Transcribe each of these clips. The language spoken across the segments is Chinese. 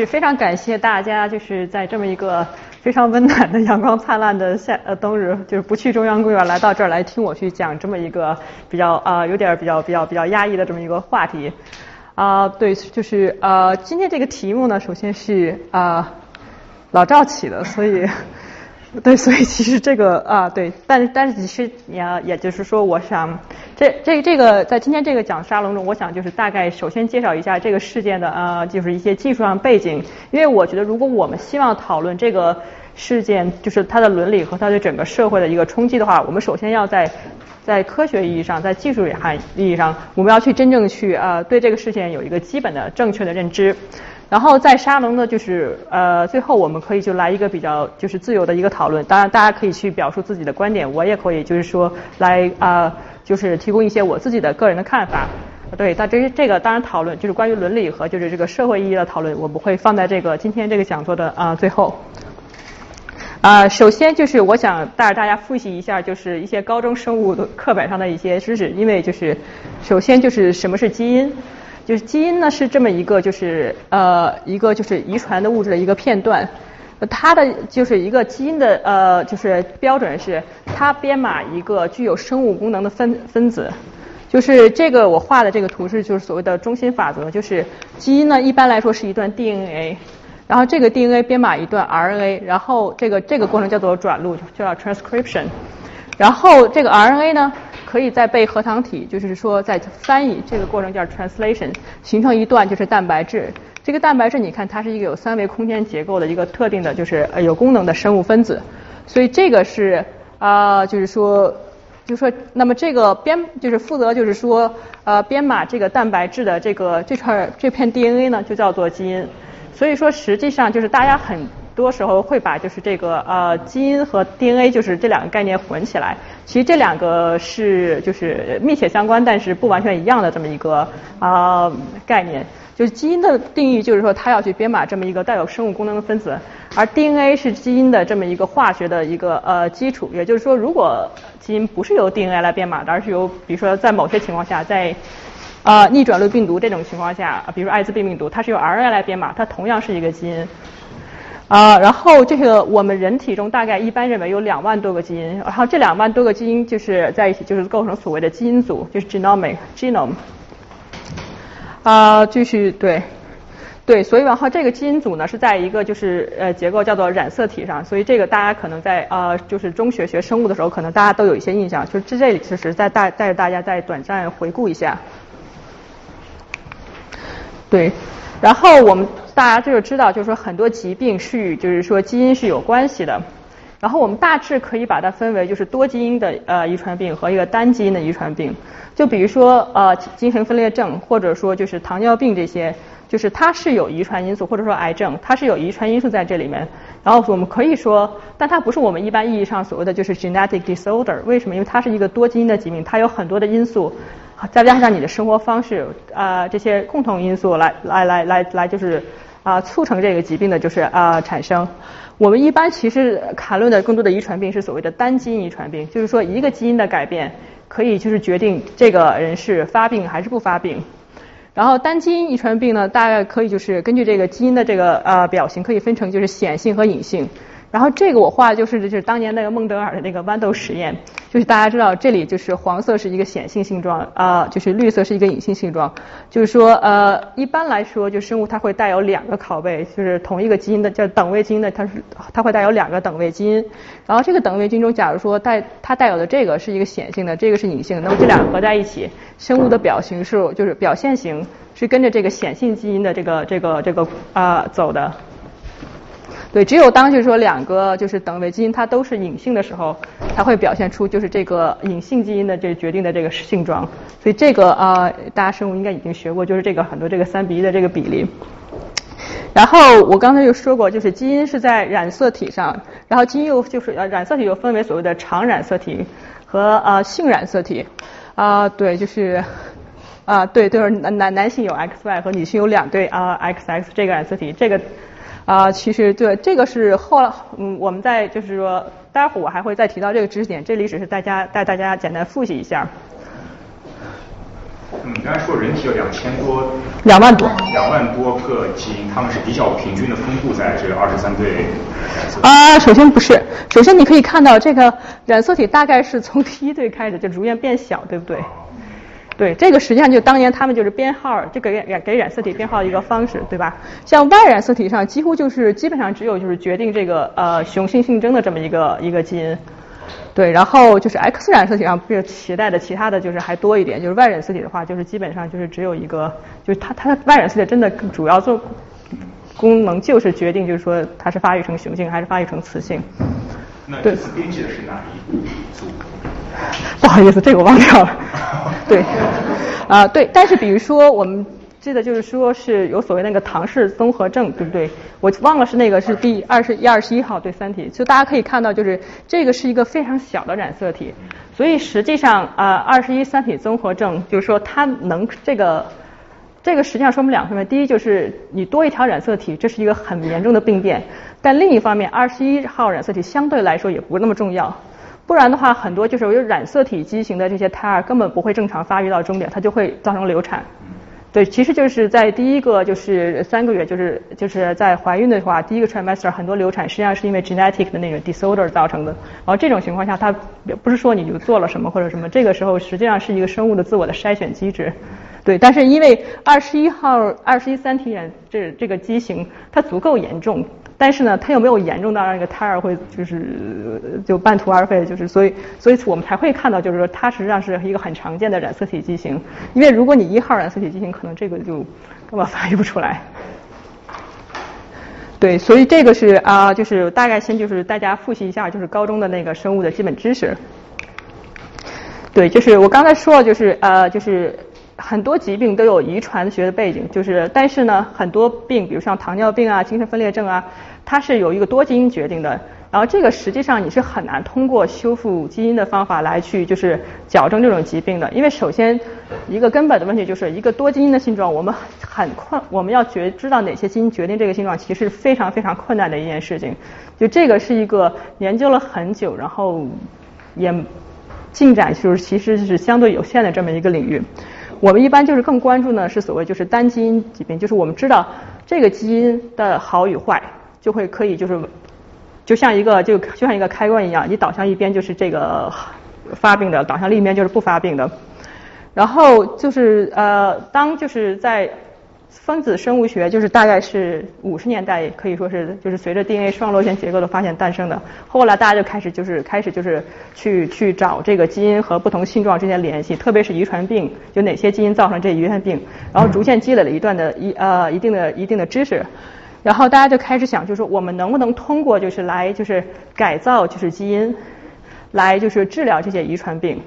是非常感谢大家，就是在这么一个非常温暖的阳光灿烂的夏呃冬日，就是不去中央公园来到这儿来听我去讲这么一个比较啊有点比较比较比较压抑的这么一个话题。啊，对，就是呃今天这个题目呢，首先是啊老赵起的，所以。对，所以其实这个啊，对，但但是其实也也就是说，我想这这这个在今天这个讲沙龙中，我想就是大概首先介绍一下这个事件的呃，就是一些技术上背景，因为我觉得如果我们希望讨论这个事件，就是它的伦理和它对整个社会的一个冲击的话，我们首先要在在科学意义上，在技术含意义上，我们要去真正去啊，对这个事件有一个基本的正确的认知。然后在沙龙呢，就是呃，最后我们可以就来一个比较就是自由的一个讨论。当然，大家可以去表述自己的观点，我也可以就是说来啊，就是提供一些我自己的个人的看法。对，但这这个当然讨论就是关于伦理和就是这个社会意义的讨论，我不会放在这个今天这个讲座的啊最后。啊，首先就是我想带着大家复习一下，就是一些高中生物的课本上的一些知识，因为就是首先就是什么是基因。就是基因呢是这么一个就是呃一个就是遗传的物质的一个片段，它的就是一个基因的呃就是标准是它编码一个具有生物功能的分分子，就是这个我画的这个图是就是所谓的中心法则，就是基因呢一般来说是一段 DNA，然后这个 DNA 编码一段 RNA，然后这个这个过程叫做转录，就叫 transcription，然后这个 RNA 呢。可以再被核糖体，就是说在翻译这个过程叫 translation，形成一段就是蛋白质。这个蛋白质你看它是一个有三维空间结构的一个特定的，就是呃有功能的生物分子。所以这个是啊，就是说，就说那么这个编就是负责就是说呃编码这个蛋白质的这个这串这片 DNA 呢就叫做基因。所以说实际上就是大家很。多时候会把就是这个呃基因和 DNA 就是这两个概念混起来，其实这两个是就是密切相关，但是不完全一样的这么一个啊概念。就是基因的定义就是说它要去编码这么一个带有生物功能的分子，而 DNA 是基因的这么一个化学的一个呃基础。也就是说，如果基因不是由 DNA 来编码的，而是由比如说在某些情况下，在呃逆转录病毒这种情况下，比如艾滋病病毒，它是由 RNA 来编码，它同样是一个基因。啊，然后这个我们人体中大概一般认为有两万多个基因，然后这两万多个基因就是在一起，就是构成所谓的基因组，就是 genome genome。啊，继续对，对，所以然后这个基因组呢是在一个就是呃结构叫做染色体上，所以这个大家可能在啊就是中学学生物的时候，可能大家都有一些印象，就这这里其实再带带着大家再短暂回顾一下。对，然后我们。大家就是知道，就是说很多疾病是与就是说基因是有关系的。然后我们大致可以把它分为就是多基因的呃遗传病和一个单基因的遗传病。就比如说呃精神分裂症或者说就是糖尿病这些，就是它是有遗传因素或者说癌症，它是有遗传因素在这里面。然后我们可以说，但它不是我们一般意义上所谓的就是 genetic disorder。为什么？因为它是一个多基因的疾病，它有很多的因素，再加上你的生活方式啊这些共同因素来来来来来就是。啊，促成这个疾病的就是啊产生。我们一般其实谈论的更多的遗传病是所谓的单基因遗传病，就是说一个基因的改变可以就是决定这个人是发病还是不发病。然后单基因遗传病呢，大概可以就是根据这个基因的这个呃表型，可以分成就是显性和隐性。然后这个我画的就是就是当年那个孟德尔的那个豌豆实验，就是大家知道这里就是黄色是一个显性性状啊，就是绿色是一个隐性性状，就是说呃一般来说就生物它会带有两个拷贝，就是同一个基因的叫等位基因的，它是它会带有两个等位基因，然后这个等位基因中，假如说带它带有的这个是一个显性的，这个是隐性，那么这两个合在一起，生物的表型是就是表现型是跟着这个显性基因的这个这个这个啊走的。对，只有当就是说两个就是等位基因它都是隐性的时候，才会表现出就是这个隐性基因的这决定的这个性状。所以这个啊，大家生物应该已经学过，就是这个很多这个三比一的这个比例。然后我刚才又说过，就是基因是在染色体上，然后基因又就是呃染色体又分为所谓的常染色体和呃性染色体。啊，对，就是啊，对，就是男男男性有 XY 和女性有两对啊 XX 这个染色体，这个。啊，其实对这个是后来，嗯，我们在就是说，待会儿我还会再提到这个知识点，这里只是大家带大家简单复习一下。嗯，刚才说人体有两千多，两万多，两万多个基因，他们是比较平均的分布在这二十三对。啊，首先不是，首先你可以看到这个染色体大概是从第一对开始就逐渐变小，对不对？对，这个实际上就当年他们就是编号，这个染给染色体编号的一个方式，对吧？像 Y 染色体上几乎就是基本上只有就是决定这个呃雄性性征的这么一个一个基因。对，然后就是 X 染色体上比如携带的其他的就是还多一点，就是 Y 染色体的话，就是基本上就是只有一个，就是它它的 Y 染色体真的主要做功能就是决定就是说它是发育成雄性还是发育成雌性。那这次编辑的是哪一组？不好意思，这个我忘掉了。对，啊对，但是比如说我们。记得就是说是有所谓那个唐氏综合症，对不对？我忘了是那个是第二十一、二十一号对三体，就大家可以看到，就是这个是一个非常小的染色体，所以实际上啊，二十一三体综合症就是说它能这个这个实际上说明两方面，第一就是你多一条染色体，这是一个很严重的病变，但另一方面，二十一号染色体相对来说也不那么重要，不然的话，很多就是有染色体畸形的这些胎儿根本不会正常发育到终点，它就会造成流产。对，其实就是在第一个就是三个月，就是就是在怀孕的话，第一个 trimester 很多流产，实际上是因为 genetic 的那个 disorder 造成的。然后这种情况下，它不是说你就做了什么或者什么，这个时候实际上是一个生物的自我的筛选机制。对，但是因为二十一号二十一三体染这这个畸形，它足够严重。但是呢，它又没有严重到让一个胎儿会就是就半途而废，就是所以所以我们才会看到，就是说它实际上是一个很常见的染色体畸形。因为如果你一号染色体畸形，可能这个就根本发育不出来。对，所以这个是啊，就是大概先就是大家复习一下，就是高中的那个生物的基本知识。对，就是我刚才说了，就是呃，就是。很多疾病都有遗传学的背景，就是但是呢，很多病，比如像糖尿病啊、精神分裂症啊，它是有一个多基因决定的。然后这个实际上你是很难通过修复基因的方法来去就是矫正这种疾病的，因为首先一个根本的问题就是一个多基因的性状，我们很困，我们要决知道哪些基因决定这个性状，其实是非常非常困难的一件事情。就这个是一个研究了很久，然后也进展就是其实是相对有限的这么一个领域。我们一般就是更关注呢，是所谓就是单基因疾病，就是我们知道这个基因的好与坏，就会可以就是就像一个就就像一个开关一样，你导向一边就是这个发病的，导向另一边就是不发病的。然后就是呃，当就是在。分子生物学就是大概是五十年代，可以说是就是随着 DNA 双螺旋结构的发现诞生的。后来大家就开始就是开始就是去去找这个基因和不同性状之间联系，特别是遗传病，就哪些基因造成这遗传病，然后逐渐积累了一段的一呃一定的一定的知识，然后大家就开始想，就是说我们能不能通过就是来就是改造就是基因，来就是治疗这些遗传病。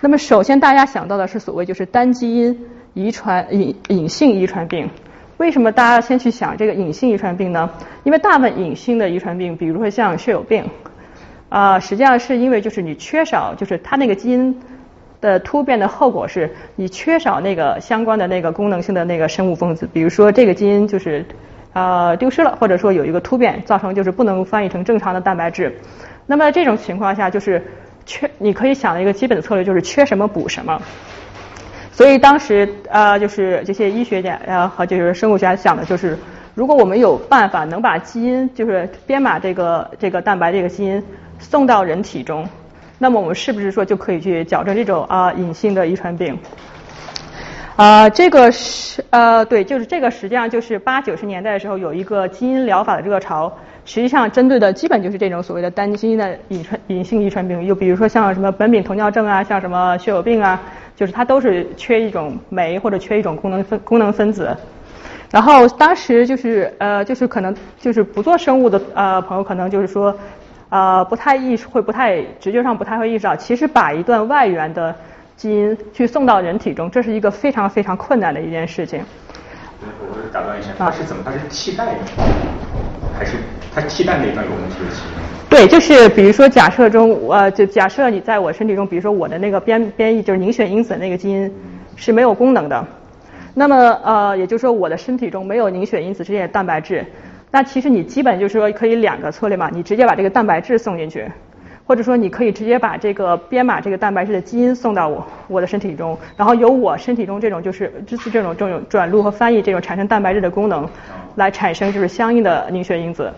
那么首先大家想到的是所谓就是单基因。遗传隐隐性遗传病，为什么大家先去想这个隐性遗传病呢？因为大部分隐性的遗传病，比如说像血友病，啊，实际上是因为就是你缺少，就是它那个基因的突变的后果是你缺少那个相关的那个功能性的那个生物分子，比如说这个基因就是啊丢失了，或者说有一个突变，造成就是不能翻译成正常的蛋白质。那么这种情况下就是缺，你可以想的一个基本的策略就是缺什么补什么。所以当时啊，就是这些医学家啊和就是生物学家想的就是，如果我们有办法能把基因就是编码这个这个蛋白这个基因送到人体中，那么我们是不是说就可以去矫正这种啊隐性的遗传病？啊，这个是呃对，就是这个实际上就是八九十年代的时候有一个基因疗法的热潮，实际上针对的基本就是这种所谓的单基因的隐传隐性遗传病，又比如说像什么苯丙酮尿症啊，像什么血友病啊。就是它都是缺一种酶或者缺一种功能分功能分子，然后当时就是呃就是可能就是不做生物的呃朋友可能就是说呃不太意会不太直觉上不太会意识到，其实把一段外源的基因去送到人体中，这是一个非常非常困难的一件事情。我打断一下，它是怎么？它是替代的，还是它替代哪段有问题的基因？对，就是比如说，假设中，呃，就假设你在我身体中，比如说我的那个编编译就是凝血因子那个基因是没有功能的，那么呃，也就是说我的身体中没有凝血因子这些蛋白质，那其实你基本就是说可以两个策略嘛，你直接把这个蛋白质送进去，或者说你可以直接把这个编码这个蛋白质的基因送到我我的身体中，然后由我身体中这种就是支持这种这种转录和翻译这种产生蛋白质的功能，来产生就是相应的凝血因子。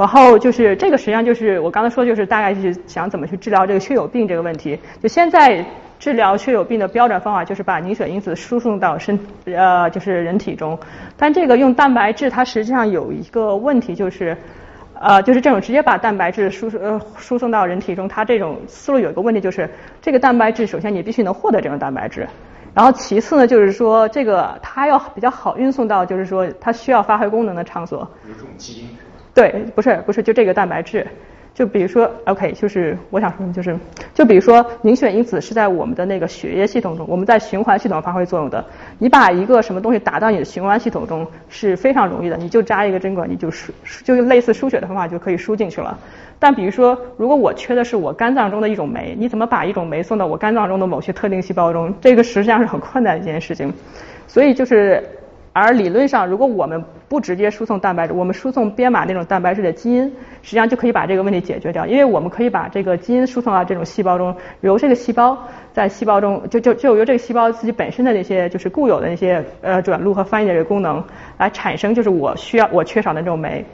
然后就是这个实际上就是我刚才说就是大概就是想怎么去治疗这个血友病这个问题。就现在治疗血友病的标准方法就是把凝血因子输送到身呃就是人体中，但这个用蛋白质它实际上有一个问题就是呃就是这种直接把蛋白质输呃输送到人体中，它这种思路有一个问题就是这个蛋白质首先你必须能获得这种蛋白质，然后其次呢就是说这个它要比较好运送到就是说它需要发挥功能的场所。有这种基因。对，不是不是，就这个蛋白质，就比如说，OK，就是我想说的就是，就比如说凝血因子是在我们的那个血液系统中，我们在循环系统发挥作用的。你把一个什么东西打到你的循环系统中是非常容易的，你就扎一个针管，你就输，就类似输血的方法就可以输进去了。但比如说，如果我缺的是我肝脏中的一种酶，你怎么把一种酶送到我肝脏中的某些特定细胞中？这个实际上是很困难的一件事情。所以就是。而理论上，如果我们不直接输送蛋白质，我们输送编码那种蛋白质的基因，实际上就可以把这个问题解决掉。因为我们可以把这个基因输送到这种细胞中，由这个细胞在细胞中就就就由这个细胞自己本身的那些就是固有的那些呃转录和翻译的这个功能来产生就是我需要我缺少的这种酶。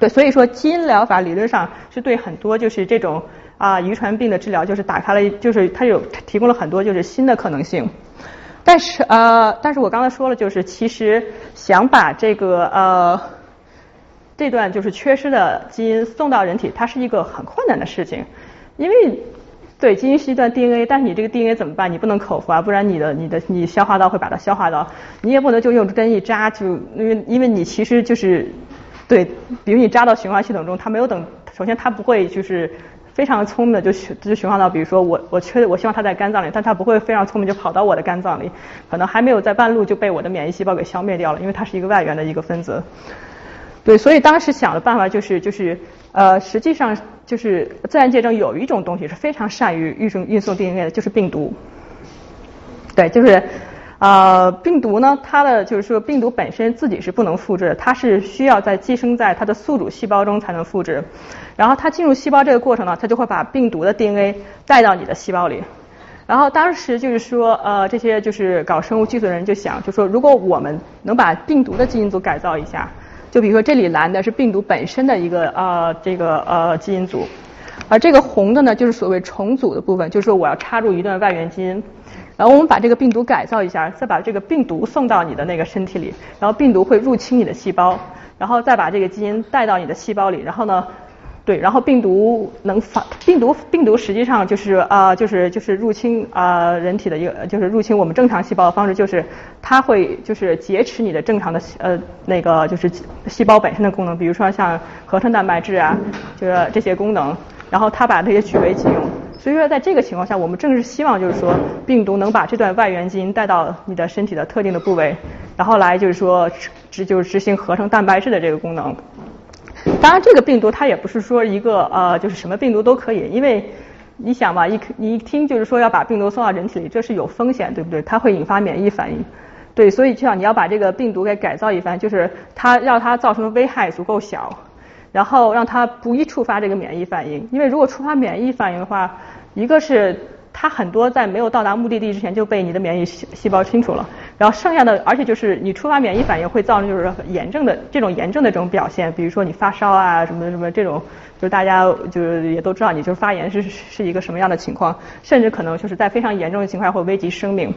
对，所以说基因疗法理论上是对很多就是这种啊遗传病的治疗就是打开了就是它有提供了很多就是新的可能性。但是呃，但是我刚才说了，就是其实想把这个呃这段就是缺失的基因送到人体，它是一个很困难的事情，因为对基因是一段 DNA，但是你这个 DNA 怎么办？你不能口服啊，不然你的你的你消化道会把它消化掉，你也不能就用针一扎，就因为因为你其实就是对，比如你扎到循环系统中，它没有等，首先它不会就是。非常聪明的就循就循环到，比如说我我缺我希望它在肝脏里，但它不会非常聪明就跑到我的肝脏里，可能还没有在半路就被我的免疫细胞给消灭掉了，因为它是一个外源的一个分子。对，所以当时想的办法就是就是呃，实际上就是自然界中有一种东西是非常善于运送运送 DNA 的，就是病毒。对，就是。呃，病毒呢，它的就是说，病毒本身自己是不能复制，它是需要在寄生在它的宿主细胞中才能复制。然后它进入细胞这个过程呢，它就会把病毒的 DNA 带到你的细胞里。然后当时就是说，呃，这些就是搞生物技术的人就想，就说如果我们能把病毒的基因组改造一下，就比如说这里蓝的是病毒本身的一个呃这个呃基因组，而这个红的呢就是所谓重组的部分，就是说我要插入一段外源基因。然后我们把这个病毒改造一下，再把这个病毒送到你的那个身体里，然后病毒会入侵你的细胞，然后再把这个基因带到你的细胞里，然后呢，对，然后病毒能反病毒病毒实际上就是啊就是就是入侵啊人体的一个就是入侵我们正常细胞的方式就是它会就是劫持你的正常的呃那个就是细胞本身的功能，比如说像合成蛋白质啊，就是这些功能，然后它把这些据为己用。所以说，在这个情况下，我们正是希望，就是说，病毒能把这段外源基因带到你的身体的特定的部位，然后来就是说执就是执行合成蛋白质的这个功能。当然，这个病毒它也不是说一个呃，就是什么病毒都可以，因为你想吧，一你一听就是说要把病毒送到人体里，这是有风险，对不对？它会引发免疫反应，对，所以就像你要把这个病毒给改造一番，就是它让它造成的危害足够小。然后让它不易触发这个免疫反应，因为如果触发免疫反应的话，一个是它很多在没有到达目的地之前就被你的免疫细细胞清除了，然后剩下的，而且就是你触发免疫反应会造成就是炎症的这种炎症的这种表现，比如说你发烧啊什么什么这种，就是大家就是也都知道你就是发炎是是一个什么样的情况，甚至可能就是在非常严重的情况下会危及生命。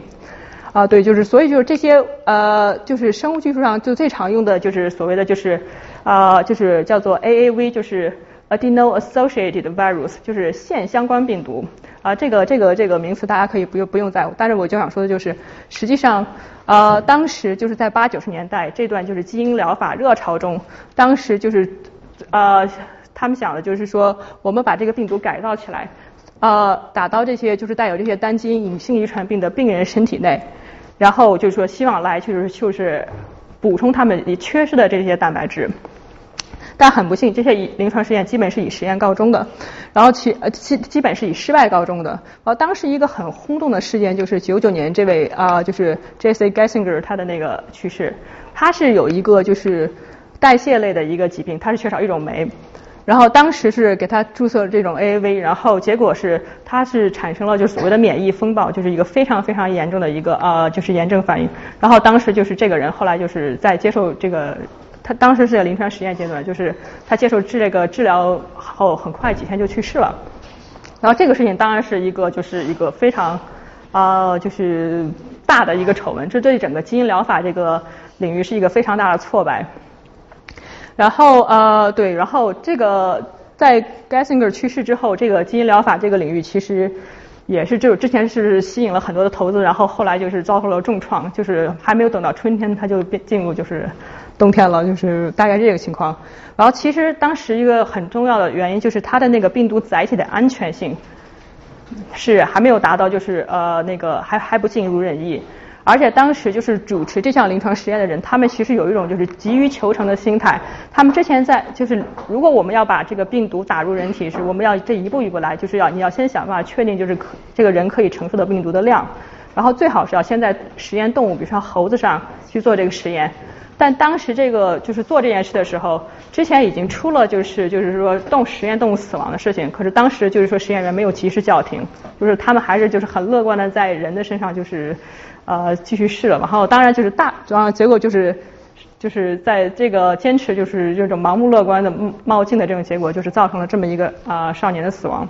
啊，对，就是所以就是这些呃，就是生物技术上就最常用的就是所谓的就是啊，就是叫做 AAV，就是 Adeno-associated virus，就是腺相关病毒啊。这个这个这个名词大家可以不用不用在乎，但是我就想说的就是，实际上呃，当时就是在八九十年代这段就是基因疗法热潮中，当时就是呃，他们想的就是说，我们把这个病毒改造起来，呃，打到这些就是带有这些单基因隐性遗传病的病人身体内。然后就是说，希望来就是就是补充他们你缺失的这些蛋白质，但很不幸，这些以临床实验基本是以实验告终的，然后其呃基基本是以失败告终的。然后当时一个很轰动的事件就是九九年这位啊就是 J.C. Gessinger 他的那个去世，他是有一个就是代谢类的一个疾病，他是缺少一种酶。然后当时是给他注射这种 AAV，然后结果是他是产生了就所谓的免疫风暴，就是一个非常非常严重的一个呃就是炎症反应。然后当时就是这个人后来就是在接受这个，他当时是在临床实验阶段，就是他接受治这个治疗后很快几天就去世了。然后这个事情当然是一个就是一个非常啊就是大的一个丑闻，这对整个基因疗法这个领域是一个非常大的挫败。然后呃对，然后这个在 Gessinger 去世之后，这个基因疗法这个领域其实也是就之前是吸引了很多的投资，然后后来就是遭受了重创，就是还没有等到春天，它就变进入就是冬天了，就是大概这个情况。然后其实当时一个很重要的原因就是它的那个病毒载体的安全性是还没有达到，就是呃那个还还不尽如人意。而且当时就是主持这项临床实验的人，他们其实有一种就是急于求成的心态。他们之前在就是如果我们要把这个病毒打入人体时，我们要这一步一步来，就是要你要先想办法确定就是可这个人可以承受的病毒的量，然后最好是要先在实验动物，比如说猴子上去做这个实验。但当时这个就是做这件事的时候，之前已经出了就是就是说动实验动物死亡的事情，可是当时就是说实验员没有及时叫停，就是他们还是就是很乐观的在人的身上就是呃继续试了，然后当然就是大，然后结果就是就是在这个坚持就是这种盲目乐观的冒进的这种结果，就是造成了这么一个啊少年的死亡。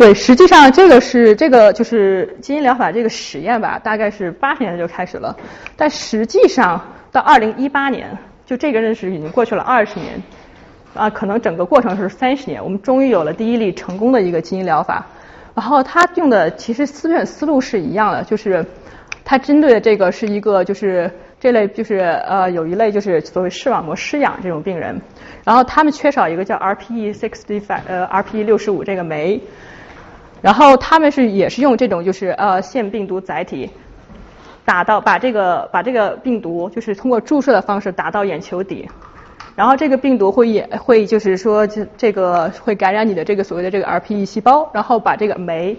对，实际上这个是这个就是基因疗法这个实验吧，大概是八十年代就开始了，但实际上到二零一八年，就这个认识已经过去了二十年，啊，可能整个过程是三十年，我们终于有了第一例成功的一个基因疗法。然后他用的其实思辨思路是一样的，就是他针对的这个是一个就是这类就是呃有一类就是所谓视网膜失养这种病人，然后他们缺少一个叫 RPE sixty five 呃 RPE 六十五这个酶。然后他们是也是用这种就是呃腺病毒载体打到把这个把这个病毒就是通过注射的方式打到眼球底，然后这个病毒会也会就是说这这个会感染你的这个所谓的这个 RPE 细胞，然后把这个酶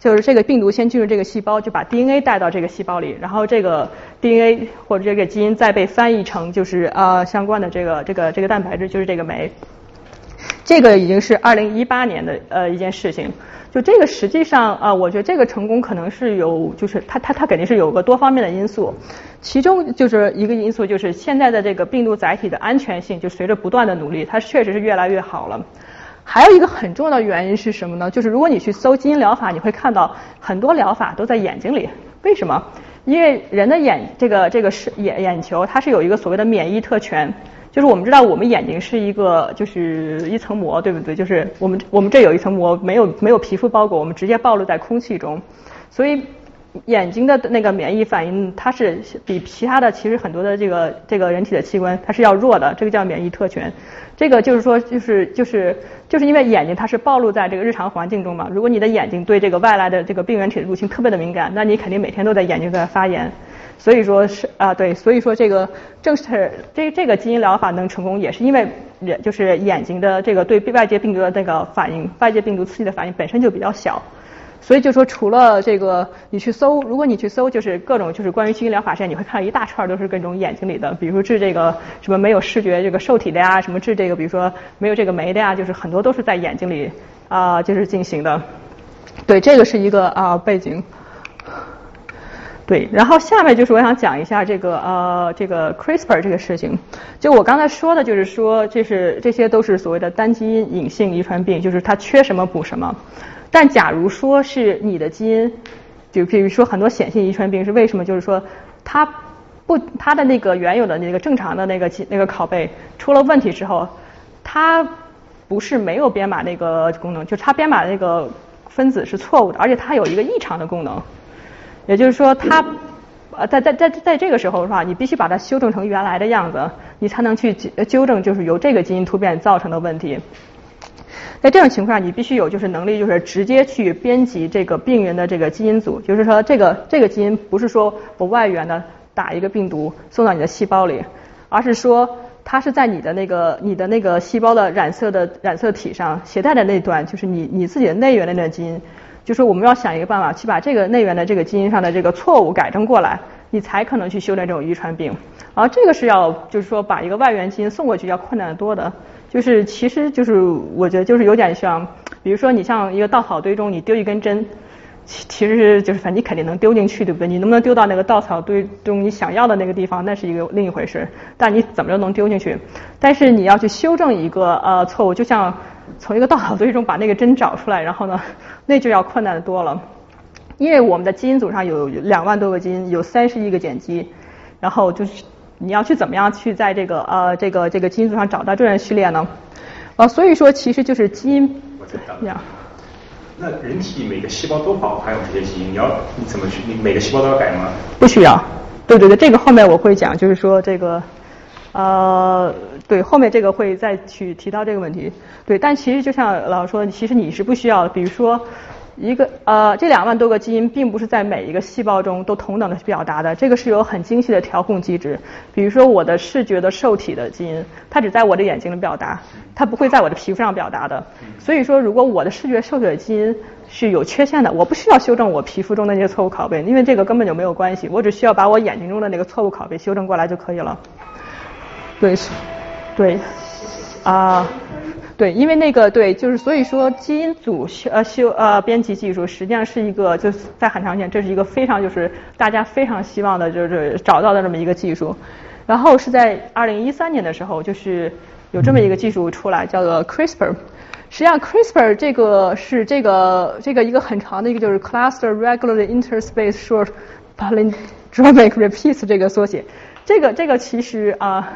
就是这个病毒先进入这个细胞，就把 DNA 带到这个细胞里，然后这个 DNA 或者这个基因再被翻译成就是呃相关的这个这个这个蛋白质就是这个酶，这个已经是二零一八年的呃一件事情。就这个实际上啊，我觉得这个成功可能是有，就是它它它肯定是有个多方面的因素，其中就是一个因素就是现在的这个病毒载体的安全性，就随着不断的努力，它确实是越来越好了。还有一个很重要的原因是什么呢？就是如果你去搜基因疗法，你会看到很多疗法都在眼睛里。为什么？因为人的眼这个这个是眼眼球，它是有一个所谓的免疫特权。就是我们知道，我们眼睛是一个就是一层膜，对不对？就是我们我们这有一层膜，没有没有皮肤包裹，我们直接暴露在空气中，所以眼睛的那个免疫反应，它是比其他的其实很多的这个这个人体的器官，它是要弱的，这个叫免疫特权。这个就是说，就是就是就是因为眼睛它是暴露在这个日常环境中嘛，如果你的眼睛对这个外来的这个病原体的入侵特别的敏感，那你肯定每天都在眼睛在发炎。所以说是啊，对，所以说这个正是这这个基因疗法能成功，也是因为人就是眼睛的这个对外界病毒的那个反应，外界病毒刺激的反应本身就比较小，所以就说除了这个，你去搜，如果你去搜就是各种就是关于基因疗法实验，你会看到一大串都是各种眼睛里的，比如说治这个什么没有视觉这个受体的呀，什么治这个比如说没有这个酶的呀，就是很多都是在眼睛里啊就是进行的，对，这个是一个啊背景。对，然后下面就是我想讲一下这个呃这个 CRISPR 这个事情。就我刚才说的，就是说这是这些都是所谓的单基因隐性遗传病，就是它缺什么补什么。但假如说是你的基因，就比如说很多显性遗传病是为什么？就是说它不它的那个原有的那个正常的那个那个拷贝出了问题之后，它不是没有编码那个功能，就它编码那个分子是错误的，而且它有一个异常的功能。也就是说，它呃，在在在在这个时候是吧？你必须把它修正成原来的样子，你才能去纠正就是由这个基因突变造成的问题。在这种情况下，你必须有就是能力，就是直接去编辑这个病人的这个基因组。就是说，这个这个基因不是说我外源的打一个病毒送到你的细胞里，而是说它是在你的那个你的那个细胞的染色的染色体上携带的那段，就是你你自己的内源的那段基因。就是我们要想一个办法，去把这个内源的这个基因上的这个错误改正过来，你才可能去修炼这种遗传病。而这个是要就是说把一个外源基因送过去要困难得多的，就是其实就是我觉得就是有点像，比如说你像一个稻草堆中你丢一根针，其其实就是反正你肯定能丢进去，对不对？你能不能丢到那个稻草堆中你想要的那个地方，那是一个另一回事。但你怎么着能丢进去？但是你要去修正一个呃错误，就像从一个 稻草堆中把那个针找出来，然后呢，那就要困难的多了。因为我们的基因组上有两万多个基因，有三十亿个碱基，然后就是。你要去怎么样去在这个呃这个这个基因组上找到这段序列呢？呃，所以说其实就是基因。这样。那人体每个细胞都包含有这些基因，你要你怎么去？你每个细胞都要改吗？不需要。对对对，这个后面我会讲，就是说这个呃对后面这个会再去提到这个问题。对，但其实就像老师说，其实你是不需要，比如说。一个呃，这两万多个基因并不是在每一个细胞中都同等的表达的，这个是有很精细的调控机制。比如说我的视觉的受体的基因，它只在我的眼睛里表达，它不会在我的皮肤上表达的。所以说，如果我的视觉受体的基因是有缺陷的，我不需要修正我皮肤中的那些错误拷贝，因为这个根本就没有关系，我只需要把我眼睛中的那个错误拷贝修正过来就可以了。对，对，啊。对，因为那个对，就是所以说基因组修呃修呃编辑技术实际上是一个就是在很长时间，这是一个非常就是大家非常希望的就是找到的这么一个技术。然后是在二零一三年的时候，就是有这么一个技术出来，叫做 CRISPR。实际上 CRISPR 这个是这个这个一个很长的一个就是 cluster regularly interspaced Short Palindromic Repeats 这个缩写。这个这个其实啊。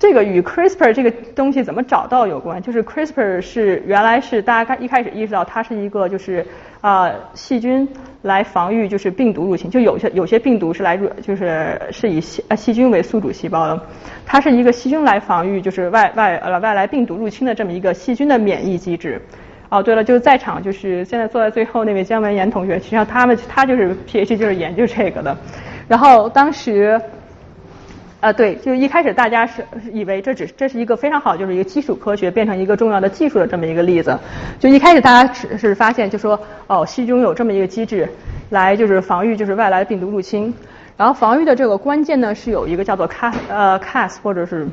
这个与 CRISPR 这个东西怎么找到有关？就是 CRISPR 是原来是大家刚一开始意识到它是一个就是啊细菌来防御就是病毒入侵，就有些有些病毒是来入就是是以细呃细菌为宿主细胞的，它是一个细菌来防御就是外外呃外来病毒入侵的这么一个细菌的免疫机制。哦，对了，就是在场就是现在坐在最后那位姜文岩同学，实际上他们他就是 PhD 就是研究这个的，然后当时。啊，对，就一开始大家是以为这只这是一个非常好，就是一个基础科学变成一个重要的技术的这么一个例子。就一开始大家只是发现，就说哦，细菌有这么一个机制，来就是防御就是外来病毒入侵。然后防御的这个关键呢是有一个叫做 Cas 呃 Cas 或者是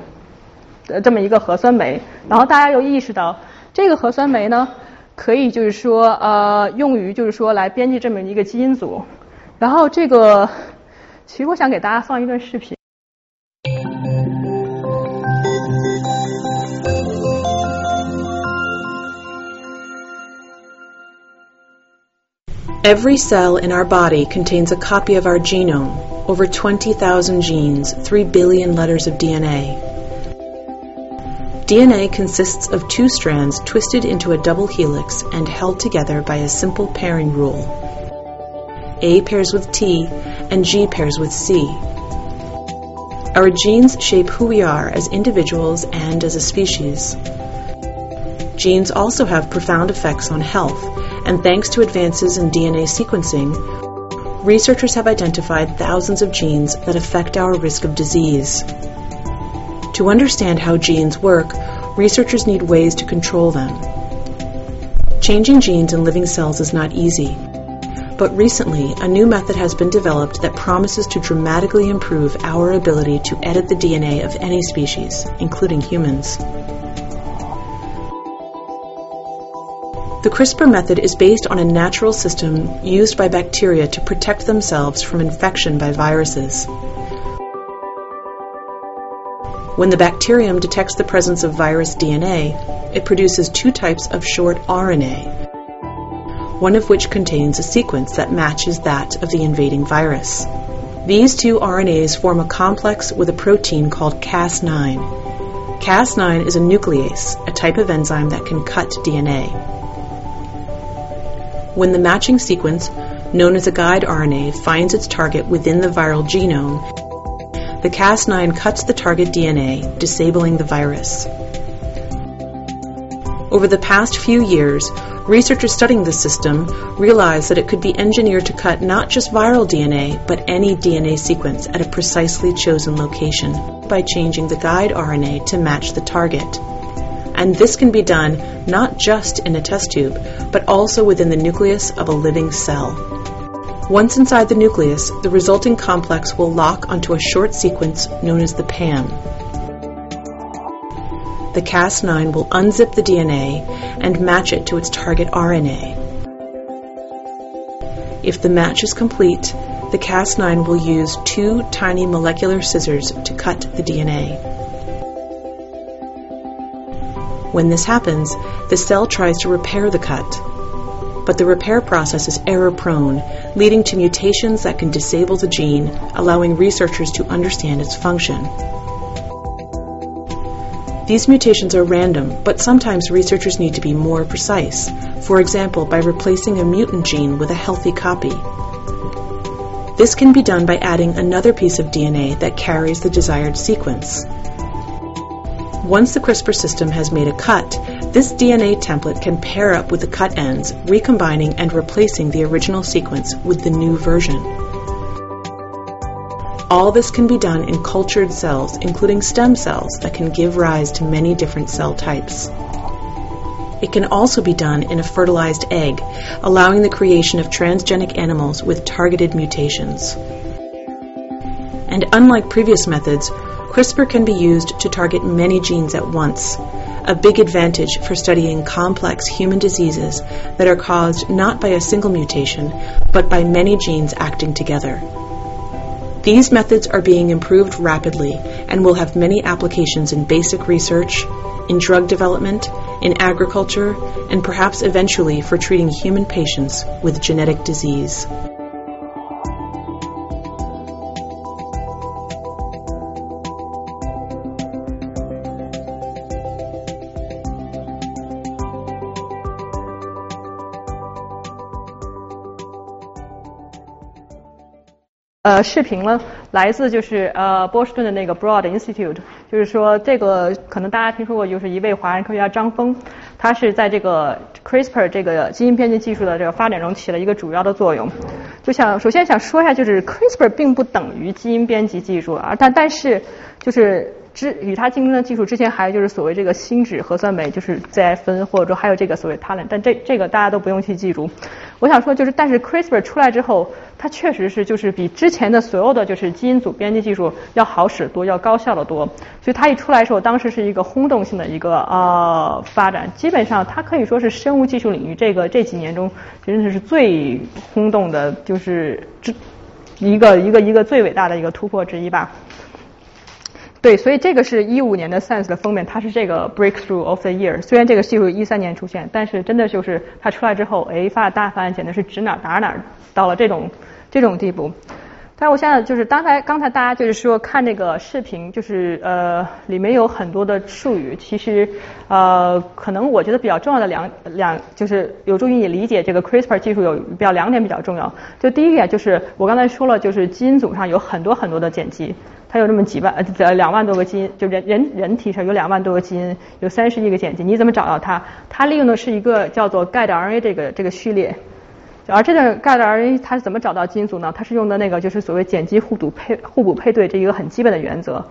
呃这么一个核酸酶。然后大家又意识到，这个核酸酶呢可以就是说呃用于就是说来编辑这么一个基因组。然后这个其实我想给大家放一段视频。Every cell in our body contains a copy of our genome, over 20,000 genes, 3 billion letters of DNA. DNA consists of two strands twisted into a double helix and held together by a simple pairing rule. A pairs with T and G pairs with C. Our genes shape who we are as individuals and as a species. Genes also have profound effects on health, and thanks to advances in DNA sequencing, researchers have identified thousands of genes that affect our risk of disease. To understand how genes work, researchers need ways to control them. Changing genes in living cells is not easy, but recently a new method has been developed that promises to dramatically improve our ability to edit the DNA of any species, including humans. The CRISPR method is based on a natural system used by bacteria to protect themselves from infection by viruses. When the bacterium detects the presence of virus DNA, it produces two types of short RNA, one of which contains a sequence that matches that of the invading virus. These two RNAs form a complex with a protein called Cas9. Cas9 is a nuclease, a type of enzyme that can cut DNA. When the matching sequence, known as a guide RNA, finds its target within the viral genome, the Cas9 cuts the target DNA, disabling the virus. Over the past few years, researchers studying this system realized that it could be engineered to cut not just viral DNA, but any DNA sequence at a precisely chosen location by changing the guide RNA to match the target and this can be done not just in a test tube, but also within the nucleus of a living cell. Once inside the nucleus, the resulting complex will lock onto a short sequence known as the PAM. The Cas9 will unzip the DNA and match it to its target RNA. If the match is complete, the Cas9 will use two tiny molecular scissors to cut the DNA. When this happens, the cell tries to repair the cut. But the repair process is error prone, leading to mutations that can disable the gene, allowing researchers to understand its function. These mutations are random, but sometimes researchers need to be more precise, for example, by replacing a mutant gene with a healthy copy. This can be done by adding another piece of DNA that carries the desired sequence. Once the CRISPR system has made a cut, this DNA template can pair up with the cut ends, recombining and replacing the original sequence with the new version. All this can be done in cultured cells, including stem cells that can give rise to many different cell types. It can also be done in a fertilized egg, allowing the creation of transgenic animals with targeted mutations. And unlike previous methods, CRISPR can be used to target many genes at once, a big advantage for studying complex human diseases that are caused not by a single mutation, but by many genes acting together. These methods are being improved rapidly and will have many applications in basic research, in drug development, in agriculture, and perhaps eventually for treating human patients with genetic disease. 视频呢，来自就是呃波士顿的那个 Broad Institute，就是说这个可能大家听说过，就是一位华人科学家张峰，他是在这个 CRISPR 这个基因编辑技术的这个发展中起了一个主要的作用。就想首先想说一下，就是 CRISPR 并不等于基因编辑技术啊，但但是就是之与它竞争的技术之前还有就是所谓这个心指核酸酶，就是 ZFN，或者说还有这个所谓 Talent，但这这个大家都不用去记住。我想说就是，但是 CRISPR 出来之后，它确实是就是比之前的所有的就是基因组编辑技术要好使多，要高效的多。所以它一出来的时候，当时是一个轰动性的一个呃发展，基本上它可以说是生物技术领域这个这几年中真的是最轰动的，就是这一个一个一个最伟大的一个突破之一吧。对，所以这个是一五年的 Science 的封面，它是这个 Breakthrough of the Year。虽然这个技术一三年出现，但是真的就是它出来之后，哎，发大发现简直是指哪打哪，到了这种这种地步。但我现在就是刚才刚才大家就是说看那个视频，就是呃里面有很多的术语，其实呃可能我觉得比较重要的两两就是有助于你理解这个 CRISPR 技术有比较两点比较重要。就第一点就是我刚才说了，就是基因组上有很多很多的碱基。它有这么几万呃两万多个基因，就人人人体上有两万多个基因，有三十亿个碱基，你怎么找到它？它利用的是一个叫做 guide RNA 这个这个序列，而这个 guide RNA 它是怎么找到基因组呢？它是用的那个就是所谓碱基互补配互补配对这一个很基本的原则。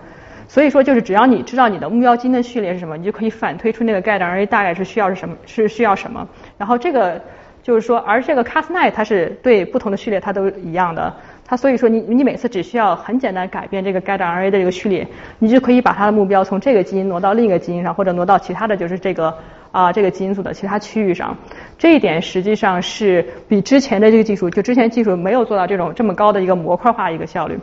所以说就是只要你知道你的目标基因的序列是什么，你就可以反推出那个 guide RNA 大概是需要是什么是需要什么。然后这个就是说，而这个 Cas9 它是对不同的序列它都一样的。它所以说你你每次只需要很简单改变这个 guide RNA 的这个序列，你就可以把它的目标从这个基因挪到另一个基因上，或者挪到其他的就是这个啊这个基因组的其他区域上。这一点实际上是比之前的这个技术，就之前技术没有做到这种这么高的一个模块化一个效率。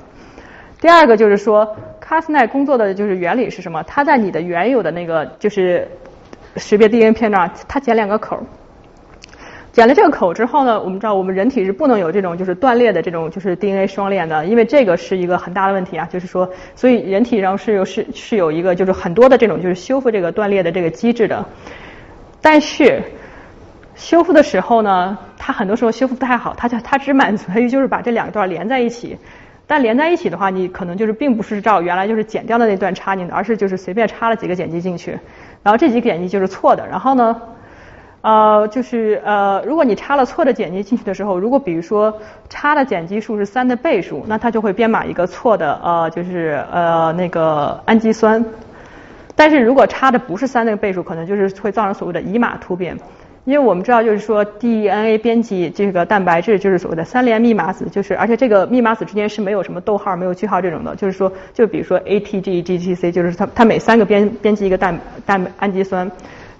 第二个就是说，Cas9 工作的就是原理是什么？它在你的原有的那个就是识别 DNA 片段，它剪两个口。剪了这个口之后呢，我们知道我们人体是不能有这种就是断裂的这种就是 DNA 双链的，因为这个是一个很大的问题啊，就是说，所以人体上是有是是有一个就是很多的这种就是修复这个断裂的这个机制的，但是修复的时候呢，它很多时候修复不太好，它就它只满足于就是把这两段连在一起，但连在一起的话，你可能就是并不是照原来就是剪掉的那段插进的，而是就是随便插了几个碱基进去，然后这几个碱基就是错的，然后呢？呃，就是呃，如果你插了错的碱基进去的时候，如果比如说插的碱基数是三的倍数，那它就会编码一个错的呃，就是呃那个氨基酸。但是如果差的不是三的倍数，可能就是会造成所谓的乙码突变。因为我们知道，就是说 DNA 编辑这个蛋白质就是所谓的三联密码子，就是而且这个密码子之间是没有什么逗号、没有句号这种的，就是说，就比如说 ATG、GTC，就是它它每三个编编辑一个蛋蛋氨基酸，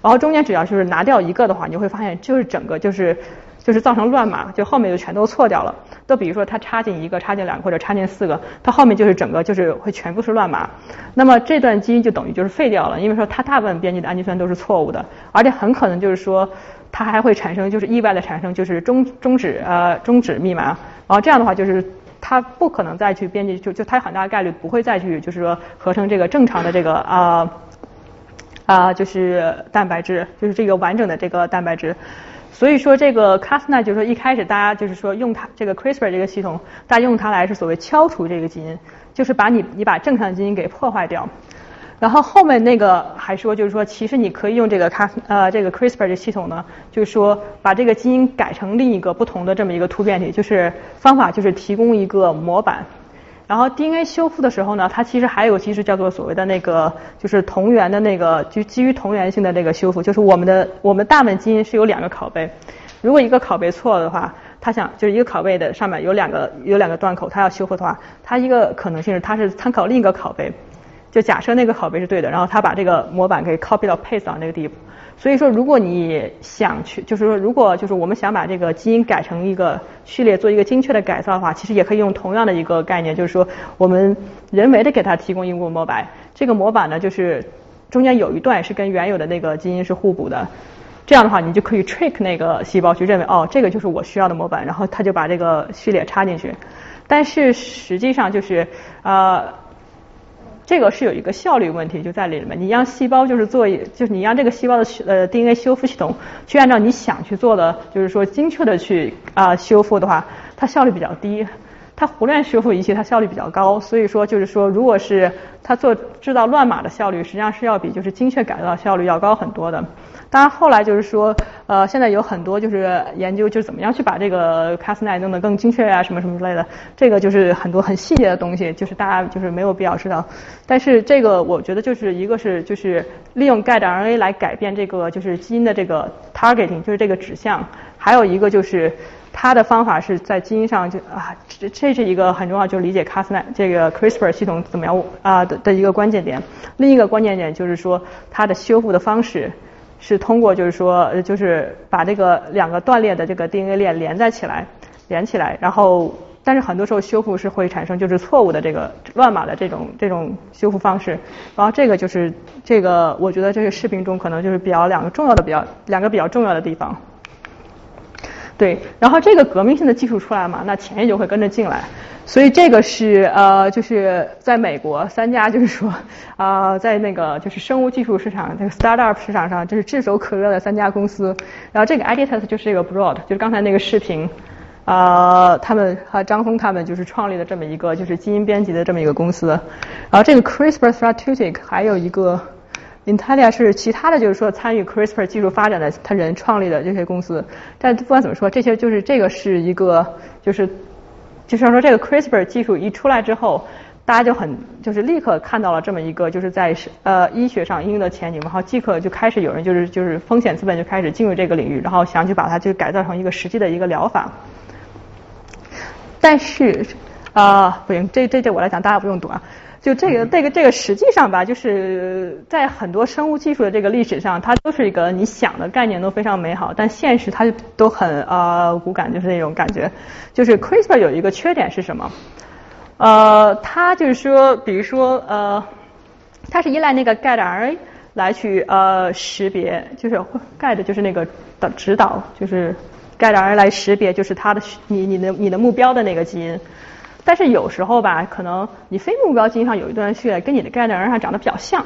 然后中间只要就是拿掉一个的话，你会发现就是整个就是就是造成乱码，就后面就全都错掉了。都比如说它插进一个、插进两个或者插进四个，它后面就是整个就是会全部是乱码。那么这段基因就等于就是废掉了，因为说它大部分编辑的氨基酸都是错误的，而且很可能就是说。它还会产生，就是意外的产生，就是终终止呃终止密码，然后这样的话就是它不可能再去编辑，就就它很大概率不会再去就是说合成这个正常的这个啊啊就是蛋白质，就是这个完整的这个蛋白质。所以说这个 Cas9 就是说一开始大家就是说用它这个 CRISPR 这个系统，大家用它来是所谓敲除这个基因，就是把你你把正常基因给破坏掉。然后后面那个还说，就是说，其实你可以用这个 Cas 呃这个 CRISPR 这系统呢，就是说把这个基因改成另一个不同的这么一个突变体，就是方法就是提供一个模板。然后 DNA 修复的时候呢，它其实还有其实叫做所谓的那个就是同源的那个就基于同源性的那个修复，就是我们的我们大部分基因是有两个拷贝，如果一个拷贝错了的话，它想就是一个拷贝的上面有两个有两个断口，它要修复的话，它一个可能性是它是参考另一个拷贝。就假设那个拷贝是对的，然后他把这个模板给 copy 到 paste 到那个地步。所以说，如果你想去，就是说，如果就是我们想把这个基因改成一个序列，做一个精确的改造的话，其实也可以用同样的一个概念，就是说，我们人为的给它提供一个模板。这个模板呢，就是中间有一段是跟原有的那个基因是互补的。这样的话，你就可以 trick 那个细胞去认为，哦，这个就是我需要的模板，然后它就把这个序列插进去。但是实际上就是呃。这个是有一个效率问题就在里面，你让细胞就是做，就是你让这个细胞的呃 DNA 修复系统去按照你想去做的，就是说精确的去啊修复的话，它效率比较低。它胡乱修复仪器，它效率比较高，所以说就是说，如果是它做制造乱码的效率，实际上是要比就是精确改造效率要高很多的。当然后来就是说，呃，现在有很多就是研究，就是怎么样去把这个 Cas9 弄得更精确啊，什么什么之类的。这个就是很多很细节的东西，就是大家就是没有必要知道。但是这个我觉得就是一个是就是利用 guide RNA 来改变这个就是基因的这个 targeting，就是这个指向，还有一个就是。它的方法是在基因上就啊，这这是一个很重要，就是理解 Cas9 这个 CRISPR 系统怎么样啊的的一个关键点。另一个关键点就是说，它的修复的方式是通过就是说，就是把这个两个断裂的这个 DNA 链连在起来，连起来。然后，但是很多时候修复是会产生就是错误的这个乱码的这种这种修复方式。然后这个就是这个，我觉得这个视频中可能就是比较两个重要的比较两个比较重要的地方。对，然后这个革命性的技术出来嘛，那钱也就会跟着进来。所以这个是呃，就是在美国三家就是说 啊，在那个就是生物技术市场这个 startup 市场上，就是炙手可热的三家公司。然后这个 Editas 就是这个 Broad，就是刚才那个视频啊，他们和张峰他们就是创立的这么一个就是基因编辑的这么一个公司。然后这个 CRISPR Therapeutic 还有一个。Intellia 是其他的就是说参与 CRISPR 技术发展的他人创立的这些公司，但不管怎么说，这些就是这个是一个就是就是说这个 CRISPR 技术一出来之后，大家就很就是立刻看到了这么一个就是在呃医学上应用的前景，然后即刻就开始有人就是就是风险资本就开始进入这个领域，然后想去把它就改造成一个实际的一个疗法。但是啊不行，这这这我来讲，大家不用读啊。就这个，这个，这个实际上吧，就是在很多生物技术的这个历史上，它都是一个你想的概念都非常美好，但现实它都很呃骨感，就是那种感觉。就是 CRISPR 有一个缺点是什么？呃，它就是说，比如说呃，它是依赖那个 guide RNA 来去呃识别，就是 guide 就是那个的指导，就是 guide RNA 来识别，就是它的你你的你的目标的那个基因。但是有时候吧，可能你非目标基因上有一段序列跟你的概念上长得比较像，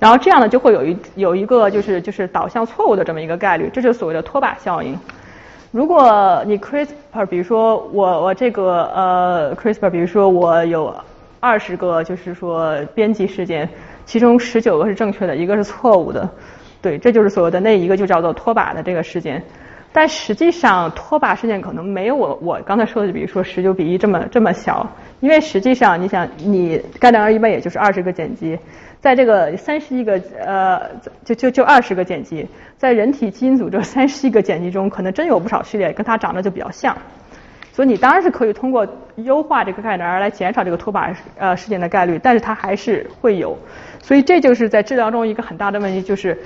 然后这样呢就会有一有一个就是就是导向错误的这么一个概率，这就是所谓的拖把效应。如果你 CRISPR，比如说我我这个呃 CRISPR，比如说我有二十个就是说编辑事件，其中十九个是正确的，一个是错误的，对，这就是所谓的那一个就叫做拖把的这个事件。但实际上脱靶事件可能没有我我刚才说的，比如说十九比一这么这么小，因为实际上你想，你钙蛋儿一般也就是二十个碱基，在这个三十亿个呃就就就二十个碱基，在人体基因组这三十亿个碱基中，可能真有不少序列跟它长得就比较像。所以你当然是可以通过优化这个钙囊来减少这个脱靶呃事件的概率，但是它还是会有。所以这就是在治疗中一个很大的问题，就是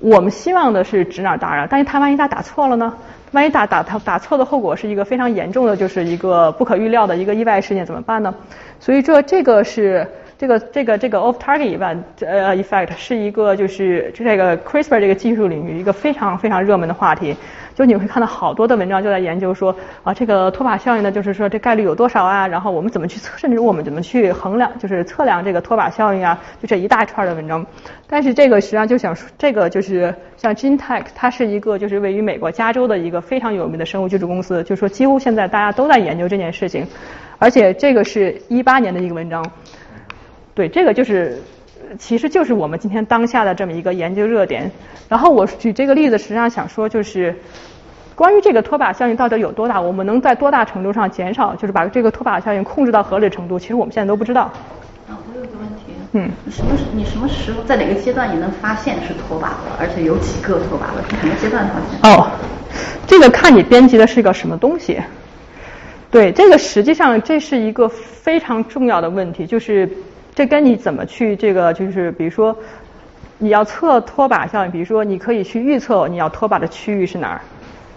我们希望的是指哪打哪，但是他万一他打错了呢？万一打打他打错的后果是一个非常严重的，就是一个不可预料的一个意外事件怎么办呢？所以这这个是这个这个这个 off target event 呃 effect 是一个就是这个 CRISPR 这个技术领域一个非常非常热门的话题。就你会看到好多的文章就在研究说啊，这个脱靶效应呢，就是说这概率有多少啊？然后我们怎么去测，甚至我们怎么去衡量，就是测量这个脱靶效应啊？就这一大串的文章。但是这个实际上就想说，这个就是像 GenTech，它是一个就是位于美国加州的一个非常有名的生物技术公司，就是说几乎现在大家都在研究这件事情。而且这个是一八年的一个文章，对，这个就是其实就是我们今天当下的这么一个研究热点。然后我举这个例子，实际上想说就是。关于这个脱靶效应到底有多大，我们能在多大程度上减少，就是把这个脱靶效应控制到合理程度，其实我们现在都不知道。啊，我有个问题。嗯。什么？你什么时候在哪个阶段你能发现是脱靶了？而且有几个脱靶了？是什么阶段发现？哦，这个看你编辑的是个什么东西。对，这个实际上这是一个非常重要的问题，就是这跟你怎么去这个就是比如说你要测脱靶效应，比如说你可以去预测你要脱靶的区域是哪儿。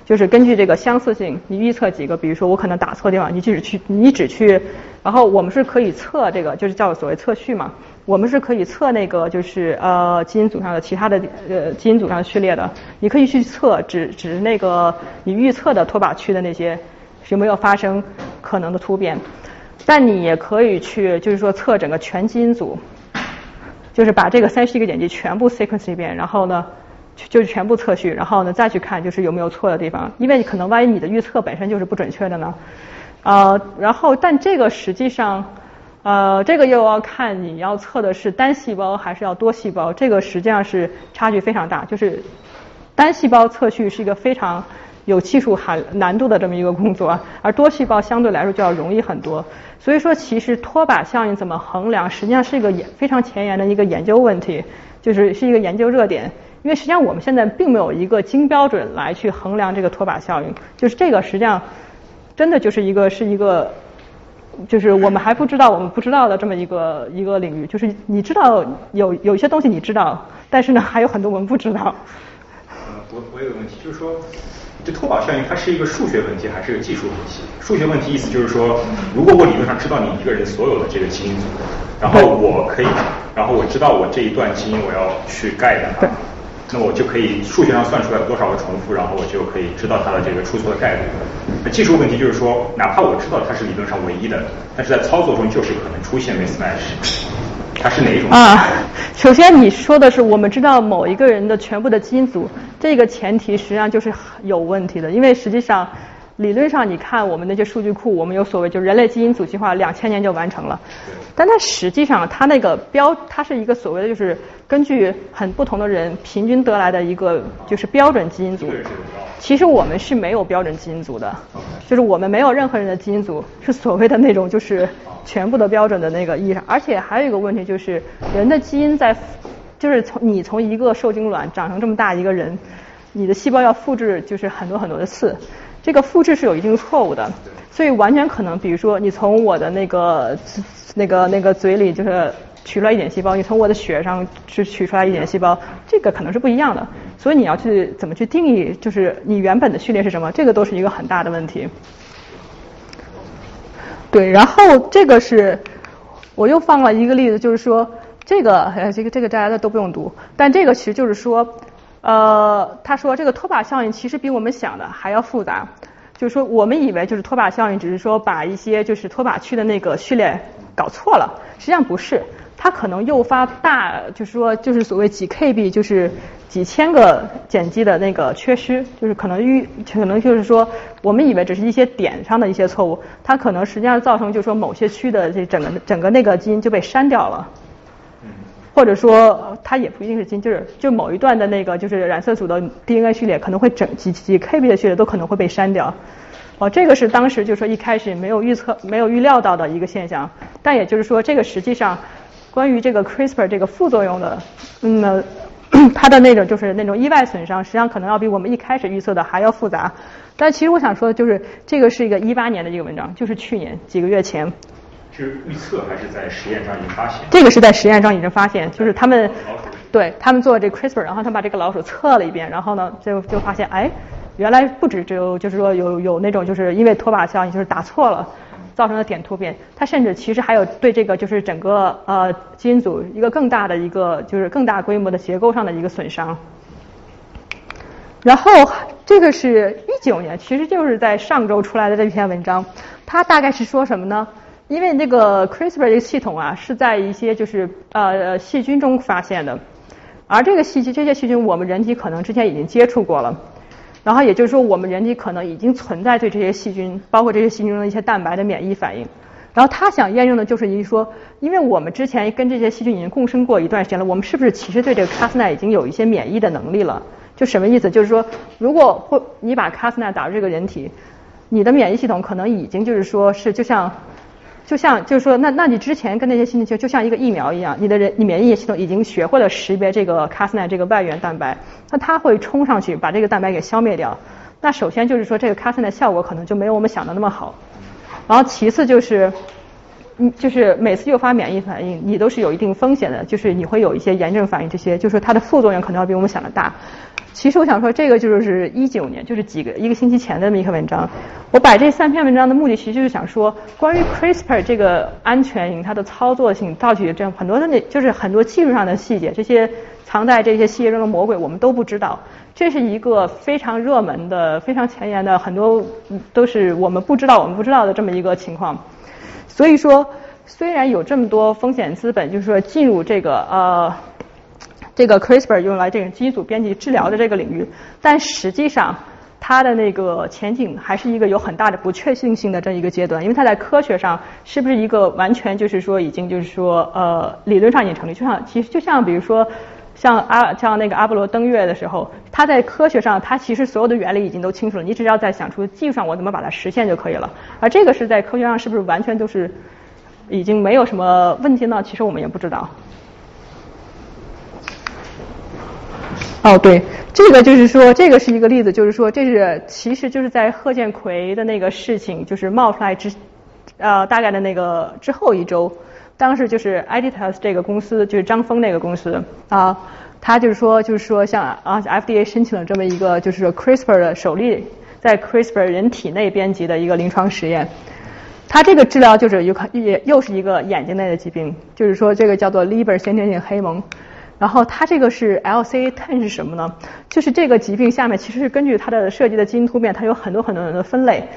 就是根据这个相似性，你预测几个，比如说我可能打错地方，你只去，你只去，然后我们是可以测这个，就是叫所谓测序嘛，我们是可以测那个就是呃基因组上的其他的呃基因组上的序列的，你可以去测只只那个你预测的脱靶区的那些有没有发生可能的突变，但你也可以去就是说测整个全基因组，就是把这个三十一个碱基全部 sequence 一遍，然后呢。就是全部测序，然后呢再去看就是有没有错的地方，因为可能万一你的预测本身就是不准确的呢，呃，然后但这个实际上，呃，这个又要看你要测的是单细胞还是要多细胞，这个实际上是差距非常大，就是单细胞测序是一个非常有技术含难度的这么一个工作，而多细胞相对来说就要容易很多，所以说其实拖把效应怎么衡量，实际上是一个非常前沿的一个研究问题，就是是一个研究热点。因为实际上我们现在并没有一个金标准来去衡量这个拖把效应，就是这个实际上真的就是一个是一个，就是我们还不知道我们不知道的这么一个一个领域，就是你知道有有一些东西你知道，但是呢还有很多我们不知道。呃，我我有个问题，就是说这脱靶效应它是一个数学问题还是个技术问题？数学问题意思就是说，如果我理论上知道你一个人所有的这个基因组，然后我可以，然后我知道我这一段基因我要去盖它。那我就可以数学上算出来有多少个重复，然后我就可以知道它的这个出错的概率。那技术问题就是说，哪怕我知道它是理论上唯一的，但是在操作中就是可能出现 mismatch。它是哪一种？啊，首先你说的是我们知道某一个人的全部的基因组，这个前提实际上就是有问题的，因为实际上。理论上，你看我们那些数据库，我们有所谓，就是人类基因组计划两千年就完成了。但它实际上，它那个标，它是一个所谓的，就是根据很不同的人平均得来的一个就是标准基因组。其实我们是没有标准基因组的，就是我们没有任何人的基因组是所谓的那种就是全部的标准的那个意义上。而且还有一个问题就是，人的基因在，就是从你从一个受精卵长成这么大一个人，你的细胞要复制就是很多很多的次。这个复制是有一定错误的，所以完全可能，比如说你从我的那个那个那个嘴里就是取出来一点细胞，你从我的血上去取出来一点细胞，这个可能是不一样的。所以你要去怎么去定义，就是你原本的序列是什么，这个都是一个很大的问题。对，然后这个是我又放了一个例子，就是说这个这个这个大家都不用读，但这个其实就是说。呃，他说这个脱靶效应其实比我们想的还要复杂，就是说我们以为就是脱靶效应只是说把一些就是脱靶区的那个序列搞错了，实际上不是，它可能诱发大，就是说就是所谓几 kb，就是几千个碱基的那个缺失，就是可能预可能就是说我们以为只是一些点上的一些错误，它可能实际上造成就是说某些区的这整个整个那个基因就被删掉了。或者说它也不一定是金，就是就某一段的那个就是染色组的 DNA 序列可能会整几几 KB 的序列都可能会被删掉。哦，这个是当时就说一开始没有预测、没有预料到的一个现象。但也就是说，这个实际上关于这个 CRISPR 这个副作用的，嗯，它的那种就是那种意外损伤，实际上可能要比我们一开始预测的还要复杂。但其实我想说的就是，这个是一个一八年的一个文章，就是去年几个月前。是预测还是在实验上已经发现？这个是在实验上已经发现，就是他们对他们做这 CRISPR，然后他把这个老鼠测了一遍，然后呢就就发现哎。原来不止只有，就是说有有那种就是因为拖把效应，就是打错了造成的点突变。它甚至其实还有对这个就是整个呃基因组一个更大的一个就是更大规模的结构上的一个损伤。然后这个是一九年，其实就是在上周出来的这篇文章，它大概是说什么呢？因为那个 CRISPR 这个系统啊是在一些就是呃细菌中发现的，而这个细菌这些细菌我们人体可能之前已经接触过了。然后也就是说，我们人体可能已经存在对这些细菌，包括这些细菌中的一些蛋白的免疫反应。然后他想验证的就是一说，因为我们之前跟这些细菌已经共生过一段时间了，我们是不是其实对这个 Cas9 已经有一些免疫的能力了？就什么意思？就是说，如果或你把 Cas9 打入这个人体，你的免疫系统可能已经就是说是就像。就像就是说，那那你之前跟那些细菌就像一个疫苗一样，你的人你免疫系统已经学会了识别这个 Cas9 这个外源蛋白，那它会冲上去把这个蛋白给消灭掉。那首先就是说，这个 Cas9 效果可能就没有我们想的那么好。然后其次就是，嗯，就是每次诱发免疫反应，你都是有一定风险的，就是你会有一些炎症反应，这些就是它的副作用可能要比我们想的大。其实我想说，这个就是一九年，就是几个一个星期前的这么一篇文章。我摆这三篇文章的目的，其实就是想说，关于 CRISPR 这个安全性、它的操作性，到底这样很多的那，就是很多技术上的细节，这些藏在这些细节中的魔鬼，我们都不知道。这是一个非常热门的、非常前沿的，很多都是我们不知道、我们不知道的这么一个情况。所以说，虽然有这么多风险资本，就是说进入这个呃。这个 CRISPR 用来这个基因组编辑治疗的这个领域，但实际上它的那个前景还是一个有很大的不确定性的这一个阶段，因为它在科学上是不是一个完全就是说已经就是说呃理论上已经成立，就像其实就像比如说像阿像那个阿波罗登月的时候，它在科学上它其实所有的原理已经都清楚了，你只要在想出技术上我怎么把它实现就可以了，而这个是在科学上是不是完全都是已经没有什么问题呢？其实我们也不知道。哦，对，这个就是说，这个是一个例子，就是说，这是其实就是在贺建奎的那个事情就是冒出来之，呃，大概的那个之后一周，当时就是 Editas 这个公司，就是张峰那个公司啊，他就是说，就是说，像啊 FDA 申请了这么一个就是 CRISPR 的首例在 CRISPR 人体内编辑的一个临床实验，他这个治疗就是又也又是一个眼睛内的疾病，就是说这个叫做 Leber 先天性黑蒙。然后它这个是 LCA ten 是什么呢？就是这个疾病下面其实是根据它的设计的基因突变，它有很多很多的分类，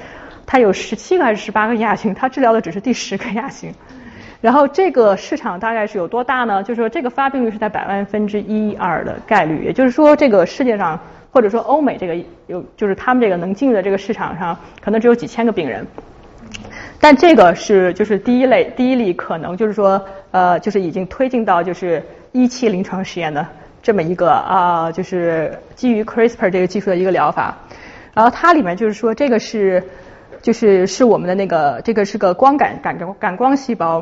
它有十七个还是十八个亚型，它治疗的只是第十个亚型。然后这个市场大概是有多大呢？就是说这个发病率是在百万分之一二的概率，也就是说这个世界上或者说欧美这个有就是他们这个能进入的这个市场上可能只有几千个病人。但这个是就是第一类第一例可能就是说呃就是已经推进到就是。一期临床实验的这么一个啊，就是基于 CRISPR 这个技术的一个疗法，然后它里面就是说这个是就是是我们的那个这个是个光感感感光细胞，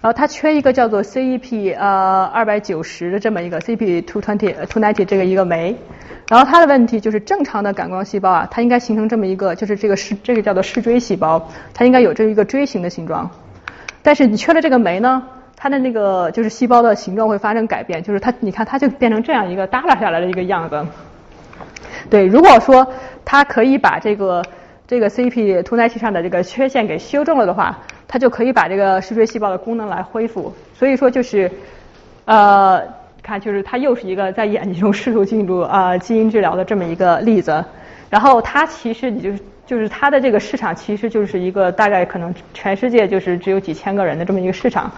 然后它缺一个叫做 CEP 呃二百九十的这么一个 CEP two twenty two ninety 这个一个酶，然后它的问题就是正常的感光细胞啊，它应该形成这么一个就是这个视这个叫做视锥细胞，它应该有这一个锥形的形状，但是你缺了这个酶呢？它的那个就是细胞的形状会发生改变，就是它，你看它就变成这样一个耷拉下来的一个样子。对，如果说它可以把这个这个 CP 突耐器上的这个缺陷给修正了的话，它就可以把这个视锥细胞的功能来恢复。所以说就是呃，看就是它又是一个在眼睛中试图进入啊基因治疗的这么一个例子。然后它其实你就就是它的这个市场其实就是一个大概可能全世界就是只有几千个人的这么一个市场。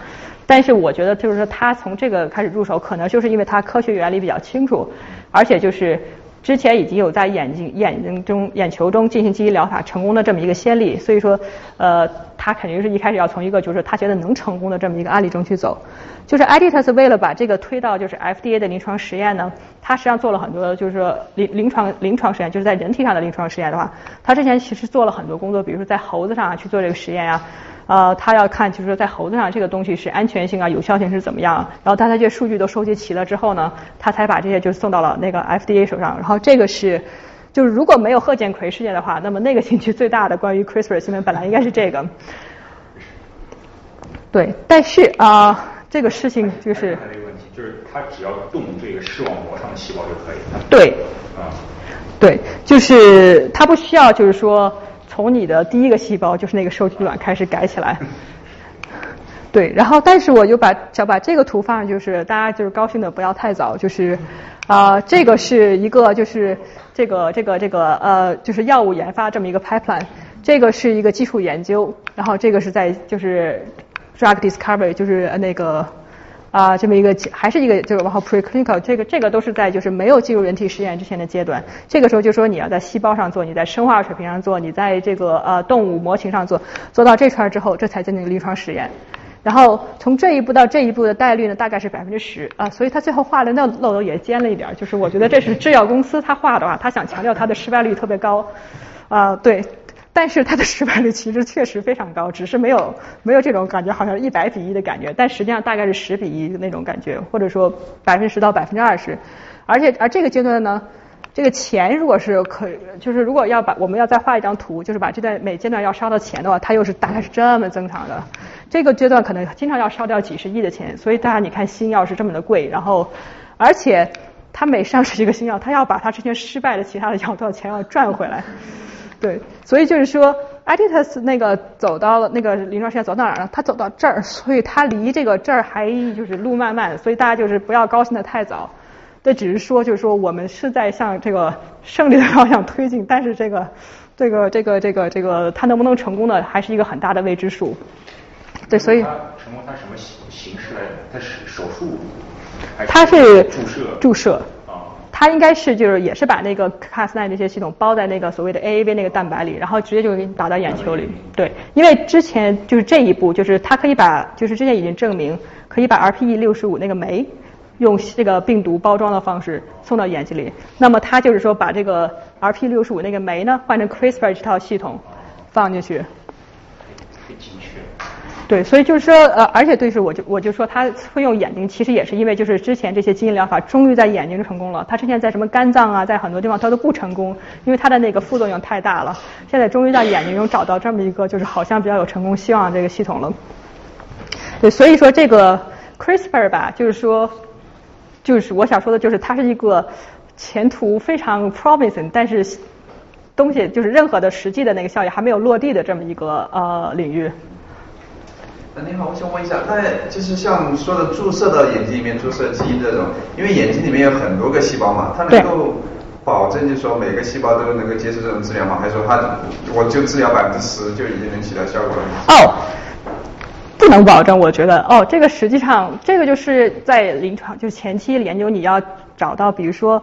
但是我觉得，就是说他从这个开始入手，可能就是因为他科学原理比较清楚，而且就是之前已经有在眼睛眼睛中眼球中进行基因疗法成功的这么一个先例，所以说，呃。他肯定是一开始要从一个就是他觉得能成功的这么一个案例中去走。就是 Editas 为了把这个推到就是 FDA 的临床实验呢，他实际上做了很多就是临临床临床实验，就是在人体上的临床实验的话，他之前其实做了很多工作，比如说在猴子上啊去做这个实验啊。呃，他要看就是说在猴子上这个东西是安全性啊、有效性是怎么样，然后大家这些数据都收集齐了之后呢，他才把这些就送到了那个 FDA 手上。然后这个是，就是如果没有贺建奎事件的话，那么那个星期最大的关于 CRISPR 新闻本来应该是这个。对，但是啊，这个事情就是。他这个问题就是他只要动这个视网膜上的细胞就可以。对。啊。对，就是他不需要就是说。从你的第一个细胞，就是那个受体卵开始改起来，对，然后但是我就把想把这个图放，就是大家就是高兴的不要太早，就是啊，这个是一个就是这个这个这个呃，就是药物研发这么一个 pipeline，这个是一个技术研究，然后这个是在就是 drug discovery，就是那个。啊，这么一个还是一个就是往后 preclinical，这个这个都是在就是没有进入人体实验之前的阶段。这个时候就说你要在细胞上做，你在生化水平上做，你在这个呃动物模型上做，做到这圈之后，这才进行临床实验。然后从这一步到这一步的概率呢，大概是百分之十啊，所以他最后画的那漏斗也尖了一点，就是我觉得这是制药公司他画的话，他想强调他的失败率特别高啊，对。但是它的失败率其实确实非常高，只是没有 没有这种感觉，好像一百比一的感觉，但实际上大概是十比一的那种感觉，或者说百分之十到百分之二十。而且而这个阶段呢，这个钱如果是可，就是如果要把我们要再画一张图，就是把这段每阶段要烧的钱的话，它又是大概是这么增长的。这个阶段可能经常要烧掉几十亿的钱，所以大家你看新药是这么的贵，然后而且它每上市一个新药，它要把它之前失败的其他的药多少钱要赚回来。对，所以就是说，Editas 那个走到了那个临床实验走到哪儿了？他走到这儿，所以他离这个这儿还就是路漫漫，所以大家就是不要高兴的太早。这只是说，就是说我们是在向这个胜利的方向推进，但是这个这个这个这个这个他能不能成功呢，还是一个很大的未知数。对，所以成功他什么形形式来？他是手术？他是注射？注射。它应该是就是也是把那个 Cas9 这些系统包在那个所谓的 AAV 那个蛋白里，然后直接就给你打到眼球里。对，因为之前就是这一步，就是它可以把就是之前已经证明可以把 RPE 六十五那个酶用这个病毒包装的方式送到眼睛里。那么它就是说把这个 RPE 六十五那个酶呢换成 CRISPR 这套系统放进去。对，所以就是说，呃，而且对是，我就我就说他会用眼睛，其实也是因为就是之前这些基因疗法终于在眼睛成功了，他之前在什么肝脏啊，在很多地方他都不成功，因为他的那个副作用太大了。现在终于在眼睛中找到这么一个就是好像比较有成功希望这个系统了。对，所以说这个 CRISPR 吧，就是说，就是我想说的就是它是一个前途非常 promising，但是东西就是任何的实际的那个效益还没有落地的这么一个呃领域。呃，你好，我想问一下，那就是像说的注射到眼睛里面注射基因这种，因为眼睛里面有很多个细胞嘛，它能够保证就是说每个细胞都能够接受这种治疗吗？还是说它我就治疗百分之十就已经能起到效果了？哦，不能保证，我觉得哦，这个实际上这个就是在临床就是前期研究你要找到，比如说。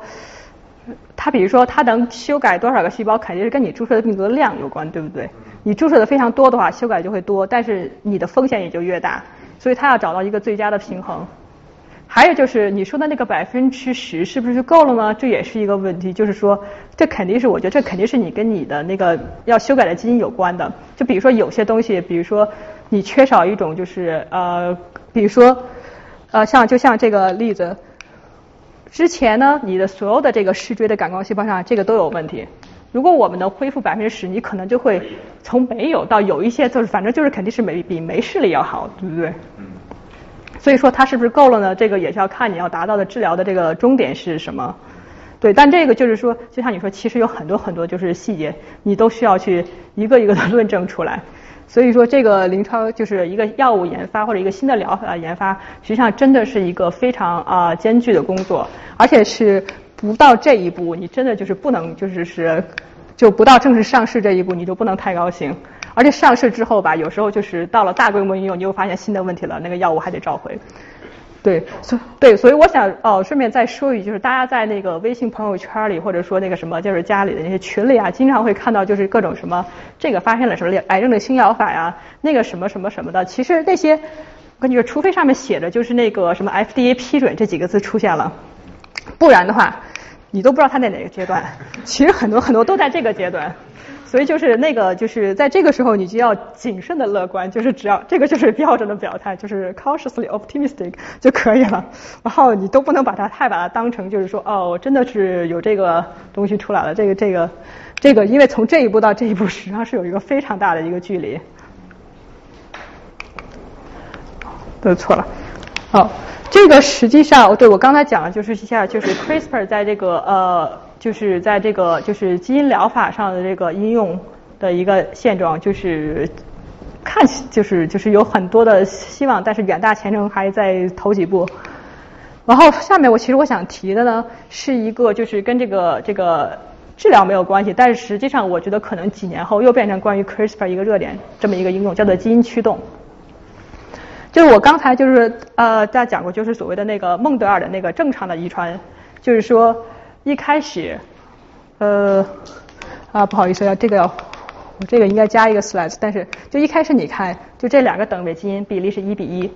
它比如说，它能修改多少个细胞，肯定是跟你注射的病毒的量有关，对不对？你注射的非常多的话，修改就会多，但是你的风险也就越大。所以它要找到一个最佳的平衡。还有就是你说的那个百分之十是不是就够了呢？这也是一个问题。就是说，这肯定是我觉得这肯定是你跟你的那个要修改的基因有关的。就比如说有些东西，比如说你缺少一种就是呃，比如说呃，像就像这个例子。之前呢，你的所有的这个视锥的感光细胞上，这个都有问题。如果我们能恢复百分之十，你可能就会从没有到有一些，就是反正就是肯定是没比没视力要好，对不对？嗯。所以说它是不是够了呢？这个也是要看你要达到的治疗的这个终点是什么。对，但这个就是说，就像你说，其实有很多很多就是细节，你都需要去一个一个的论证出来。所以说，这个临床就是一个药物研发或者一个新的疗法研发，实际上真的是一个非常啊艰巨的工作，而且是不到这一步，你真的就是不能就是是就不到正式上市这一步，你就不能太高兴。而且上市之后吧，有时候就是到了大规模应用，你又发现新的问题了，那个药物还得召回。对，所对，所以我想哦，顺便再说一句，就是大家在那个微信朋友圈里，或者说那个什么，就是家里的那些群里啊，经常会看到就是各种什么这个发现了什么癌症的新疗法呀，那个什么什么什么的。其实那些，我跟你说，除非上面写的就是那个什么 FDA 批准这几个字出现了，不然的话，你都不知道它在哪个阶段。其实很多很多都在这个阶段。所以就是那个，就是在这个时候，你就要谨慎的乐观，就是只要这个就是标准的表态，就是 cautiously optimistic 就可以了。然后你都不能把它太把它当成就是说，哦，真的是有这个东西出来了，这个这个这个，因为从这一步到这一步，实际上是有一个非常大的一个距离。都错了，好，这个实际上，对我刚才讲的就是一下，就是 CRISPR 在这个呃。就是在这个就是基因疗法上的这个应用的一个现状，就是看就是就是有很多的希望，但是远大前程还在头几步。然后下面我其实我想提的呢，是一个就是跟这个这个治疗没有关系，但是实际上我觉得可能几年后又变成关于 CRISPR 一个热点这么一个应用，叫做基因驱动。就是我刚才就是呃大家讲过，就是所谓的那个孟德尔的那个正常的遗传，就是说。一开始，呃，啊，不好意思，要这个要，我这个应该加一个 slide，但是就一开始你看，就这两个等位基因比例是一比一，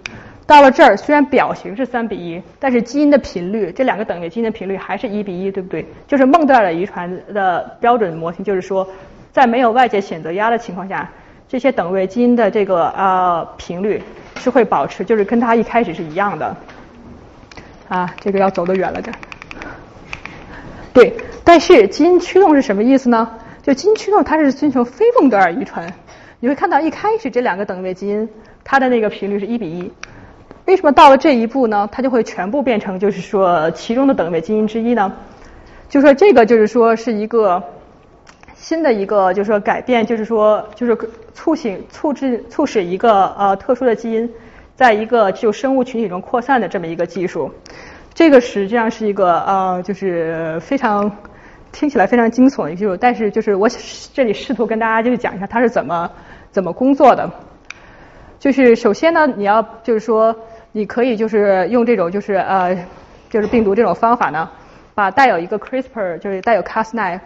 到了这儿虽然表型是三比一，但是基因的频率，这两个等位基因的频率还是一比一，对不对？就是孟德尔的遗传的标准模型，就是说，在没有外界选择压的情况下，这些等位基因的这个呃频率是会保持，就是跟它一开始是一样的。啊，这个要走得远了点。对，但是基因驱动是什么意思呢？就基因驱动它是遵循非孟德尔遗传。你会看到一开始这两个等位基因，它的那个频率是一比一。为什么到了这一步呢？它就会全部变成就是说其中的等位基因之一呢？就说这个就是说是一个新的一个就是说改变，就是说就是促进促进促使一个呃特殊的基因在一个就生物群体中扩散的这么一个技术。这个实际上是一个呃，就是非常听起来非常惊悚的一个技术，但是就是我这里试图跟大家就是讲一下它是怎么怎么工作的。就是首先呢，你要就是说你可以就是用这种就是呃就是病毒这种方法呢，把带有一个 CRISPR 就是带有 Cas9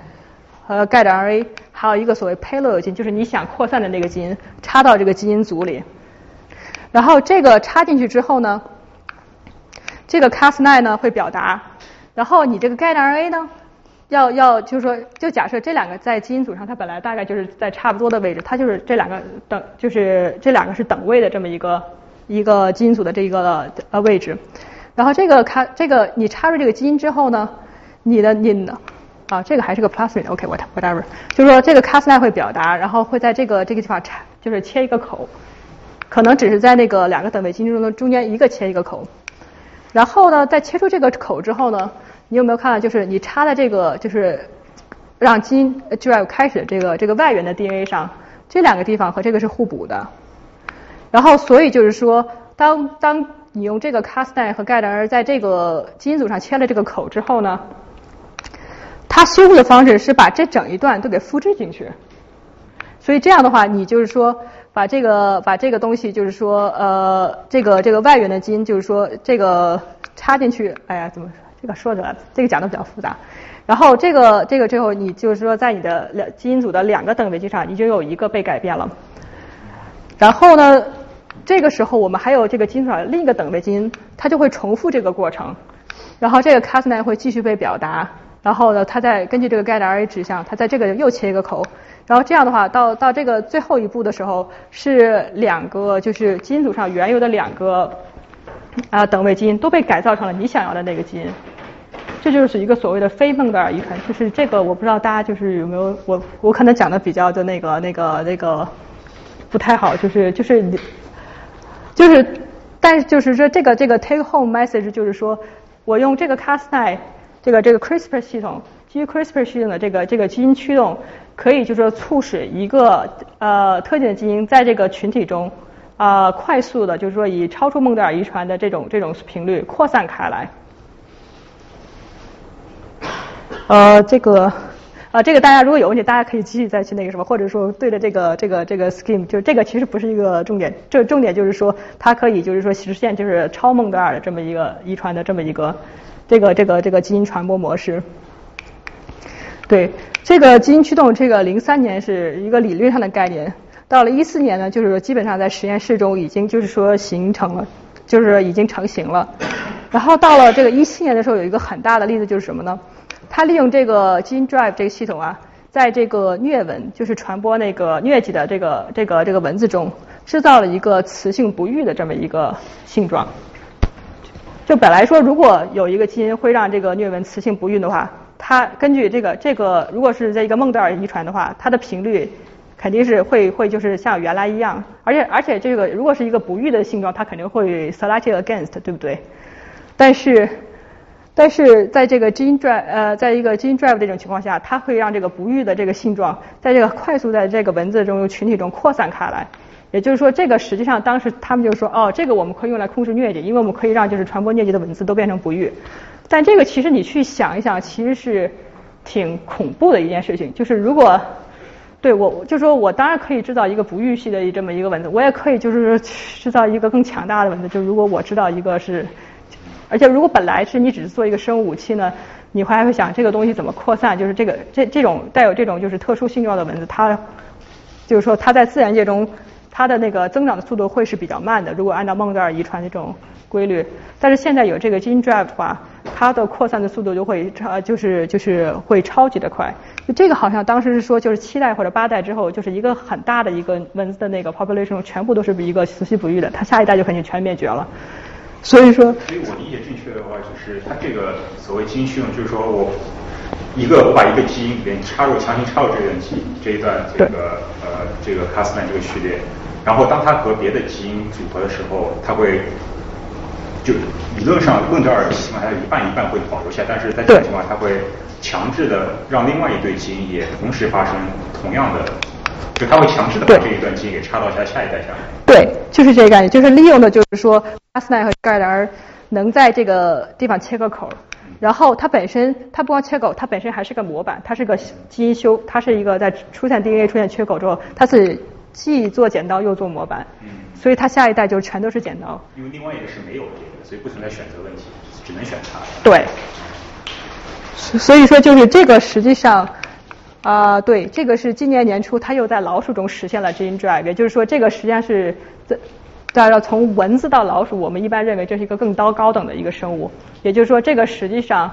和 guide RNA，还有一个所谓 payload 基因，就是你想扩散的那个基因插到这个基因组里，然后这个插进去之后呢。这个 Cas9 呢会表达，然后你这个 guide RNA 呢，要要就是说，就假设这两个在基因组上，它本来大概就是在差不多的位置，它就是这两个等，就是这两个是等位的这么一个一个基因组的这一个呃位置。然后这个卡这个你插入这个基因之后呢，你的你的啊这个还是个 plasmid，OK，what whatever，就是说这个 Cas9 会表达，然后会在这个这个地方插，就是切一个口，可能只是在那个两个等位基因中的中间一个切一个口。然后呢，在切出这个口之后呢，你有没有看到，就是你插在这个就是让基因就要开始这个这个外源的 DNA 上，这两个地方和这个是互补的。然后所以就是说，当当你用这个 Cas9 和 GuideR 在这个基因组上切了这个口之后呢，它修复的方式是把这整一段都给复制进去。所以这样的话，你就是说。把这个把这个东西，就是说，呃，这个这个外源的基因，就是说这个插进去，哎呀，怎么说这个说着这个讲的比较复杂。然后这个这个最后，你就是说在你的两基因组的两个等位基上，已经有一个被改变了。然后呢，这个时候我们还有这个基因组上另一个等位基因，它就会重复这个过程。然后这个 Cas9 会继续被表达。然后呢，它再根据这个 guide RA 指向，它在这个又切一个口。然后这样的话，到到这个最后一步的时候，是两个就是基因组上原有的两个啊等位基因都被改造成了你想要的那个基因，这就是一个所谓的非孟德尔遗传。就是这个我不知道大家就是有没有我我可能讲的比较的那个那个那个不太好，就是就是你就是，但是就是说这个这个 take home message 就是说我用这个 Cas9 这个这个 CRISPR 系统基于 CRISPR 系统的这个这个基因驱动。可以就是说促使一个呃特定的基因在这个群体中啊快速的，就是说以超出孟德尔遗传的这种这种频率扩散开来。呃，这个啊，这个大家如果有问题，大家可以继续再去那个什么，或者说对着这个这个这个 scheme，就这个其实不是一个重点，这重点就是说它可以就是说实现就是超孟德尔的这么一个遗传的这么一个这个这个这个基因传播模式。对，这个基因驱动，这个零三年是一个理论上的概念，到了一四年呢，就是基本上在实验室中已经就是说形成了，就是已经成型了。然后到了这个一七年的时候，有一个很大的例子就是什么呢？它利用这个基因 Drive 这个系统啊，在这个疟蚊，就是传播那个疟疾的这个这个这个蚊子中，制造了一个雌性不育的这么一个性状。就本来说，如果有一个基因会让这个疟蚊雌性不育的话，它根据这个这个，如果是在一个孟德尔遗传的话，它的频率肯定是会会就是像原来一样，而且而且这个如果是一个不育的性状，它肯定会 selected against，对不对？但是，但是在这个 gene drive 呃，在一个 gene drive 这种情况下，它会让这个不育的这个性状，在这个快速在这个蚊子中群体中扩散开来。也就是说，这个实际上当时他们就说，哦，这个我们可以用来控制疟疾，因为我们可以让就是传播疟疾的蚊子都变成不育。但这个其实你去想一想，其实是挺恐怖的一件事情。就是如果对我，就说我当然可以制造一个不育系的这么一个蚊子，我也可以就是制造一个更强大的蚊子。就如果我知道一个是。而且，如果本来是你只是做一个生物武器呢，你还会想这个东西怎么扩散？就是这个这这种带有这种就是特殊性状的蚊子，它就是说它在自然界中它的那个增长的速度会是比较慢的。如果按照孟德尔遗传的这种规律，但是现在有这个 gene drive 的话，它的扩散的速度就会超就是就是会超级的快。就这个好像当时是说就是七代或者八代之后，就是一个很大的一个蚊子的那个 population 全部都是一个雌性不育的，它下一代就肯定全灭绝了。所以说，所以我理解正确的话，就是它这个所谓基因驱动，就是说我一个我把一个基因里面插入强行插入这段基因这一段这个呃这个 Cas9 这个序列，然后当它和别的基因组合的时候，它会就理论上孟德尔情况下一半一半会保留下，但是在这种情况它会强制的让另外一对基因也同时发生同样的。就它会强制的把这一段基因给插到下下一代下面。对，就是这个概念，就是利用的就是说，Cas9 和盖尔能在这个地方切个口，然后它本身它不光缺口，它本身还是个模板，它是个基因修，它是一个在出现 DNA 出现缺口之后，它是既做剪刀又做模板，所以它下一代就全都是剪刀。因为另外一个是没有这个，所以不存在选择问题，只能选它。对，所以说就是这个实际上。啊，对，这个是今年年初，他又在老鼠中实现了 gene drive，也就是说，这个实际上是在大家要从蚊子到老鼠，我们一般认为这是一个更高高等的一个生物。也就是说，这个实际上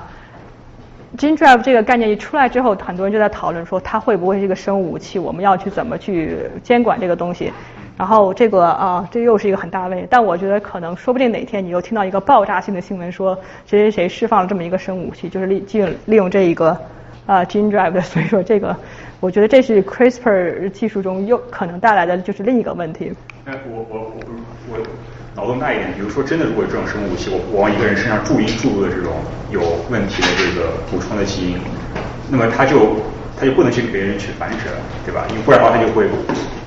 gene drive 这个概念一出来之后，很多人就在讨论说，它会不会是一个生物武器？我们要去怎么去监管这个东西？然后这个啊，这又是一个很大问题。但我觉得可能说不定哪天你又听到一个爆炸性的新闻，说谁谁谁释放了这么一个生物武器，就是利利利用这一个。啊，gene drive 的，所以说这个，我觉得这是 CRISPR 技术中又可能带来的就是另一个问题。哎我我我我脑洞大一点，比如说真的如果这种生物武器，我我往一个人身上注音注入的这种有问题的这个补充的基因，那么他就他就不能去给别人去繁殖了，对吧？因为不然的话他就会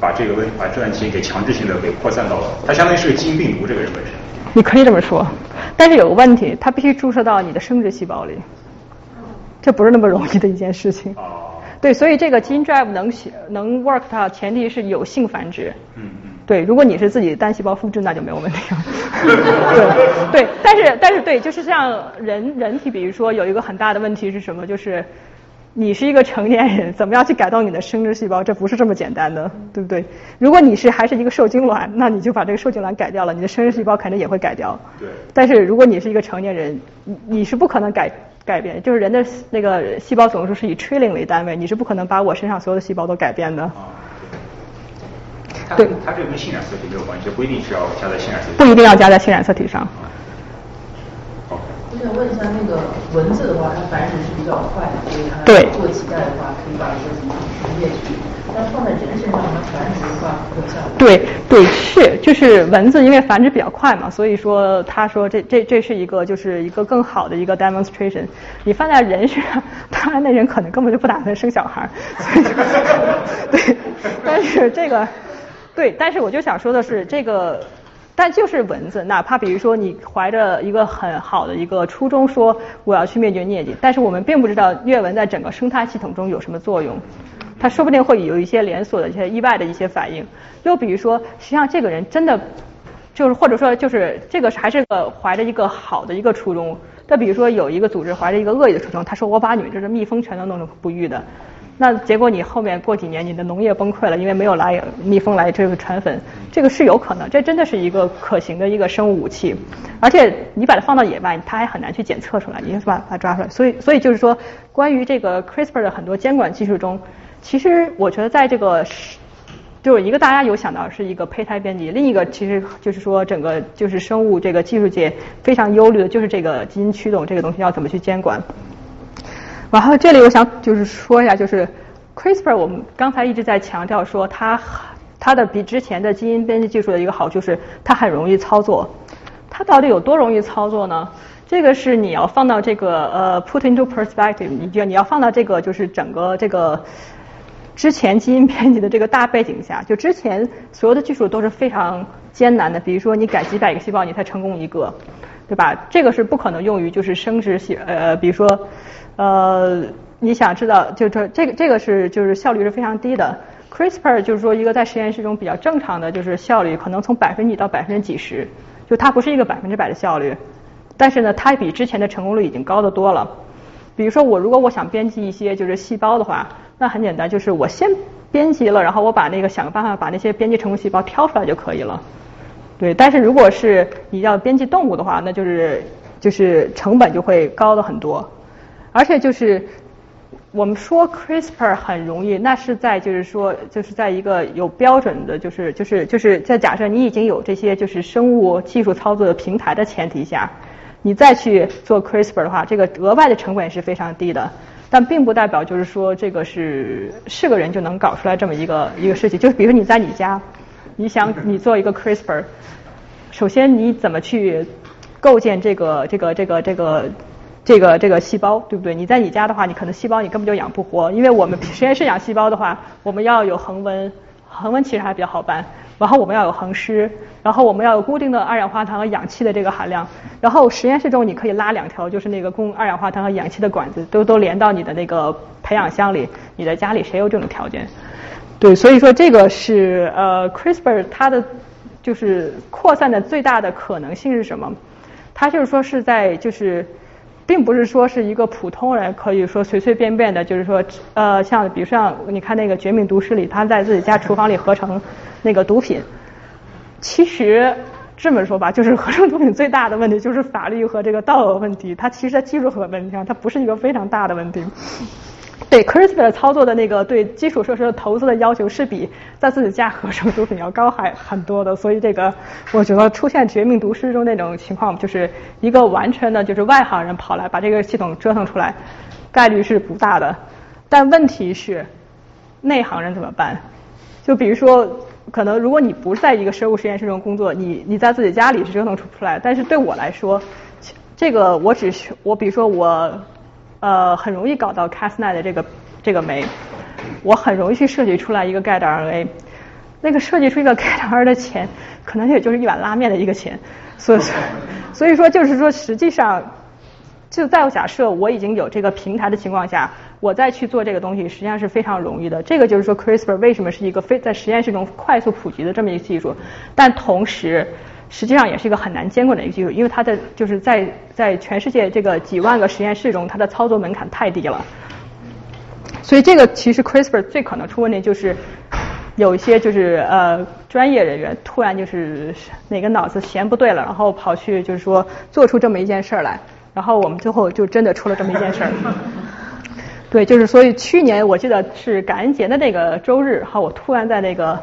把这个问把这段基因给强制性的给扩散到了，它相当于是个基因病毒这个人本身。你可以这么说，但是有个问题，它必须注射到你的生殖细胞里。这不是那么容易的一件事情。对，所以这个基因 drive 能能 work 它前提是有性繁殖。嗯嗯。对，如果你是自己单细胞复制，那就没有问题了。对对，但是但是对，就是像人人体，比如说有一个很大的问题是什么？就是你是一个成年人，怎么样去改造你的生殖细胞？这不是这么简单的，对不对？如果你是还是一个受精卵，那你就把这个受精卵改掉了，你的生殖细胞肯定也会改掉。对。但是如果你是一个成年人，你你是不可能改。改变就是人的那个细胞总数是以 trillion 为单位，你是不可能把我身上所有的细胞都改变的。对，它这个跟性染色体没有关系，不一定是要加在性染色体。不一定要加在性染色体上。我想问一下，那个蚊子的话，它繁殖是比较快的，所以它做脐带的话，可以把一个叶去。但放在人身上，它繁殖的话有效。对对是，就是蚊子因为繁殖比较快嘛，所以说他说这这这是一个就是一个更好的一个 demonstration。你放在人身上，当然那人可能根本就不打算生小孩儿。对，但是这个对，但是我就想说的是这个。但就是蚊子，哪怕比如说你怀着一个很好的一个初衷，说我要去灭绝疟疾，但是我们并不知道疟蚊在整个生态系统中有什么作用，它说不定会有一些连锁的一些意外的一些反应。又比如说，实际上这个人真的就是或者说就是这个还是个怀着一个好的一个初衷。再比如说有一个组织怀着一个恶意的初衷，他说我把你们这些蜜蜂全都弄成不育的。那结果你后面过几年你的农业崩溃了，因为没有来蜜蜂来这个传粉，这个是有可能，这真的是一个可行的一个生物武器，而且你把它放到野外，它还很难去检测出来，你是把它抓出来。所以，所以就是说，关于这个 CRISPR 的很多监管技术中，其实我觉得在这个就是一个大家有想到是一个胚胎编辑，另一个其实就是说整个就是生物这个技术界非常忧虑的就是这个基因驱动这个东西要怎么去监管。然后这里我想就是说一下，就是 CRISPR，我们刚才一直在强调说它它的比之前的基因编辑技术的一个好处是它很容易操作。它到底有多容易操作呢？这个是你要放到这个呃 put into perspective，你就你要放到这个就是整个这个之前基因编辑的这个大背景下，就之前所有的技术都是非常艰难的，比如说你改几百个细胞你才成功一个，对吧？这个是不可能用于就是生殖系呃，比如说。呃，你想知道，就这这个这个是就是效率是非常低的。CRISPR 就是说一个在实验室中比较正常的就是效率，可能从百分几到百分之几十，就它不是一个百分之百的效率。但是呢，它比之前的成功率已经高得多了。比如说我如果我想编辑一些就是细胞的话，那很简单，就是我先编辑了，然后我把那个想个办法把那些编辑成功细胞挑出来就可以了。对，但是如果是你要编辑动物的话，那就是就是成本就会高的很多。而且就是我们说 CRISPR 很容易，那是在就是说就是在一个有标准的，就是就是就是在假设你已经有这些就是生物技术操作的平台的前提下，你再去做 CRISPR 的话，这个额外的成本是非常低的。但并不代表就是说这个是是个人就能搞出来这么一个一个事情。就是比如说你在你家，你想你做一个 CRISPR，首先你怎么去构建这个这个这个这个。这个这个细胞对不对？你在你家的话，你可能细胞你根本就养不活，因为我们 实验室养细胞的话，我们要有恒温，恒温其实还比较好办。然后我们要有恒湿，然后我们要有固定的二氧化碳和氧气的这个含量。然后实验室中你可以拉两条，就是那个供二氧化碳和氧气的管子，都都连到你的那个培养箱里。你在家里谁有这种条件？对，所以说这个是呃 CRISPR 它的就是扩散的最大的可能性是什么？它就是说是在就是。并不是说是一个普通人可以说随随便便的，就是说，呃，像比如像你看那个《绝命毒师》里，他在自己家厨房里合成那个毒品。其实这么说吧，就是合成毒品最大的问题就是法律和这个道德问题，它其实在技术和问题上，它不是一个非常大的问题。对 CRISPR 操作的那个对基础设施的投资的要求是比在自己家合成毒品要高还很多的，所以这个我觉得出现绝命毒师中那种情况，就是一个完全的就是外行人跑来把这个系统折腾出来，概率是不大的。但问题是内行人怎么办？就比如说，可能如果你不在一个生物实验室中工作，你你在自己家里是折腾出不出来。但是对我来说，这个我只是我比如说我。呃，很容易搞到 Cas9 的这个这个酶，我很容易去设计出来一个 guide RNA，那个设计出一个 guide RNA 的钱，可能也就是一碗拉面的一个钱，所以 所以说就是说，实际上就在假设我已经有这个平台的情况下，我再去做这个东西，实际上是非常容易的。这个就是说 CRISPR 为什么是一个非在实验室中快速普及的这么一个技术，但同时。实际上也是一个很难监管的一个技术，因为它的就是在在全世界这个几万个实验室中，它的操作门槛太低了。所以这个其实 CRISPR 最可能出问题就是有一些就是呃专业人员突然就是哪个脑子弦不对了，然后跑去就是说做出这么一件事儿来，然后我们最后就真的出了这么一件事儿。对，就是所以去年我记得是感恩节的那个周日，然后我突然在那个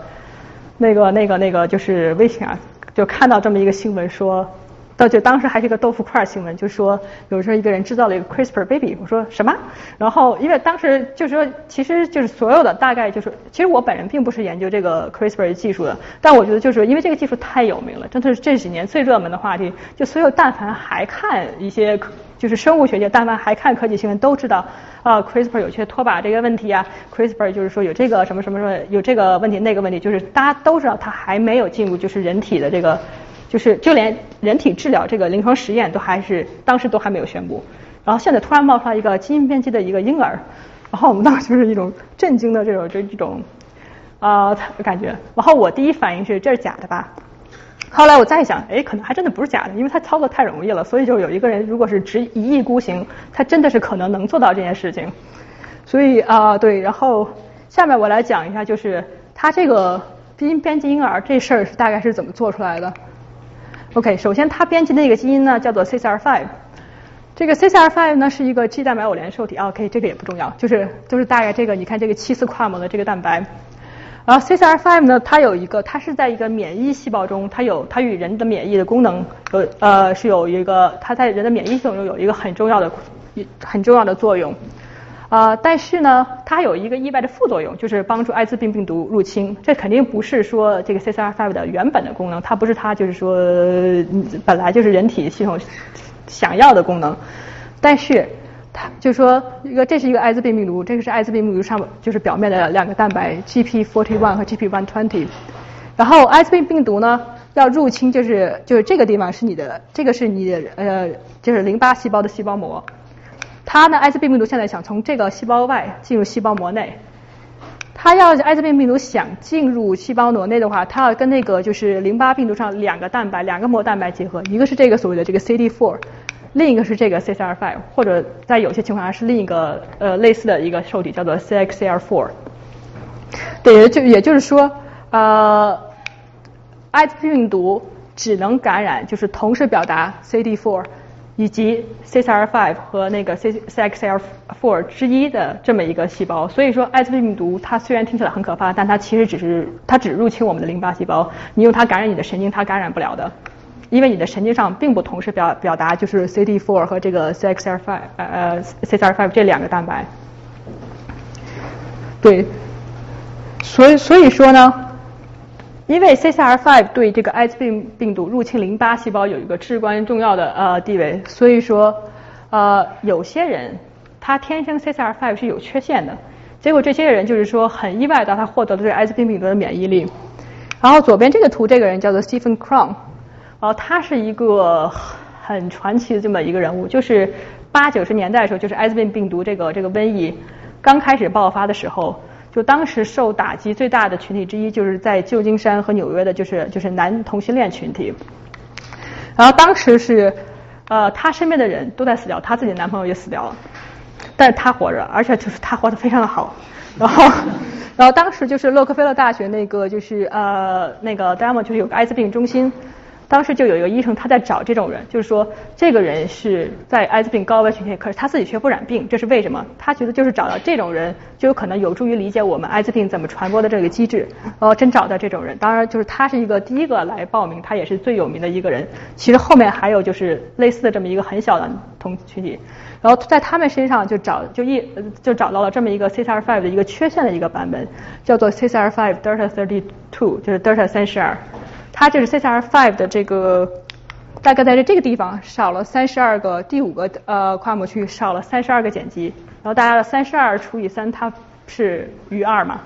那个那个那个就是微信啊。就看到这么一个新闻说，到就当时还是一个豆腐块新闻，就说有时候一个人制造了一个 CRISPR baby，我说什么？然后因为当时就是说，其实就是所有的大概就是，其实我本人并不是研究这个 CRISPR 技术的，但我觉得就是因为这个技术太有名了，真的是这几年最热门的话题，就所有但凡还看一些就是生物学界，但凡还看科技新闻都知道啊，CRISPR 有些拖把这个问题啊，CRISPR 就是说有这个什么什么什么有这个问题那个问题，就是大家都知道它还没有进入就是人体的这个就是就连人体治疗这个临床实验都还是当时都还没有宣布，然后现在突然冒出来一个基因编辑的一个婴儿，然后我们当时就是一种震惊的这种这这种啊感觉，然后我第一反应是这是假的吧？后来我再想，哎，可能还真的不是假的，因为他操作太容易了，所以就有一个人如果是执一意孤行，他真的是可能能做到这件事情。所以啊，对，然后下面我来讲一下，就是他这个基因编辑婴儿这事儿是大概是怎么做出来的。OK，首先他编辑那个基因呢叫做 CCR5，这个 CCR5 呢是一个 G 蛋白偶联受体。OK，这个也不重要，就是就是大概这个，你看这个七四跨膜的这个蛋白。然后 CCR5 呢，它有一个，它是在一个免疫细胞中，它有它与人的免疫的功能有呃是有一个，它在人的免疫系统中有一个很重要的很重要的作用啊。但是呢，它有一个意外的副作用，就是帮助艾滋病病毒入侵。这肯定不是说这个 CCR5 的原本的功能，它不是它就是说本来就是人体系统想要的功能，但是。它就是说，一个这是一个艾滋病病毒，这个是艾滋病病毒上就是表面的两个蛋白 GP41 和 GP120。然后艾滋病病毒呢要入侵，就是就是这个地方是你的，这个是你的呃就是淋巴细胞的细胞膜。它呢艾滋病病毒现在想从这个细胞外进入细胞膜内。它要艾滋病病毒想进入细胞膜内的话，它要跟那个就是淋巴病毒上两个蛋白两个膜蛋白结合，一个是这个所谓的这个 CD4。另一个是这个 CCR5，或者在有些情况下是另一个呃类似的一个受体叫做 CXCR4。对，就也就是说，呃，艾滋病毒只能感染就是同时表达 CD4 以及 CCR5 和那个 C CXCR4 之一的这么一个细胞。所以说，艾滋病毒它虽然听起来很可怕，但它其实只是它只入侵我们的淋巴细胞，你用它感染你的神经，它感染不了的。因为你的神经上并不同时表表达就是 CD4 和这个 CXCR5 呃呃 CCR5 这两个蛋白，对，所以所以说呢，因为 CCR5 对这个艾滋病病毒入侵淋巴细胞有一个至关重要的呃地位，所以说呃有些人他天生 CCR5 是有缺陷的，结果这些人就是说很意外的他获得了对艾滋病病毒的免疫力，然后左边这个图这个人叫做 Stephen Crown。然后，他是一个很传奇的这么一个人物，就是八九十年代的时候，就是艾滋病病毒这个这个瘟疫刚开始爆发的时候，就当时受打击最大的群体之一，就是在旧金山和纽约的，就是就是男同性恋群体。然后当时是呃，他身边的人都在死掉，他自己男朋友也死掉了，但是他活着，而且就是他活得非常的好。然后然后当时就是洛克菲勒大学那个就是呃那个 demo 就是有个艾滋病中心。当时就有一个医生，他在找这种人，就是说这个人是在艾滋病高危群体，可是他自己却不染病，这是为什么？他觉得就是找到这种人，就有可能有助于理解我们艾滋病怎么传播的这个机制。呃，真找到这种人，当然就是他是一个第一个来报名，他也是最有名的一个人。其实后面还有就是类似的这么一个很小的同群体，然后在他们身上就找就一就找到了这么一个 CCR5 的一个缺陷的一个版本，叫做 CCR5 Delta Thirty Two，就是 Delta 三十二。它就是 CCR5 的这个，大概在这这个地方少了三十二个，第五个呃跨膜区少了三十二个碱基，然后大家的三十二除以三，它是余二嘛？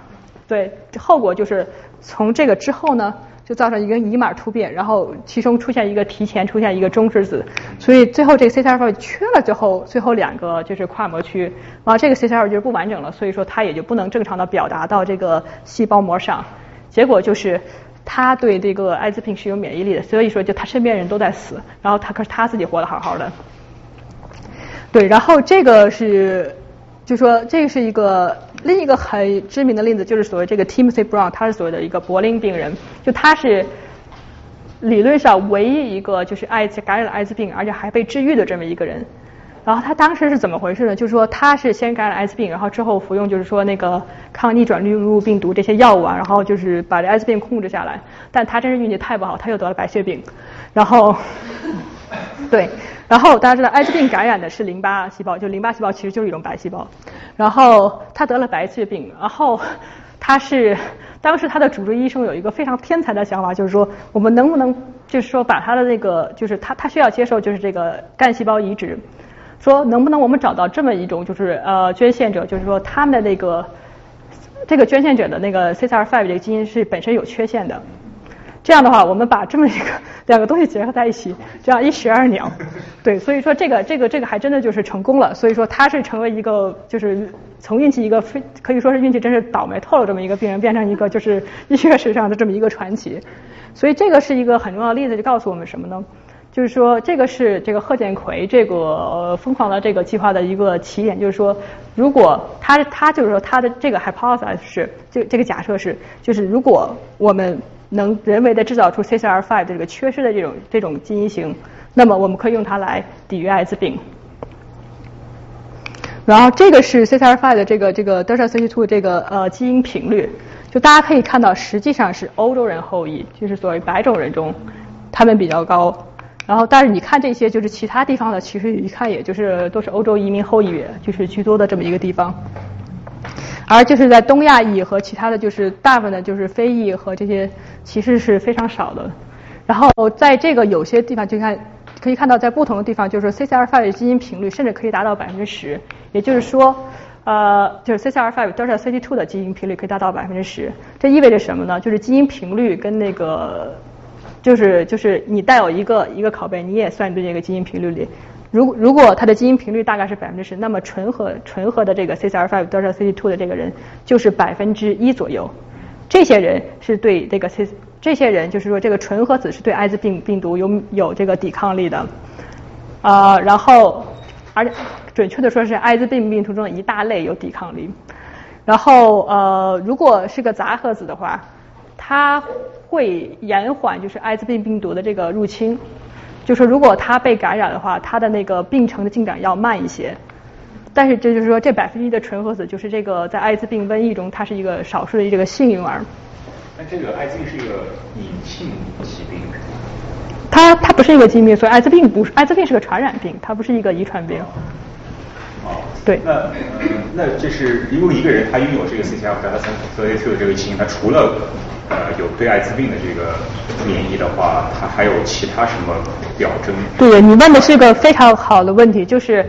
对，后果就是从这个之后呢，就造成一个乙码突变，然后其中出现一个提前出现一个中之子，所以最后这个 CCR5 缺了最后，最后两个就是跨膜区，然后这个 CCR5 就是不完整了，所以说它也就不能正常的表达到这个细胞膜上，结果就是。他对这个艾滋病是有免疫力的，所以说就他身边人都在死，然后他可是他自己活得好好的。对，然后这个是，就说这个是一个另一个很知名的例子，就是所谓这个 Timothy Brown，他是所谓的一个柏林病人，就他是理论上唯一一个就是艾滋感染了艾滋病，而且还被治愈的这么一个人。然后他当时是怎么回事呢？就是说他是先感染艾滋病，然后之后服用就是说那个抗逆转录入病毒这些药物啊，然后就是把这艾滋病控制下来。但他真是运气太不好，他又得了白血病。然后，对，然后大家知道艾滋病感染的是淋巴细胞，就淋巴细胞其实就是一种白细胞。然后他得了白血病，然后他是当时他的主治医生有一个非常天才的想法，就是说我们能不能就是说把他的那个就是他他需要接受就是这个干细胞移植。说能不能我们找到这么一种就是呃捐献者，就是说他们的那个这个捐献者的那个 CCR5 这个基因是本身有缺陷的，这样的话，我们把这么一个 两个东西结合在一起，这样一石二鸟。对，所以说这个这个这个还真的就是成功了。所以说他是成为一个就是从运气一个非可以说是运气真是倒霉透了这么一个病人，变成一个就是医学史上的这么一个传奇。所以这个是一个很重要的例子，就告诉我们什么呢？就是说这个是这个贺建奎这个疯狂的这个计划的一个起点，就是说如果他他就是说他的这个 hypothesis 是这这个假设是就是如果我们能人为的制造出 CCR5 的这个缺失的这种这种基因型，那么我们可以用它来抵御艾滋病。然后这个是 CCR5 的这个这个 delta CT2 这个呃基因频率，就大家可以看到，实际上是欧洲人后裔，就是所谓白种人中，他们比较高。然后但是你看这些就是其他地方的，其实一看也就是都是欧洲移民后裔，就是居多的这么一个地方。而就是在东亚裔和其他的就是大部分的就是非裔和这些其实是非常少的。然后在这个有些地方就看可以看到，在不同的地方就是 CCR5 的基因频率甚至可以达到百分之十，也就是说，呃，就是 CCR5 Delta CT2 的基因频率可以达到百分之十。这意味着什么呢？就是基因频率跟那个就是就是你带有一个一个拷贝，你也算进这个基因频率里。如果如果它的基因频率大概是百分之十，那么纯合纯合的这个 CCR5 德尔塔 CT2 的这个人就是百分之一左右。这些人是对这个 C，这些人就是说这个纯合子是对艾滋病病毒有有这个抵抗力的，啊，然后而准确的说是艾滋病病毒中的一大类有抵抗力。然后呃，如果是个杂合子的话，它会延缓就是艾滋病病毒的这个入侵。就是如果它被感染的话，它的那个病程的进展要慢一些。但是这就是说，这百分之一的纯合子就是这个在艾滋病瘟疫中，它是一个少数的这个幸运儿。那这个艾滋病是一个隐性疾病。它它不是一个疾病，所以艾滋病不是艾滋病是个传染病，它不是一个遗传病。哦，对。那那这是如果一个人他拥有这个 CCR 和他三和 A 特的这个基因，他除了呃有对艾滋病的这个免疫的话，他还有其他什么表征？对，你问的是个非常好的问题，就是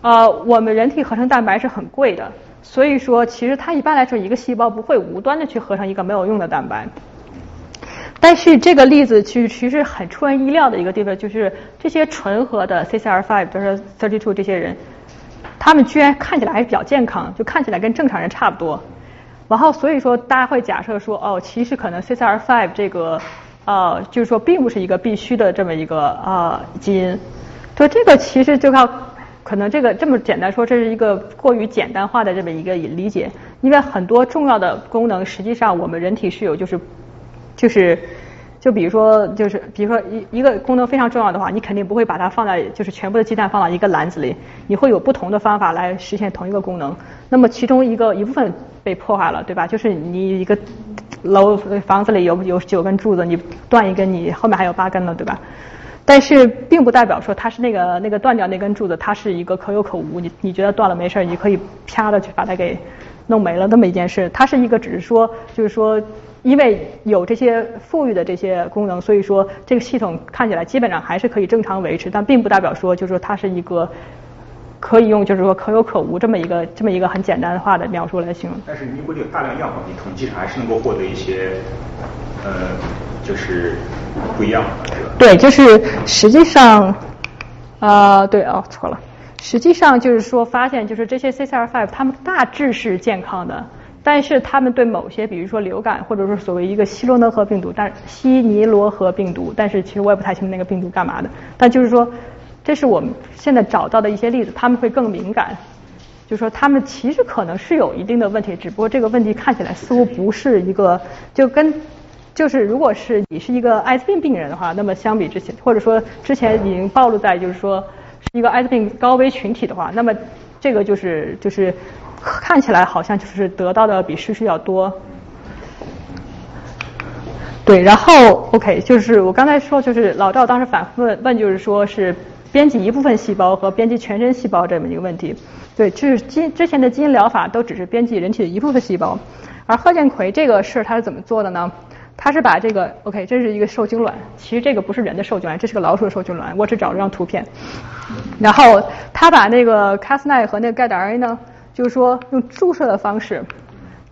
呃我们人体合成蛋白是很贵的，所以说其实它一般来说一个细胞不会无端的去合成一个没有用的蛋白。但是这个例子其实其实很出人意料的一个地方，就是这些纯合的 CCR5 就是 thirty two 这些人，他们居然看起来还是比较健康，就看起来跟正常人差不多。然后所以说大家会假设说，哦，其实可能 CCR5 这个呃，就是说并不是一个必须的这么一个啊基因。所以这个其实就靠可能这个这么简单说，这是一个过于简单化的这么一个理解，因为很多重要的功能实际上我们人体是有就是。就是，就比如说，就是比如说一一个功能非常重要的话，你肯定不会把它放在就是全部的鸡蛋放到一个篮子里，你会有不同的方法来实现同一个功能。那么其中一个一部分被破坏了，对吧？就是你一个楼房子里有有九根柱子，你断一根，你后面还有八根了，对吧？但是并不代表说它是那个那个断掉那根柱子，它是一个可有可无。你你觉得断了没事，你可以啪的去把它给弄没了那么一件事。它是一个只是说就是说。因为有这些富裕的这些功能，所以说这个系统看起来基本上还是可以正常维持，但并不代表说就是说它是一个可以用就是说可有可无这么一个这么一个很简单化的描述来形容。但是如果你有大量样本，你统计上还是能够获得一些呃就是不一样的，对吧？对，就是实际上啊，对哦，错了，实际上就是说发现就是这些 CCR5 它们大致是健康的。但是他们对某些，比如说流感，或者说所谓一个希罗能河病毒，但西尼罗河病毒，但是其实我也不太清楚那个病毒干嘛的。但就是说，这是我们现在找到的一些例子，他们会更敏感，就是说他们其实可能是有一定的问题，只不过这个问题看起来似乎不是一个，就跟就是如果是你是一个艾滋病病人的话，那么相比之前，或者说之前已经暴露在就是说是一个艾滋病高危群体的话，那么这个就是就是。看起来好像就是得到的比失去要多，对，然后 OK，就是我刚才说，就是老赵当时反复问问，就是说是编辑一部分细胞和编辑全身细胞这么一个问题，对，就是基之前的基因疗法都只是编辑人体的一部分细胞，而贺建奎这个事儿他是怎么做的呢？他是把这个 OK，这是一个受精卵，其实这个不是人的受精卵，这是个老鼠的受精卵，我只找了张图片，然后他把那个 Cas9 和那个盖达 A 呢？就是说，用注射的方式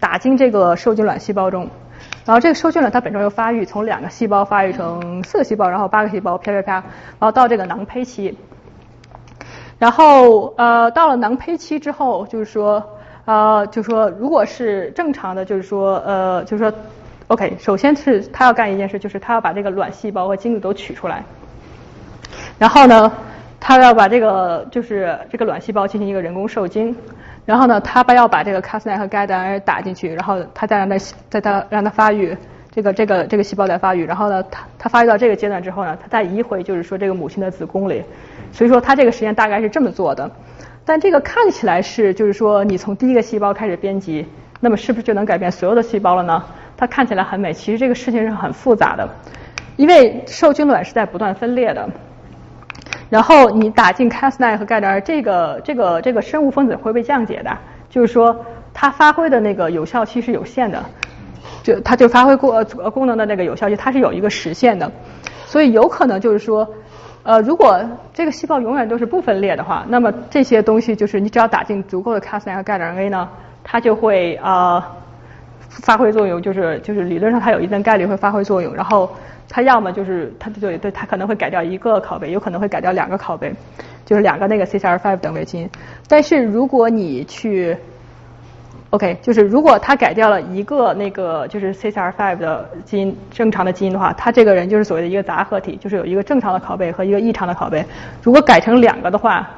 打进这个受精卵细胞中，然后这个受精卵它本身又发育，从两个细胞发育成四个细胞，然后八个细胞，啪啪啪，然后到这个囊胚期。然后呃，到了囊胚期之后，就是说呃，就是说如果是正常的，就是说呃，就是说 OK，首先是他要干一件事，就是他要把这个卵细胞和精子都取出来。然后呢，他要把这个就是这个卵细胞进行一个人工受精。然后呢，他把要把这个 Cas9 和 Guide 打进去，然后他再让它再它让它发育，这个这个这个细胞再发育。然后呢，它它发育到这个阶段之后呢，它再移回就是说这个母亲的子宫里。所以说他这个实验大概是这么做的。但这个看起来是就是说你从第一个细胞开始编辑，那么是不是就能改变所有的细胞了呢？它看起来很美，其实这个事情是很复杂的，因为受精卵是在不断分裂的。然后你打进 Cas9 和钙点，这个这个这个生物分子会被降解的，就是说它发挥的那个有效期是有限的，就它就发挥过呃功能的那个有效期，它是有一个实限的，所以有可能就是说，呃，如果这个细胞永远都是不分裂的话，那么这些东西就是你只要打进足够的 Cas9 和钙点 A 呢，它就会呃发挥作用，就是就是理论上它有一定概率会发挥作用，然后。他要么就是他对对，他可能会改掉一个拷贝，有可能会改掉两个拷贝，就是两个那个 CCR5 等位基因。但是如果你去，OK，就是如果他改掉了一个那个就是 CCR5 的基因正常的基因的话，他这个人就是所谓的一个杂合体，就是有一个正常的拷贝和一个异常的拷贝。如果改成两个的话，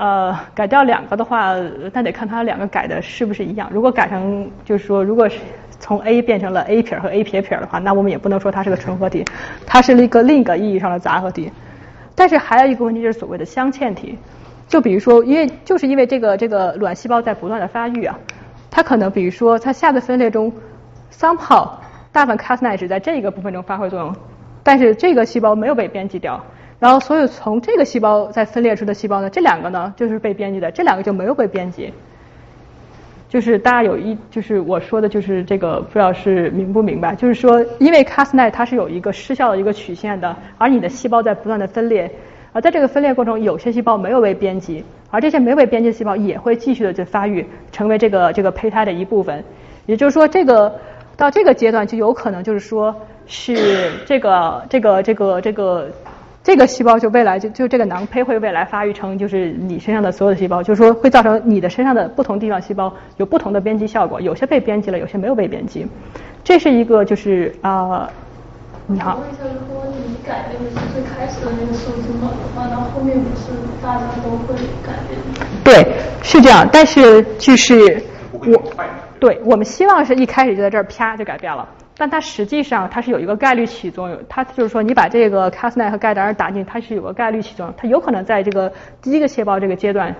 呃，改掉两个的话，那得看它两个改的是不是一样。如果改成就是说，如果是。从 A 变成了 A 撇和 A 撇撇的话，那我们也不能说它是个纯合体，它是一个另一个意义上的杂合体。但是还有一个问题就是所谓的镶嵌体，就比如说，因为就是因为这个这个卵细胞在不断的发育啊，它可能比如说它下次分裂中，somehow 大部分 Cas9 只在这个部分中发挥作用，但是这个细胞没有被编辑掉，然后所有从这个细胞再分裂出的细胞呢，这两个呢就是被编辑的，这两个就没有被编辑。就是大家有一，就是我说的，就是这个不知道是明不明白？就是说，因为 Cas9 它是有一个失效的一个曲线的，而你的细胞在不断的分裂，而在这个分裂过程，有些细胞没有被编辑，而这些没被编辑的细胞也会继续的就发育，成为这个这个胚胎的一部分。也就是说，这个到这个阶段就有可能就是说是这个这个这个这个。这个细胞就未来就就这个囊胚会未来发育成就是你身上的所有的细胞，就是说会造成你的身上的不同地方细胞有不同的编辑效果，有些被编辑了，有些没有被编辑。这是一个就是啊，你好。问一下，如果你改变的是最开始的那个受精卵的话，那后面不是大家都会改变对，是这样，但是就是我对我们希望是一开始就在这儿啪就改变了。但它实际上它是有一个概率起作用，它就是说你把这个 Cas9 和钙蛋打进，它是有个概率起作用，它有可能在这个第一个细胞这个阶段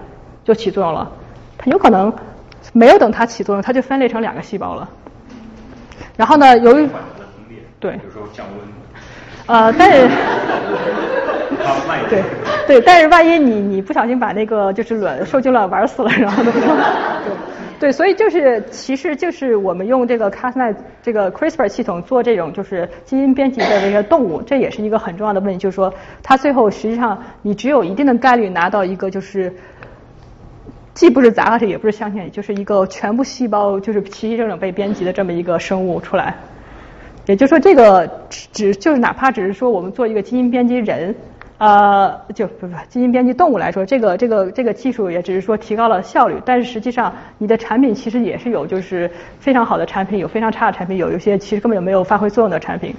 就起作用了，它有可能没有等它起作用，它就分裂成两个细胞了。然后呢，由于对，呃，但是 对对，但是万一你你不小心把那个就是卵受精卵玩死了，然后呢？对，对所以就是其实就是我们用这个 Cas9 这个 CRISPR 系统做这种就是基因编辑的这些动物，这也是一个很重要的问题，就是说它最后实际上你只有一定的概率拿到一个就是既不是杂合体也不是镶嵌体，就是一个全部细胞就是齐齐整整被编辑的这么一个生物出来。也就是说，这个只就是哪怕只是说我们做一个基因编辑人。呃，就不不，基因编辑动物来说，这个这个这个技术也只是说提高了效率，但是实际上你的产品其实也是有就是非常好的产品，有非常差的产品，有一些其实根本就没有发挥作用的产品。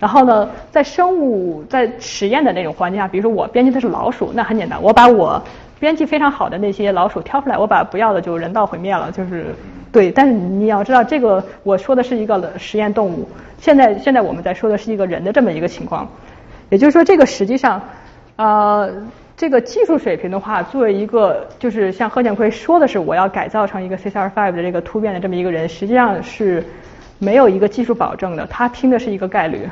然后呢，在生物在实验的那种环境下，比如说我编辑的是老鼠，那很简单，我把我编辑非常好的那些老鼠挑出来，我把不要的就人道毁灭了，就是对。但是你要知道，这个我说的是一个实验动物，现在现在我们在说的是一个人的这么一个情况。也就是说，这个实际上，呃，这个技术水平的话，作为一个就是像贺建奎说的是，我要改造成一个 CCR5 的这个突变的这么一个人，实际上是没有一个技术保证的，他拼的是一个概率。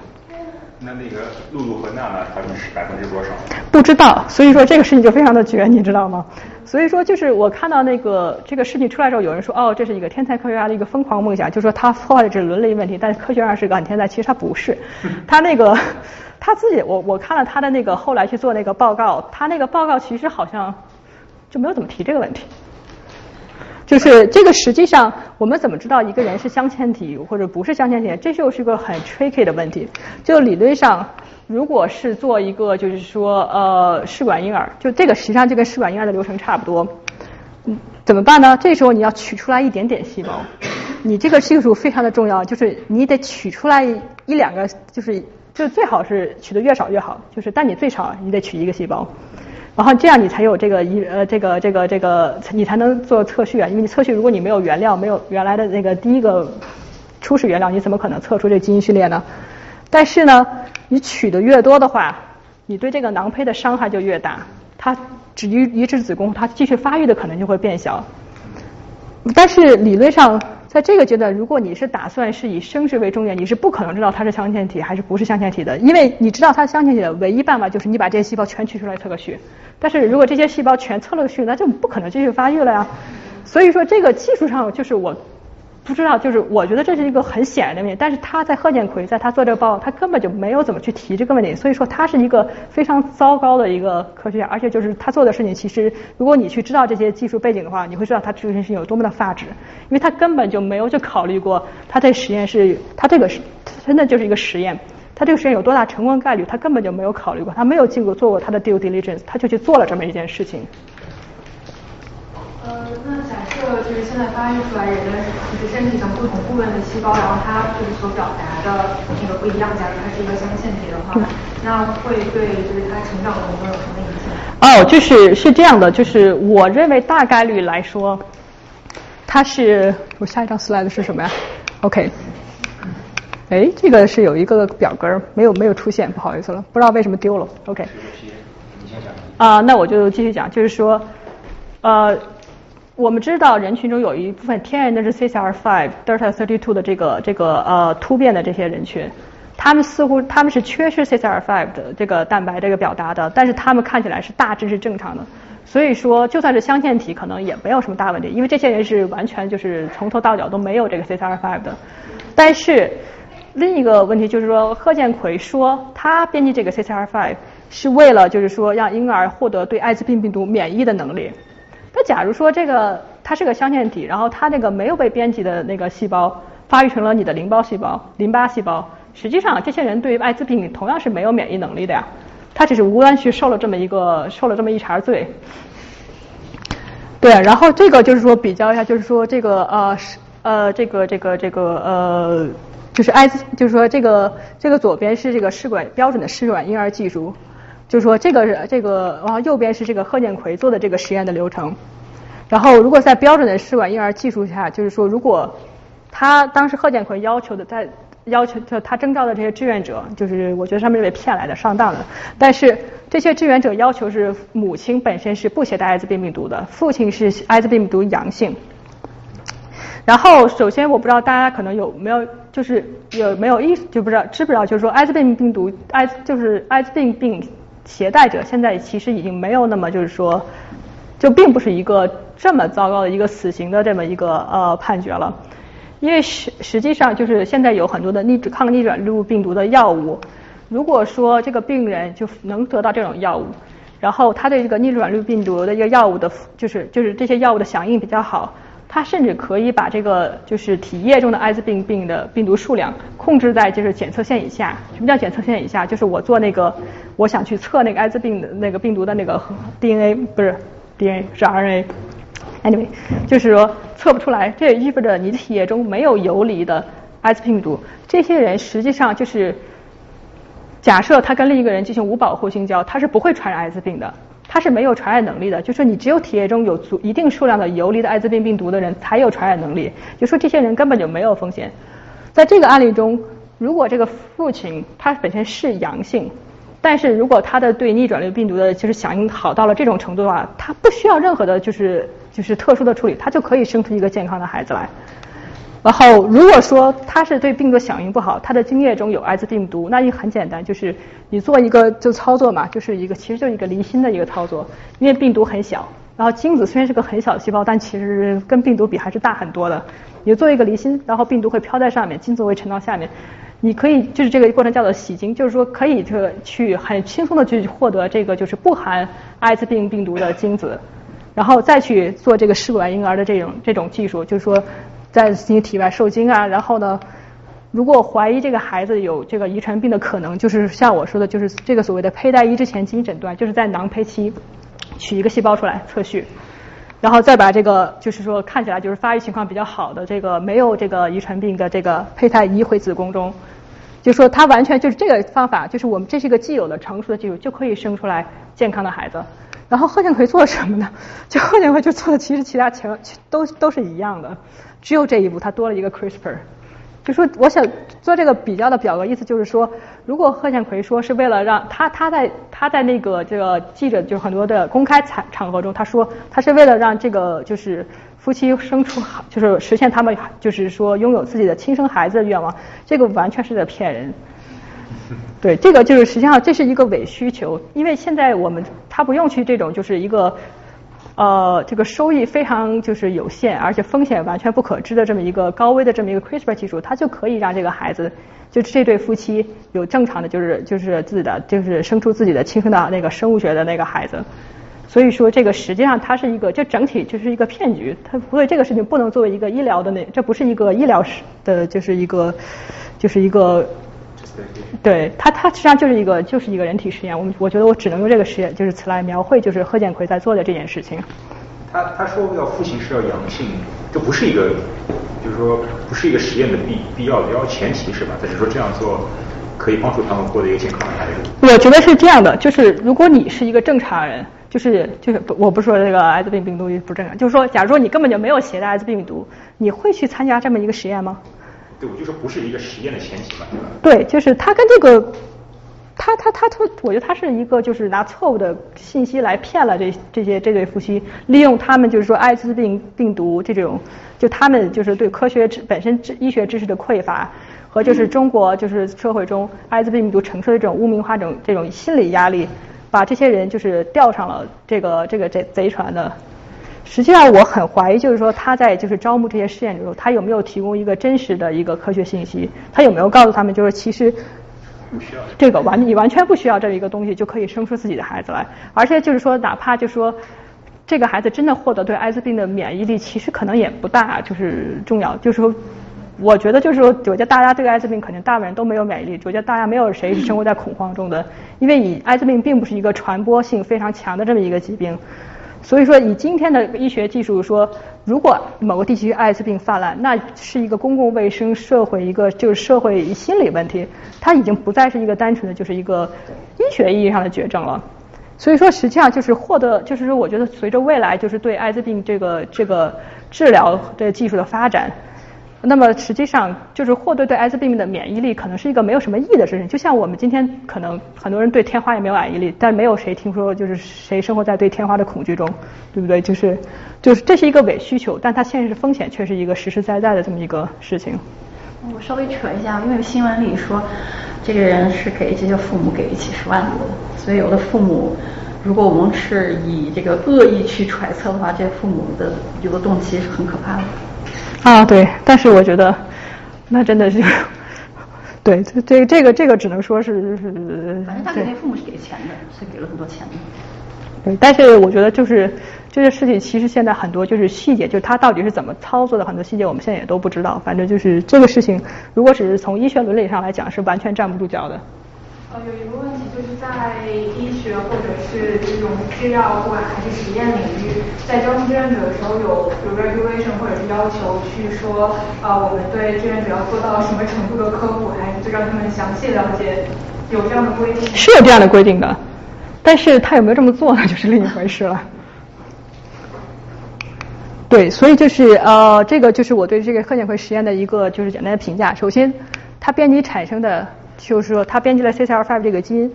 那那个露露和娜娜他们是百分之多少？不知道，所以说这个事情就非常的绝，你知道吗？所以说就是我看到那个这个事情出来之后，有人说哦，这是一个天才科学家的一个疯狂梦想，就说他破坏的是伦理问题，但是科学上是个很天才，其实他不是，他那个。他自己，我我看了他的那个后来去做那个报告，他那个报告其实好像就没有怎么提这个问题。就是这个实际上我们怎么知道一个人是镶嵌体或者不是镶嵌体？这就是个很 tricky 的问题。就理论上，如果是做一个就是说呃试管婴儿，就这个实际上就跟试管婴儿的流程差不多。嗯，怎么办呢？这时候你要取出来一点点细胞，你这个技术非常的重要，就是你得取出来一两个，就是就最好是取的越少越好，就是但你最少你得取一个细胞，然后这样你才有这个一呃这个这个这个你才能做测序啊，因为你测序如果你没有原料，没有原来的那个第一个初始原料，你怎么可能测出这基因序列呢？但是呢，你取的越多的话，你对这个囊胚的伤害就越大，它。只移移植子宫，它继续发育的可能就会变小。但是理论上，在这个阶段，如果你是打算是以生殖为重点，你是不可能知道它是镶嵌体还是不是镶嵌体的，因为你知道它镶嵌体的唯一办法就是你把这些细胞全取出来测个序。但是如果这些细胞全测了序，那就不可能继续发育了呀。所以说，这个技术上就是我。不知道，就是我觉得这是一个很显然的问题，但是他在贺建奎在他做这个报告，他根本就没有怎么去提这个问题，所以说他是一个非常糟糕的一个科学家，而且就是他做的事情，其实如果你去知道这些技术背景的话，你会知道他这件事情有多么的发指，因为他根本就没有去考虑过他在实验室，他这个是真的就是一个实验，他这个实验有多大成功概率，他根本就没有考虑过，他没有经过做过他的 due diligence，他就去做了这么一件事情。呃，那假设就是现在发育出来人的就是身体上不同部分的细胞，然后它就是所表达的那个不一样，假如它是一个镶嵌体的话，那会对就是它成长过程中有什么影响？哦，就是是这样的，就是我认为大概率来说，它是我下一张 slide 是什么呀？OK，哎，这个是有一个表格没有没有出现，不好意思了，不知道为什么丢了。OK，啊，那我就继续讲，就是说，呃。我们知道人群中有一部分天然的是 CCR5 delta 32的这个这个呃突变的这些人群，他们似乎他们是缺失 CCR5 的这个蛋白这个表达的，但是他们看起来是大致是正常的，所以说就算是镶嵌体可能也没有什么大问题，因为这些人是完全就是从头到脚都没有这个 CCR5 的。但是另一个问题就是说，贺建奎说他编辑这个 CCR5 是为了就是说让婴儿获得对艾滋病病毒免疫的能力。那假如说这个它是个镶嵌体，然后它那个没有被编辑的那个细胞发育成了你的淋巴细胞，淋巴细胞，实际上这些人对于艾滋病同样是没有免疫能力的呀，他只是无端去受了这么一个受了这么一茬罪。对，然后这个就是说比较一下，就是说这个呃是呃这个这个这个呃就是艾滋，就是说这个这个左边是这个试管标准的试管婴儿技术。就是说，这个是这个，然后右边是这个贺建奎做的这个实验的流程。然后，如果在标准的试管婴儿技术下，就是说，如果他当时贺建奎要求的，在要求就他征召的这些志愿者，就是我觉得他们是被骗来的、上当的。但是这些志愿者要求是母亲本身是不携带艾滋病病毒的，父亲是艾滋病病毒阳性。然后，首先我不知道大家可能有没有，就是有没有意识，就不知道知不知道，就是说艾滋病病毒，艾就是艾滋病病。携带者现在其实已经没有那么就是说，就并不是一个这么糟糕的一个死刑的这么一个呃判决了，因为实实际上就是现在有很多的逆抗逆转录病毒的药物，如果说这个病人就能得到这种药物，然后他对这个逆转录病毒的一个药物的，就是就是这些药物的响应比较好。它甚至可以把这个就是体液中的艾滋病病的病毒数量控制在就是检测线以下。什么叫检测线以下？就是我做那个，我想去测那个艾滋病的那个病毒的那个 DNA 不是 DNA 是 RNA。Anyway，就是说测不出来，这也意味着你的体液中没有游离的艾滋病毒。这些人实际上就是假设他跟另一个人进行无保护性交，他是不会传染艾滋病的。它是没有传染能力的，就说你只有体液中有足一定数量的游离的艾滋病病毒的人才有传染能力，就说这些人根本就没有风险。在这个案例中，如果这个父亲他本身是阳性，但是如果他的对逆转录病毒的就是响应好到了这种程度的话，他不需要任何的就是就是特殊的处理，他就可以生出一个健康的孩子来。然后，如果说它是对病毒响应不好，它的精液中有艾滋病毒，那也很简单，就是你做一个就操作嘛，就是一个其实就是一个离心的一个操作，因为病毒很小，然后精子虽然是个很小的细胞，但其实跟病毒比还是大很多的。你做一个离心，然后病毒会飘在上面，精子会沉到下面，你可以就是这个过程叫做洗精，就是说可以这去很轻松的去获得这个就是不含艾滋病病毒的精子。然后再去做这个试管婴儿的这种这种技术，就是说在进行体外受精啊，然后呢，如果怀疑这个孩子有这个遗传病的可能，就是像我说的，就是这个所谓的胚胎移植前基因诊断，就是在囊胚期取一个细胞出来测序。然后再把这个，就是说看起来就是发育情况比较好的这个没有这个遗传病的这个胚胎移回子宫中，就说它完全就是这个方法，就是我们这是一个既有的成熟的技术，就可以生出来健康的孩子。然后贺建奎做什么呢？就贺建奎就做的其实其他全都都是一样的，只有这一步他多了一个 CRISPR。就说我想做这个比较的表格，意思就是说，如果贺建奎说是为了让他他在他在那个这个记者就很多的公开场场合中，他说他是为了让这个就是夫妻生出就是实现他们就是说拥有自己的亲生孩子的愿望，这个完全是在骗人。对，这个就是实际上这是一个伪需求，因为现在我们他不用去这种就是一个。呃，这个收益非常就是有限，而且风险完全不可知的这么一个高危的这么一个 CRISPR 技术，它就可以让这个孩子，就这对夫妻有正常的，就是就是自己的，就是生出自己的亲生的那个生物学的那个孩子。所以说，这个实际上它是一个，就整体就是一个骗局。它所以这个事情不能作为一个医疗的那，这不是一个医疗史的，就是一个，就是一个。对他，他实际上就是一个就是一个人体实验。我们我觉得我只能用这个实验就是词来描绘，就是贺建奎在做的这件事情。他他说要父亲是要阳性，这不是一个，就是说不是一个实验的必必要的要前提是吧？他是说这样做可以帮助他们获得一个健康的孩子。我觉得是这样的，就是如果你是一个正常人，就是就是我不是说这个艾滋病病毒不正常，就是说，假如说你根本就没有携带艾滋病毒，你会去参加这么一个实验吗？对，我就说不是一个实验的前提嘛，对吧？对，就是他跟这个，他他他他，我觉得他是一个就是拿错误的信息来骗了这这些这对夫妻，利用他们就是说艾滋病病毒这种，就他们就是对科学知本身知医学知识的匮乏，和就是中国就是社会中艾滋病病毒承受的这种污名化这种这种心理压力，把这些人就是钓上了这个这个贼贼船的。实际上我很怀疑，就是说他在就是招募这些试验的时候，他有没有提供一个真实的一个科学信息？他有没有告诉他们，就是其实这个完你完全不需要这一个东西就可以生出自己的孩子来，而且就是说哪怕就说这个孩子真的获得对艾滋病的免疫力，其实可能也不大，就是重要。就是说，我觉得就是说，我觉得大家对艾滋病肯定大部分人都没有免疫力，我觉得大家没有谁是生活在恐慌中的，因为以艾滋病并不是一个传播性非常强的这么一个疾病。所以说，以今天的医学技术说，如果某个地区艾滋病泛滥，那是一个公共卫生、社会一个就是社会心理问题，它已经不再是一个单纯的就是一个医学意义上的绝症了。所以说，实际上就是获得，就是说，我觉得随着未来就是对艾滋病这个这个治疗的技术的发展。那么实际上，就是获得对艾滋病的免疫力，可能是一个没有什么意义的事情。就像我们今天可能很多人对天花也没有免疫力，但没有谁听说就是谁生活在对天花的恐惧中，对不对？就是就是这是一个伪需求，但它现实风险却是一个实实在在的这么一个事情。我稍微扯一下，因为新闻里说这个人是给这些父母给几十万的，所以有的父母，如果我们是以这个恶意去揣测的话，这父母的有的动机是很可怕的。啊，对，但是我觉得，那真的是，对，这这这个这个只能说是是。反正他给父母是给钱的，是给了很多钱的。对，但是我觉得就是这些事情，其实现在很多就是细节，就是他到底是怎么操作的，很多细节我们现在也都不知道。反正就是这个事情，如果只是从医学伦理上来讲，是完全站不住脚的。呃，有一个问题就是在医学或者是这种制药，不管还是实验领域，在招募志愿者的时候，有有 regulation 或者是要求去说，呃，我们对志愿者要做到什么程度的科普，还是就让他们详细了解，有这样的规定？是有这样的规定的，但是他有没有这么做呢，就是另一回事了。对，所以就是呃，这个就是我对这个贺建奎实验的一个就是简单的评价。首先，它编辑产生的。就是说，它编辑了 CCR5 这个基因，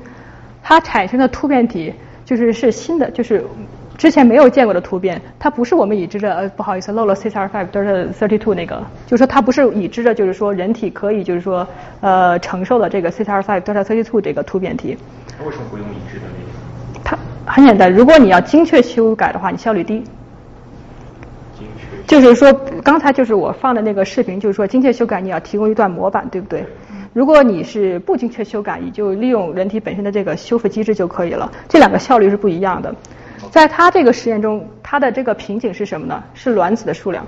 它产生的突变体就是是新的，就是之前没有见过的突变。它不是我们已知的，呃，不好意思，漏了 CCR5 都是 thirty-two 那个，就是说它不是已知的，就是说人体可以就是说呃承受的这个 CCR5 都是 thirty-two 这个突变体。为什么不用已知的那个？它很简单，如果你要精确修改的话，你效率低。精确。就是说，刚才就是我放的那个视频，就是说精确修改你要提供一段模板，对不对？如果你是不精确修改，你就利用人体本身的这个修复机制就可以了。这两个效率是不一样的。在他这个实验中，他它的这个瓶颈是什么呢？是卵子的数量。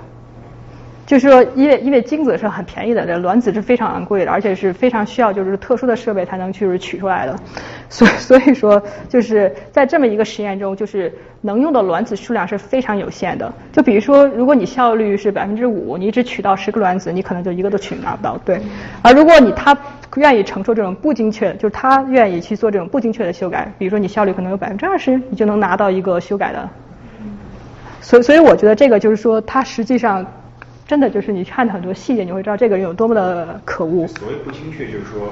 就是说，因为因为精子是很便宜的，这卵子是非常昂贵的，而且是非常需要就是特殊的设备才能去取出来的。所以 所以说，就是在这么一个实验中，就是能用的卵子数量是非常有限的。就比如说，如果你效率是百分之五，你只取到十个卵子，你可能就一个都取拿不到。对。而如果你他愿意承受这种不精确，就是他愿意去做这种不精确的修改，比如说你效率可能有百分之二十，你就能拿到一个修改的。所以所以我觉得这个就是说，它实际上。真的就是你看的很多细节，你会知道这个人有多么的可恶。所谓不精确，就是说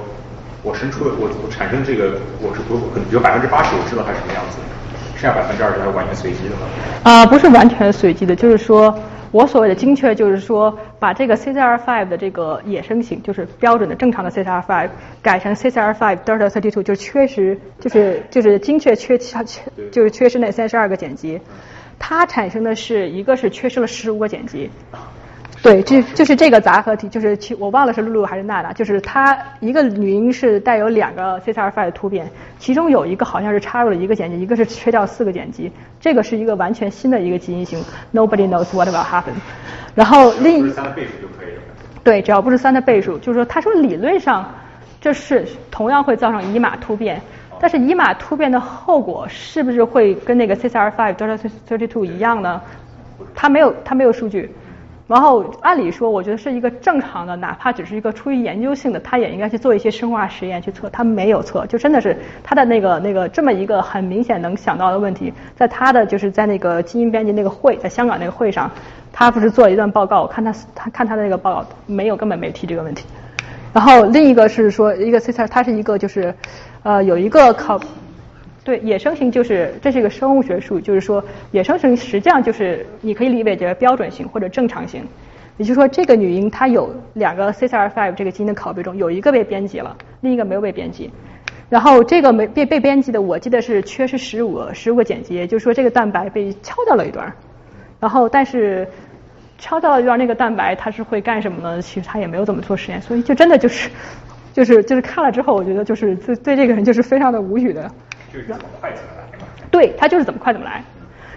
我生出了我我产生这个，我是不可能有百分之八十我知道它什么样子，剩下百分之二十它是完全随机的吗？啊，不是完全随机的，就是说我所谓的精确，就是说把这个 CCR5 的这个野生型，就是标准的正常的 CCR5 改成 CCR5 Delta32，就是缺失，就是就是精确缺缺就是缺失那三十二个碱基，它产生的是一个是缺失了十五个碱基。对，就就是这个杂合体，就是其我忘了是露露还是娜娜，就是它一个女婴是带有两个 CCR5 的突变，其中有一个好像是插入了一个碱基，一个是缺掉四个碱基，这个是一个完全新的一个基因型，Nobody knows what will happen。然后另一三的倍数就可以了。对，只要不是三的倍数，就是说他说理论上这是同样会造成乙码突变，但是乙码突变的后果是不是会跟那个 CCR5 delta thirty two 一样呢？他没有他没有数据。然后按理说，我觉得是一个正常的，哪怕只是一个出于研究性的，他也应该去做一些生化实验去测。他没有测，就真的是他的那个那个这么一个很明显能想到的问题，在他的就是在那个基因编辑那个会，在香港那个会上，他不是做了一段报告，我看他他看他的那个报告，没有根本没提这个问题。然后另一个是说，一个 Cesar，他是一个就是呃有一个考。对，野生型就是这是一个生物学术，就是说野生型实际上就是你可以理解为标准型或者正常型，也就是说这个女婴她有两个 CCR5 这个基因的拷贝中有一个被编辑了，另一个没有被编辑，然后这个没被被编辑的我记得是缺失十五个十五个碱基，也就是说这个蛋白被敲掉了一段，然后但是敲掉了一段那个蛋白它是会干什么呢？其实他也没有怎么做实验，所以就真的就是就是就是看了之后我觉得就是对对这个人就是非常的无语的。就是怎么快怎么来对他就是怎么快怎么来。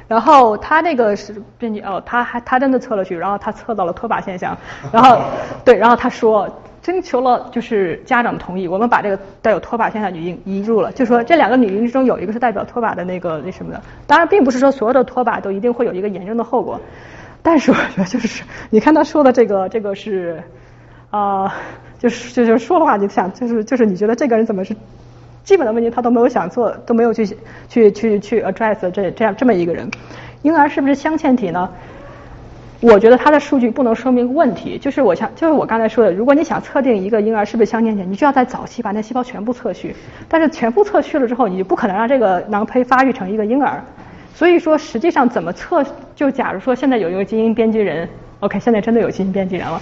然后他那个是编辑哦，他还他真的测了去，然后他测到了脱靶现象。然后对，然后他说征求了就是家长的同意，我们把这个带有脱靶现象女婴移入了。就说这两个女婴之中有一个是代表脱靶的那个那什么的。当然，并不是说所有的脱靶都一定会有一个严重的后果。但是我觉得就是你看他说的这个这个是啊，就是就是说的话，你想就是就是你觉得这个人怎么是？基本的问题他都没有想做，都没有去去去去 address 这这样这么一个人，婴儿是不是镶嵌体呢？我觉得他的数据不能说明问题。就是我想，就是我刚才说的，如果你想测定一个婴儿是不是镶嵌体，你就要在早期把那细胞全部测序。但是全部测序了之后，你就不可能让这个囊胚发育成一个婴儿。所以说，实际上怎么测？就假如说现在有一个基因编辑人。OK，现在真的有基因编辑人了。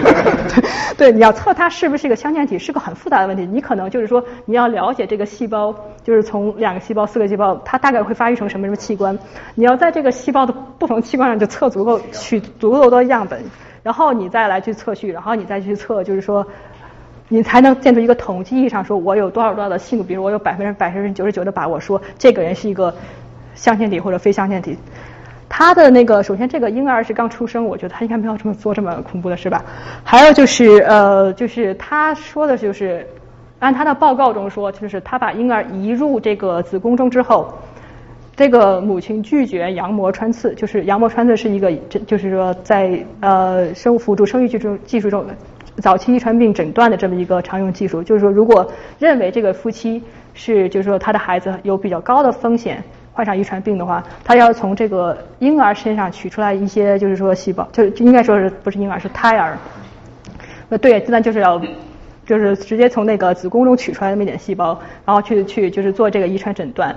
对，你要测它是不是一个镶嵌体，是个很复杂的问题。你可能就是说，你要了解这个细胞，就是从两个细胞、四个细胞，它大概会发育成什么什么器官。你要在这个细胞的不同器官上就测足够，取足够多样本，然后你再来去测序，然后你再去测，就是说，你才能建出一个统计意义上说，我有多少多少的信度，比如我有百分之百分之九十九的把握说这个人是一个镶嵌体或者非镶嵌体。他的那个，首先这个婴儿是刚出生，我觉得他应该没有这么做这么恐怖的事吧。还有就是，呃，就是他说的就是，按他的报告中说，就是他把婴儿移入这个子宫中之后，这个母亲拒绝羊膜穿刺，就是羊膜穿刺是一个，这就是说在呃生物辅助生育技术技术中，早期遗传病诊断的这么一个常用技术，就是说如果认为这个夫妻是，就是说他的孩子有比较高的风险。患上遗传病的话，他要从这个婴儿身上取出来一些，就是说细胞，就应该说是不是婴儿是胎儿？呃，对，那就是要就是直接从那个子宫中取出来那么一点细胞，然后去去就是做这个遗传诊断。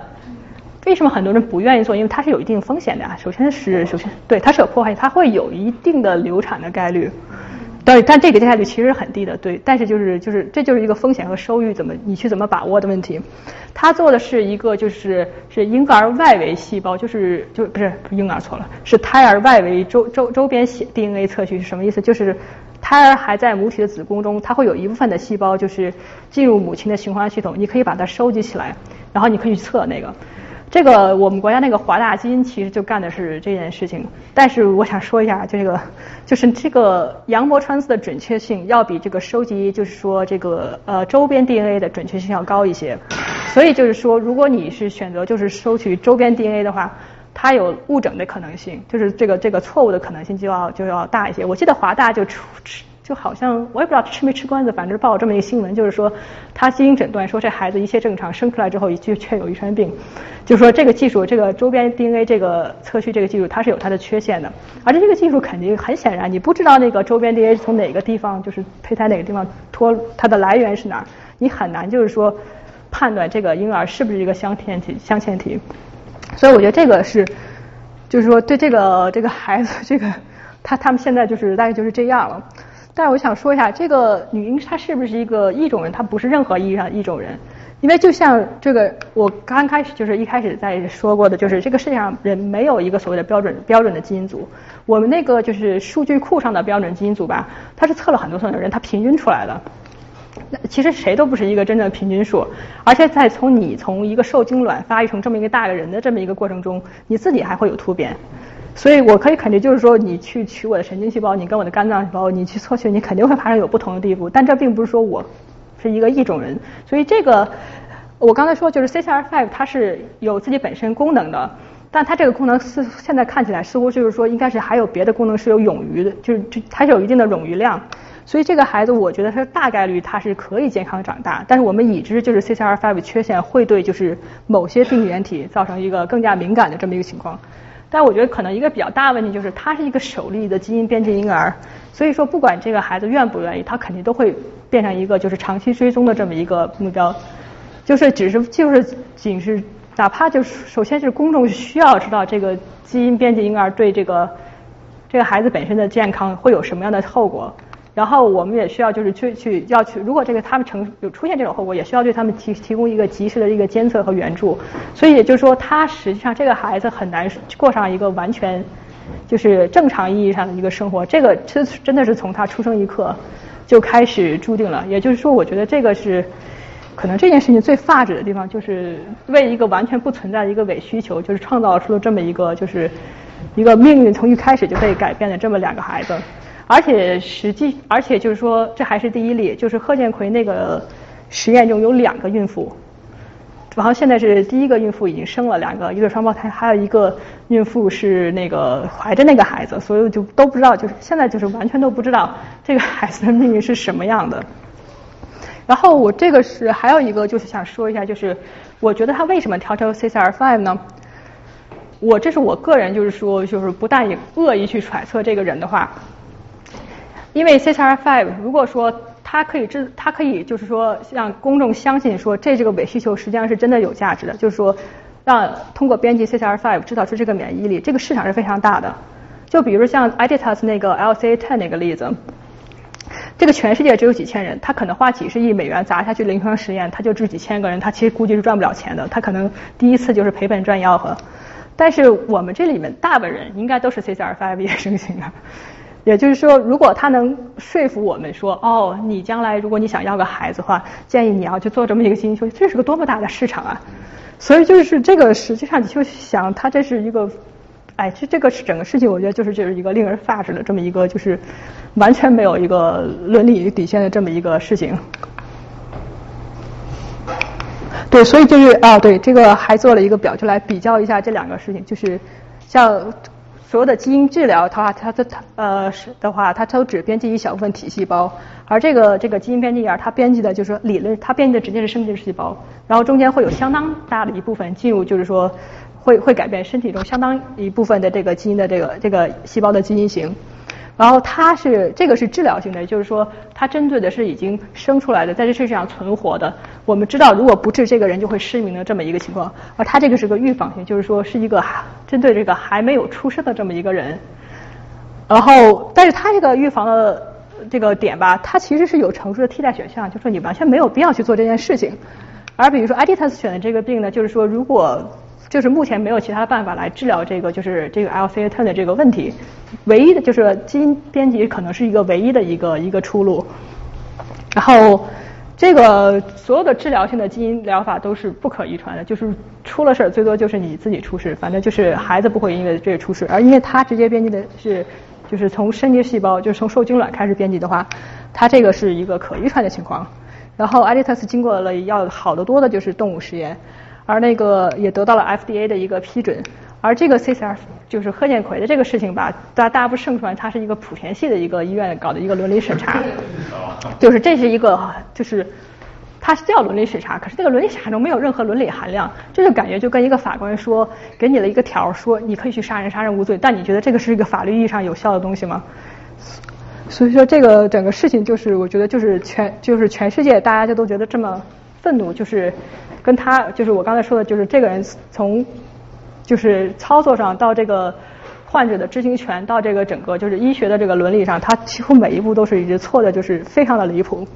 为什么很多人不愿意做？因为它是有一定风险的呀。首先是首先对它是有破坏，它会有一定的流产的概率。对，但这个概率其实很低的，对。但是就是就是这就是一个风险和收益怎么你去怎么把握的问题。他做的是一个就是是婴儿外围细胞，就是就不是婴儿错了，是胎儿外围周周周边 DNA 测序是什么意思？就是胎儿还在母体的子宫中，它会有一部分的细胞就是进入母亲的循环系统，你可以把它收集起来，然后你可以去测那个。这个我们国家那个华大基因其实就干的是这件事情。但是我想说一下，这个就是这个羊膜穿刺的准确性要比这个收集就是说这个呃周边 DNA 的准确性要高一些。所以就是说，如果你是选择就是收取周边 DNA 的话，它有误诊的可能性，就是这个这个错误的可能性就要就要大一些。我记得华大就出。就好像我也不知道吃没吃关子，反正报这么一个新闻，就是说他基因诊断说这孩子一切正常，生出来之后就确有遗传病，就是说这个技术，这个周边 DNA 这个测序这个技术它是有它的缺陷的，而且这个技术肯定很显然你不知道那个周边 DNA 是从哪个地方就是胚胎哪个地方脱它的来源是哪儿，你很难就是说判断这个婴儿是不是一个镶嵌体镶嵌体，所以我觉得这个是就是说对这个这个孩子这个他他们现在就是大概就是这样了。但我想说一下，这个女婴她是不是一个异种人？她不是任何意义上的异种人，因为就像这个我刚开始就是一开始在说过的，就是这个世界上人没有一个所谓的标准标准的基因组。我们那个就是数据库上的标准基因组吧，它是测了很多次的人，它平均出来的。那其实谁都不是一个真正的平均数，而且在从你从一个受精卵发育成这么一个大个人的这么一个过程中，你自己还会有突变。所以我可以肯定，就是说，你去取我的神经细胞，你跟我的肝脏细胞，你去测血，你肯定会发生有不同的地步。但这并不是说我是一个异种人。所以这个，我刚才说就是 CCR5 它是有自己本身功能的，但它这个功能似现在看起来似乎就是说应该是还有别的功能是有冗余的，就是就它是有一定的冗余量。所以这个孩子我觉得他大概率他是可以健康长大，但是我们已知就是 CCR5 缺陷会对就是某些病原体造成一个更加敏感的这么一个情况。但我觉得可能一个比较大的问题就是，他是一个首例的基因编辑婴儿，所以说不管这个孩子愿不愿意，他肯定都会变成一个就是长期追踪的这么一个目标，就是只是就是仅是哪怕就是首先是公众需要知道这个基因编辑婴儿对这个这个孩子本身的健康会有什么样的后果。然后我们也需要就是去去要去，如果这个他们成有出现这种后果，也需要对他们提提供一个及时的一个监测和援助。所以也就是说，他实际上这个孩子很难过上一个完全就是正常意义上的一个生活。这个真真的是从他出生一刻就开始注定了。也就是说，我觉得这个是可能这件事情最发指的地方，就是为一个完全不存在的一个伪需求，就是创造出了这么一个就是一个命运从一开始就被改变的这么两个孩子。而且实际，而且就是说，这还是第一例，就是贺建奎那个实验中有两个孕妇，然后现在是第一个孕妇已经生了两个一对双胞胎，还有一个孕妇是那个怀着那个孩子，所以就都不知道，就是现在就是完全都不知道这个孩子的命运是什么样的。然后我这个是还有一个就是想说一下，就是我觉得他为什么调成 CCR5 呢？我这是我个人就是说，就是不带恶意去揣测这个人的话。因为 CCR5，如果说它可以制，它可以就是说让公众相信说这这个伪需求实际上是真的有价值的，就是说让通过编辑 CCR5 制造出这个免疫力，这个市场是非常大的。就比如像 Editas 那个 LCA10 那个例子，这个全世界只有几千人，他可能花几十亿美元砸下去临床实验，他就治几千个人，他其实估计是赚不了钱的，他可能第一次就是赔本赚吆喝。但是我们这里面大部分人应该都是 CCR5 衍生型的。也就是说，如果他能说服我们说，哦，你将来如果你想要个孩子的话，建议你要去做这么一个基因修，这是个多么大的市场啊！所以就是这个，实际上你就想，他这是一个，哎，这这个是整个事情，我觉得就是就是一个令人发指的这么一个，就是完全没有一个伦理底线的这么一个事情。对，所以就是啊，对，这个还做了一个表，就来比较一下这两个事情，就是像。所有的基因治疗的话，它的它呃的话，它都只编辑一小部分体细胞，而这个这个基因编辑眼它编辑的就是说理论，它编辑的直接是生殖细胞，然后中间会有相当大的一部分进入，就是说会会改变身体中相当一部分的这个基因的这个这个细胞的基因型。然后它是这个是治疗性的，就是说它针对的是已经生出来的，在这世界上存活的。我们知道，如果不治这个人就会失明的这么一个情况。而它这个是个预防性，就是说是一个针对这个还没有出生的这么一个人。然后，但是它这个预防的这个点吧，它其实是有成熟的替代选项，就是说你完全没有必要去做这件事情。而比如说 Editas 选的这个病呢，就是说如果。就是目前没有其他的办法来治疗这个，就是这个 LCA10 的这个问题，唯一的就是基因编辑可能是一个唯一的一个一个出路。然后这个所有的治疗性的基因疗法都是不可遗传的，就是出了事儿最多就是你自己出事，反正就是孩子不会因为这个出事，而因为它直接编辑的是就是从生殖细胞，就是从受精卵开始编辑的话，它这个是一个可遗传的情况。然后艾利特斯经过了要好得多的就是动物实验，而那个也得到了 FDA 的一个批准。而这个 CCR 就是贺建奎的这个事情吧，大大家不盛传，它是一个莆田系的一个医院搞的一个伦理审查，就是这是一个就是它是叫伦理审查，可是这个伦理审查中没有任何伦理含量，这就感觉就跟一个法官说给你了一个条说你可以去杀人，杀人无罪，但你觉得这个是一个法律意义上有效的东西吗？所以说这个整个事情就是我觉得就是全就是全世界大家就都觉得这么愤怒，就是跟他就是我刚才说的就是这个人从。就是操作上到这个患者的知情权，到这个整个就是医学的这个伦理上，他几乎每一步都是一直错的，就是非常的离谱。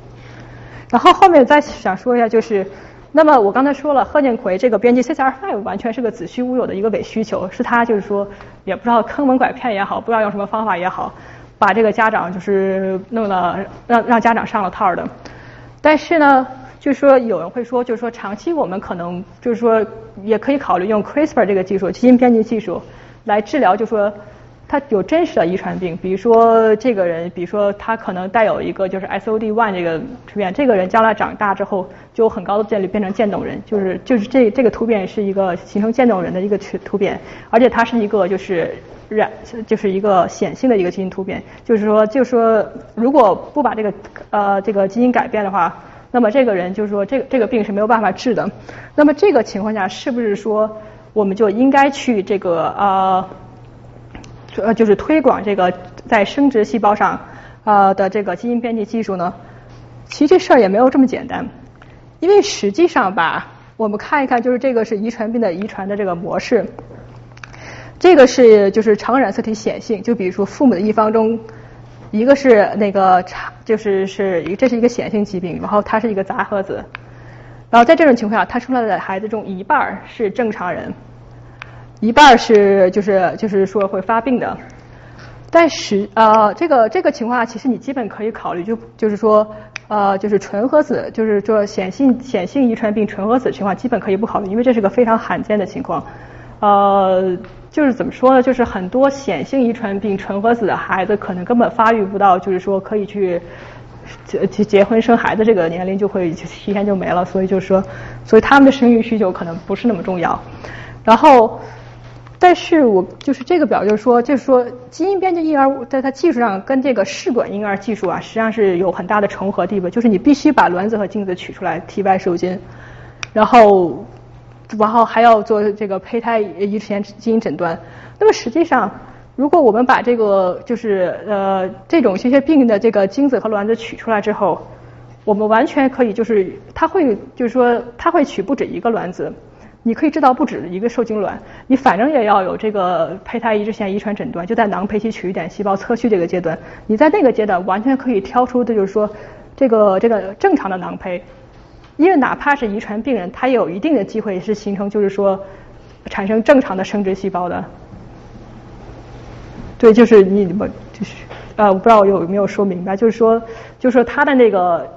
然后后面再想说一下，就是那么我刚才说了，贺建奎这个编辑 CCR5 完全是个子虚乌有的一个伪需求，是他就是说也不知道坑蒙拐骗也好，不知道用什么方法也好，把这个家长就是弄了让让家长上了套的。但是呢。就是说，有人会说，就是说，长期我们可能就是说，也可以考虑用 CRISPR 这个技术，基因编辑技术来治疗，就是说他有真实的遗传病，比如说这个人，比如说他可能带有一个就是 SOD1 这个突变，这个人将来长大之后就有很高的概率变成渐冻人，就是就是这这个突变是一个形成渐冻人的一个突突变，而且它是一个就是染就是一个显性的一个基因突变，就是说就是说如果不把这个呃这个基因改变的话。那么这个人就是说，这个这个病是没有办法治的。那么这个情况下，是不是说我们就应该去这个呃呃，就是推广这个在生殖细胞上呃的这个基因编辑技术呢？其实这事儿也没有这么简单，因为实际上吧，我们看一看，就是这个是遗传病的遗传的这个模式。这个是就是常染色体显性，就比如说父母的一方中。一个是那个查，就是是一这是一个显性疾病，然后它是一个杂合子，然后在这种情况下，它出来的孩子中一半是正常人，一半是就是就是说会发病的，但是呃这个这个情况下，其实你基本可以考虑，就就是说呃就是纯合子，就是说显性显性遗传病纯合子情况，基本可以不考虑，因为这是个非常罕见的情况，呃。就是怎么说呢？就是很多显性遗传病纯合子的孩子，可能根本发育不到，就是说可以去结结结婚生孩子这个年龄，就会提前就没了。所以就是说，所以他们的生育需求可能不是那么重要。然后，但是我就是这个表，就是说，就是说，基因编辑婴儿在它技术上跟这个试管婴儿技术啊，实际上是有很大的重合地位。就是你必须把卵子和精子取出来，体外受精，然后。然后还要做这个胚胎遗传基因诊断。那么实际上，如果我们把这个就是呃这种这些病的这个精子和卵子取出来之后，我们完全可以就是它会就是说它会取不止一个卵子，你可以制造不止一个受精卵，你反正也要有这个胚胎移植前遗传诊断，就在囊胚期取一点细胞测序这个阶段，你在那个阶段完全可以挑出的就是说这个这个正常的囊胚。因为哪怕是遗传病人，他也有一定的机会是形成，就是说产生正常的生殖细胞的。对，就是你们就是呃，我不知道我有没有说明白，就是说，就是说他的那个。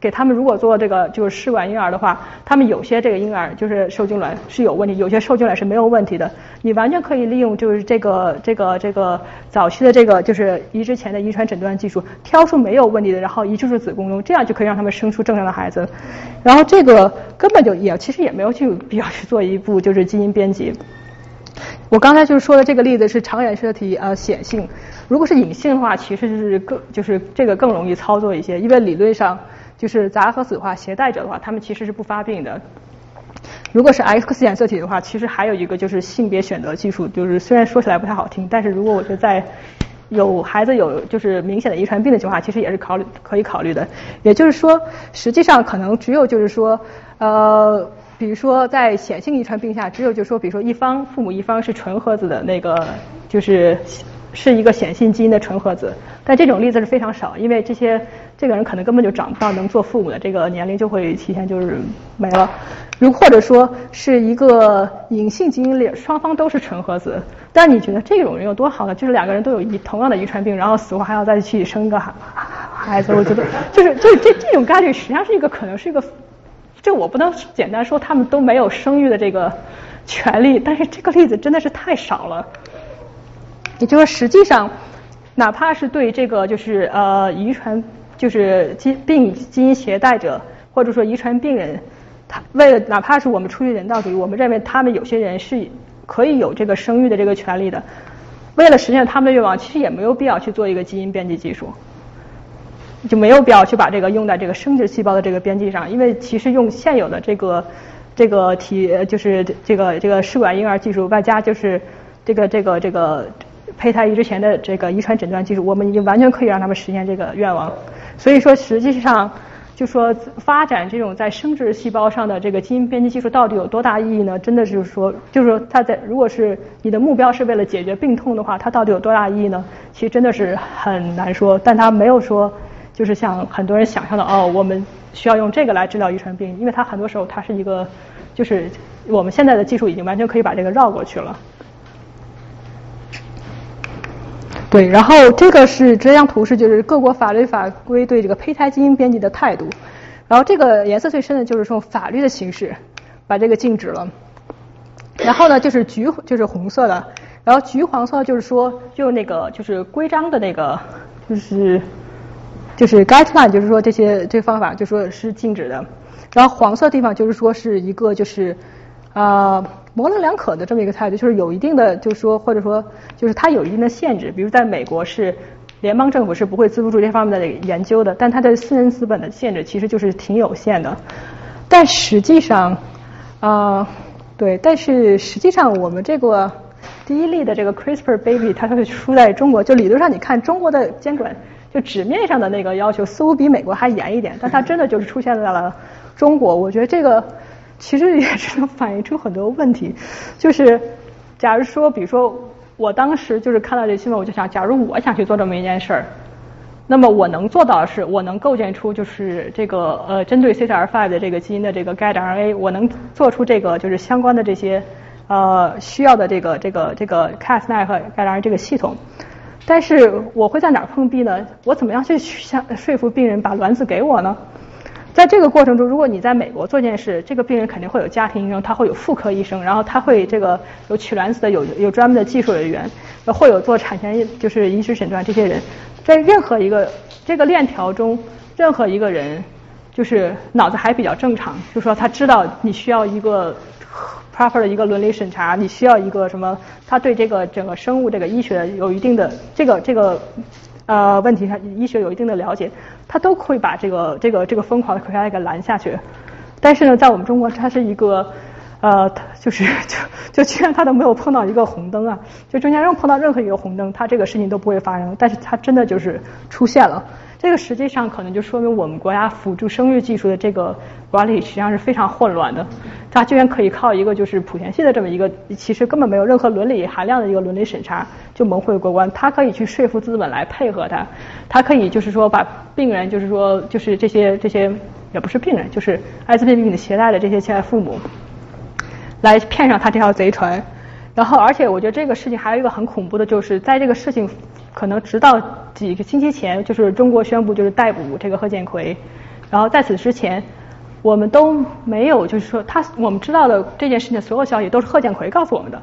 给他们如果做这个就是试管婴儿的话，他们有些这个婴儿就是受精卵是有问题，有些受精卵是没有问题的。你完全可以利用就是这个这个这个早期的这个就是移植前的遗传诊断技术，挑出没有问题的，然后移植入子宫中，这样就可以让他们生出正常的孩子。然后这个根本就也其实也没有去必要去做一步就是基因编辑。我刚才就是说的这个例子是常染色体呃显性，如果是隐性的话，其实就是更就是这个更容易操作一些，因为理论上。就是杂合子的话，携带者的话，他们其实是不发病的。如果是 X 染色体的话，其实还有一个就是性别选择技术，就是虽然说起来不太好听，但是如果我觉得在有孩子有就是明显的遗传病的情况下，其实也是考虑可以考虑的。也就是说，实际上可能只有就是说，呃，比如说在显性遗传病下，只有就是说，比如说一方父母一方是纯合子的那个，就是是一个显性基因的纯合子，但这种例子是非常少，因为这些。这个人可能根本就长不到能做父母的这个年龄，就会提前就是没了。如或者说是一个隐性基因链，双方都是纯合子，但你觉得这种人有多好呢？就是两个人都有一同样的遗传病，然后死后还要再去生一个孩孩子，我觉得就是就是这这种概率实际上是一个可能是一个，这我不能简单说他们都没有生育的这个权利，但是这个例子真的是太少了。也就是说，实际上哪怕是对这个就是呃遗传就是基病基因携带者或者说遗传病人，他为了哪怕是我们出于人道主义，我们认为他们有些人是可以有这个生育的这个权利的。为了实现他们的愿望，其实也没有必要去做一个基因编辑技术，就没有必要去把这个用在这个生殖细胞的这个编辑上，因为其实用现有的这个这个体就是这个这个试管婴儿技术，外加就是这个这个这个胚胎移植前的这个遗传诊断技术，我们已经完全可以让他们实现这个愿望。所以说，实际上。就说发展这种在生殖细胞上的这个基因编辑技术到底有多大意义呢？真的是说，就是说它在如果是你的目标是为了解决病痛的话，它到底有多大意义呢？其实真的是很难说。但它没有说，就是像很多人想象的哦，我们需要用这个来治疗遗传病，因为它很多时候它是一个，就是我们现在的技术已经完全可以把这个绕过去了。对，然后这个是这张图是就是各国法律法规对这个胚胎基因编辑的态度，然后这个颜色最深的就是说法律的形式把这个禁止了，然后呢就是橘就是红色的，然后橘黄色就是说就那个就是规章的那个就是就是 guideline 就是说这些这方法就说是禁止的，然后黄色地方就是说是一个就是啊。模棱两可的这么一个态度，就是有一定的，就是说，或者说，就是它有一定的限制。比如在美国是联邦政府是不会资助这方面的研究的，但它的私人资本的限制其实就是挺有限的。但实际上，啊，对，但是实际上我们这个第一例的这个 CRISPR baby，它是出在中国，就理论上你看中国的监管，就纸面上的那个要求似乎比美国还严一点，但它真的就是出现在了中国。我觉得这个。其实也是能反映出很多问题，就是假如说，比如说我当时就是看到这新闻，我就想，假如我想去做这么一件事儿，那么我能做到的是，我能构建出就是这个呃针对 CCR5 的这个基因的这个 guide RNA，我能做出这个就是相关的这些呃需要的这个这个这个 Cas9 和 guide RNA 这个系统，但是我会在哪儿碰壁呢？我怎么样去想说服病人把卵子给我呢？在这个过程中，如果你在美国做件事，这个病人肯定会有家庭医生，他会有妇科医生，然后他会这个有取卵子的，有有专门的技术人员，会有做产前就是移植诊断这些人，在任何一个这个链条中，任何一个人就是脑子还比较正常，就说他知道你需要一个 proper 的一个伦理审查，你需要一个什么，他对这个整个生物这个医学有一定的这个这个。呃，问题上医学有一定的了解，他都会把这个这个这个疯狂的科学家给拦下去。但是呢，在我们中国，它是一个呃，就是就就居然他都没有碰到一个红灯啊，就中间任碰到任何一个红灯，他这个事情都不会发生。但是他真的就是出现了。这个实际上可能就说明我们国家辅助生育技术的这个管理实际上是非常混乱的。它居然可以靠一个就是莆田系的这么一个，其实根本没有任何伦理含量的一个伦理审查就蒙混过关。它可以去说服资本来配合它，它可以就是说把病人就是说就是这些这些也不是病人，就是艾滋病病的携带的这些亲爱父母，来骗上他这条贼船。然后而且我觉得这个事情还有一个很恐怖的就是在这个事情。可能直到几个星期前，就是中国宣布就是逮捕这个贺建奎，然后在此之前，我们都没有就是说他我们知道的这件事情的所有消息都是贺建奎告诉我们的。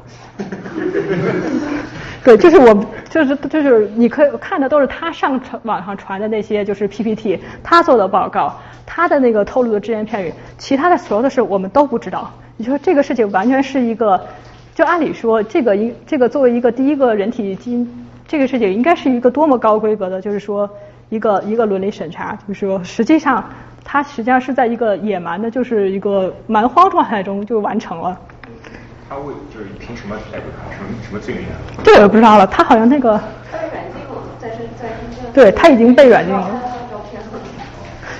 对，就是我就是就是你可以看的都是他上传网上传的那些就是 PPT，他做的报告，他的那个透露的只言片语，其他的所有的事我们都不知道。你说这个事情完全是一个，就按理说这个一这个作为一个第一个人体基因。这个事情应该是一个多么高规格的，就是说一个一个伦理审查，就是说实际上它实际上是在一个野蛮的，就是一个蛮荒状态中就完成了。他为就是凭什么逮捕他？什么什么罪名啊？这我就不知道了。他好像那个。他被软禁了，在深在深圳。对他已经被软禁了。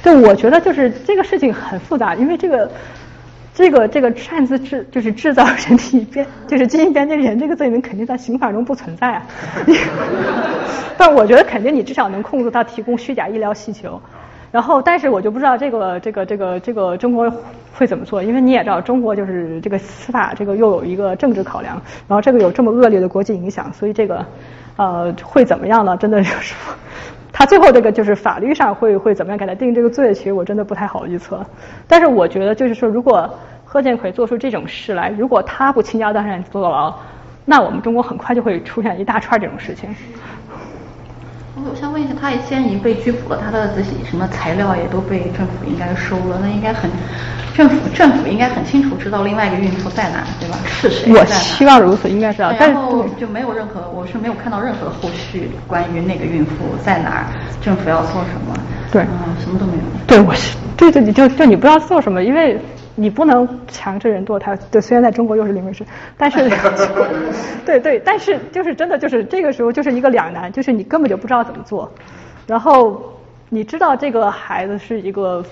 对，我觉得就是这个事情很复杂，因为这个。这个这个擅自制就是制造人体编就是基因编辑人这个罪名肯定在刑法中不存在啊，但我觉得肯定你至少能控制他提供虚假医疗需求，然后但是我就不知道这个这个这个这个中国会怎么做，因为你也知道中国就是这个司法这个又有一个政治考量，然后这个有这么恶劣的国际影响，所以这个呃会怎么样呢？真的就是。他最后这个就是法律上会会怎么样给他定这个罪，其实我真的不太好预测。但是我觉得就是说，如果贺建奎做出这种事来，如果他不倾家荡产坐牢，那我们中国很快就会出现一大串这种事情。我想问一下，他现在已经被拘捕了，他的这些什么材料也都被政府应该收了，那应该很政府政府应该很清楚知道另外一个孕妇在哪，对吧？是谁？我希望如此，应该是。然后就没有任何，我是没有看到任何后续关于那个孕妇在哪，政府要做什么？对，嗯，什么都没有。对，我是对对，你就就你不知道做什么，因为。你不能强制人堕胎，对，虽然在中国又是另一回事，但是，对对，但是就是真的就是这个时候就是一个两难，就是你根本就不知道怎么做，然后你知道这个孩子是一个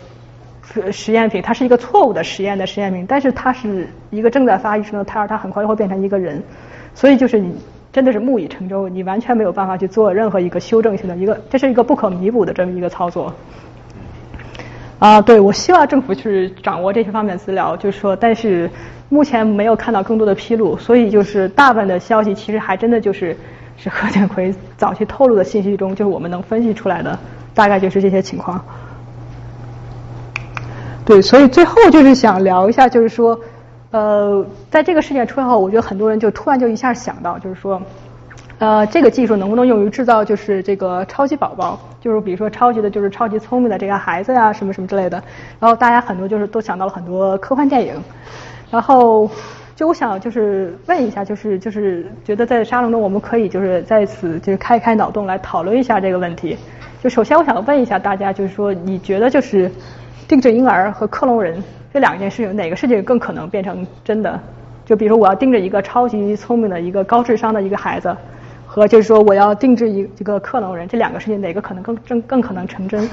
实验品，它是一个错误的实验的实验品，但是它是一个正在发育中的胎儿，它很快就会变成一个人，所以就是你真的是木已成舟，你完全没有办法去做任何一个修正性的一个，这是一个不可弥补的这么一个操作。啊，对，我希望政府去掌握这些方面的资料，就是说，但是目前没有看到更多的披露，所以就是大部分的消息其实还真的就是是贺建奎早期透露的信息中，就是我们能分析出来的，大概就是这些情况。对，所以最后就是想聊一下，就是说，呃，在这个事件出来后，我觉得很多人就突然就一下想到，就是说。呃，这个技术能不能用于制造就是这个超级宝宝？就是比如说超级的，就是超级聪明的这个孩子呀，什么什么之类的。然后大家很多就是都想到了很多科幻电影。然后就我想就是问一下，就是就是觉得在沙龙中我们可以就是在此就是开开脑洞来讨论一下这个问题。就首先我想问一下大家，就是说你觉得就是定制婴儿和克隆人这两件事情，哪个事情更可能变成真的？就比如说我要盯着一个超级聪明的一个高智商的一个孩子。和就是说，我要定制一一个克隆人，这两个事情哪个可能更更更可能成真？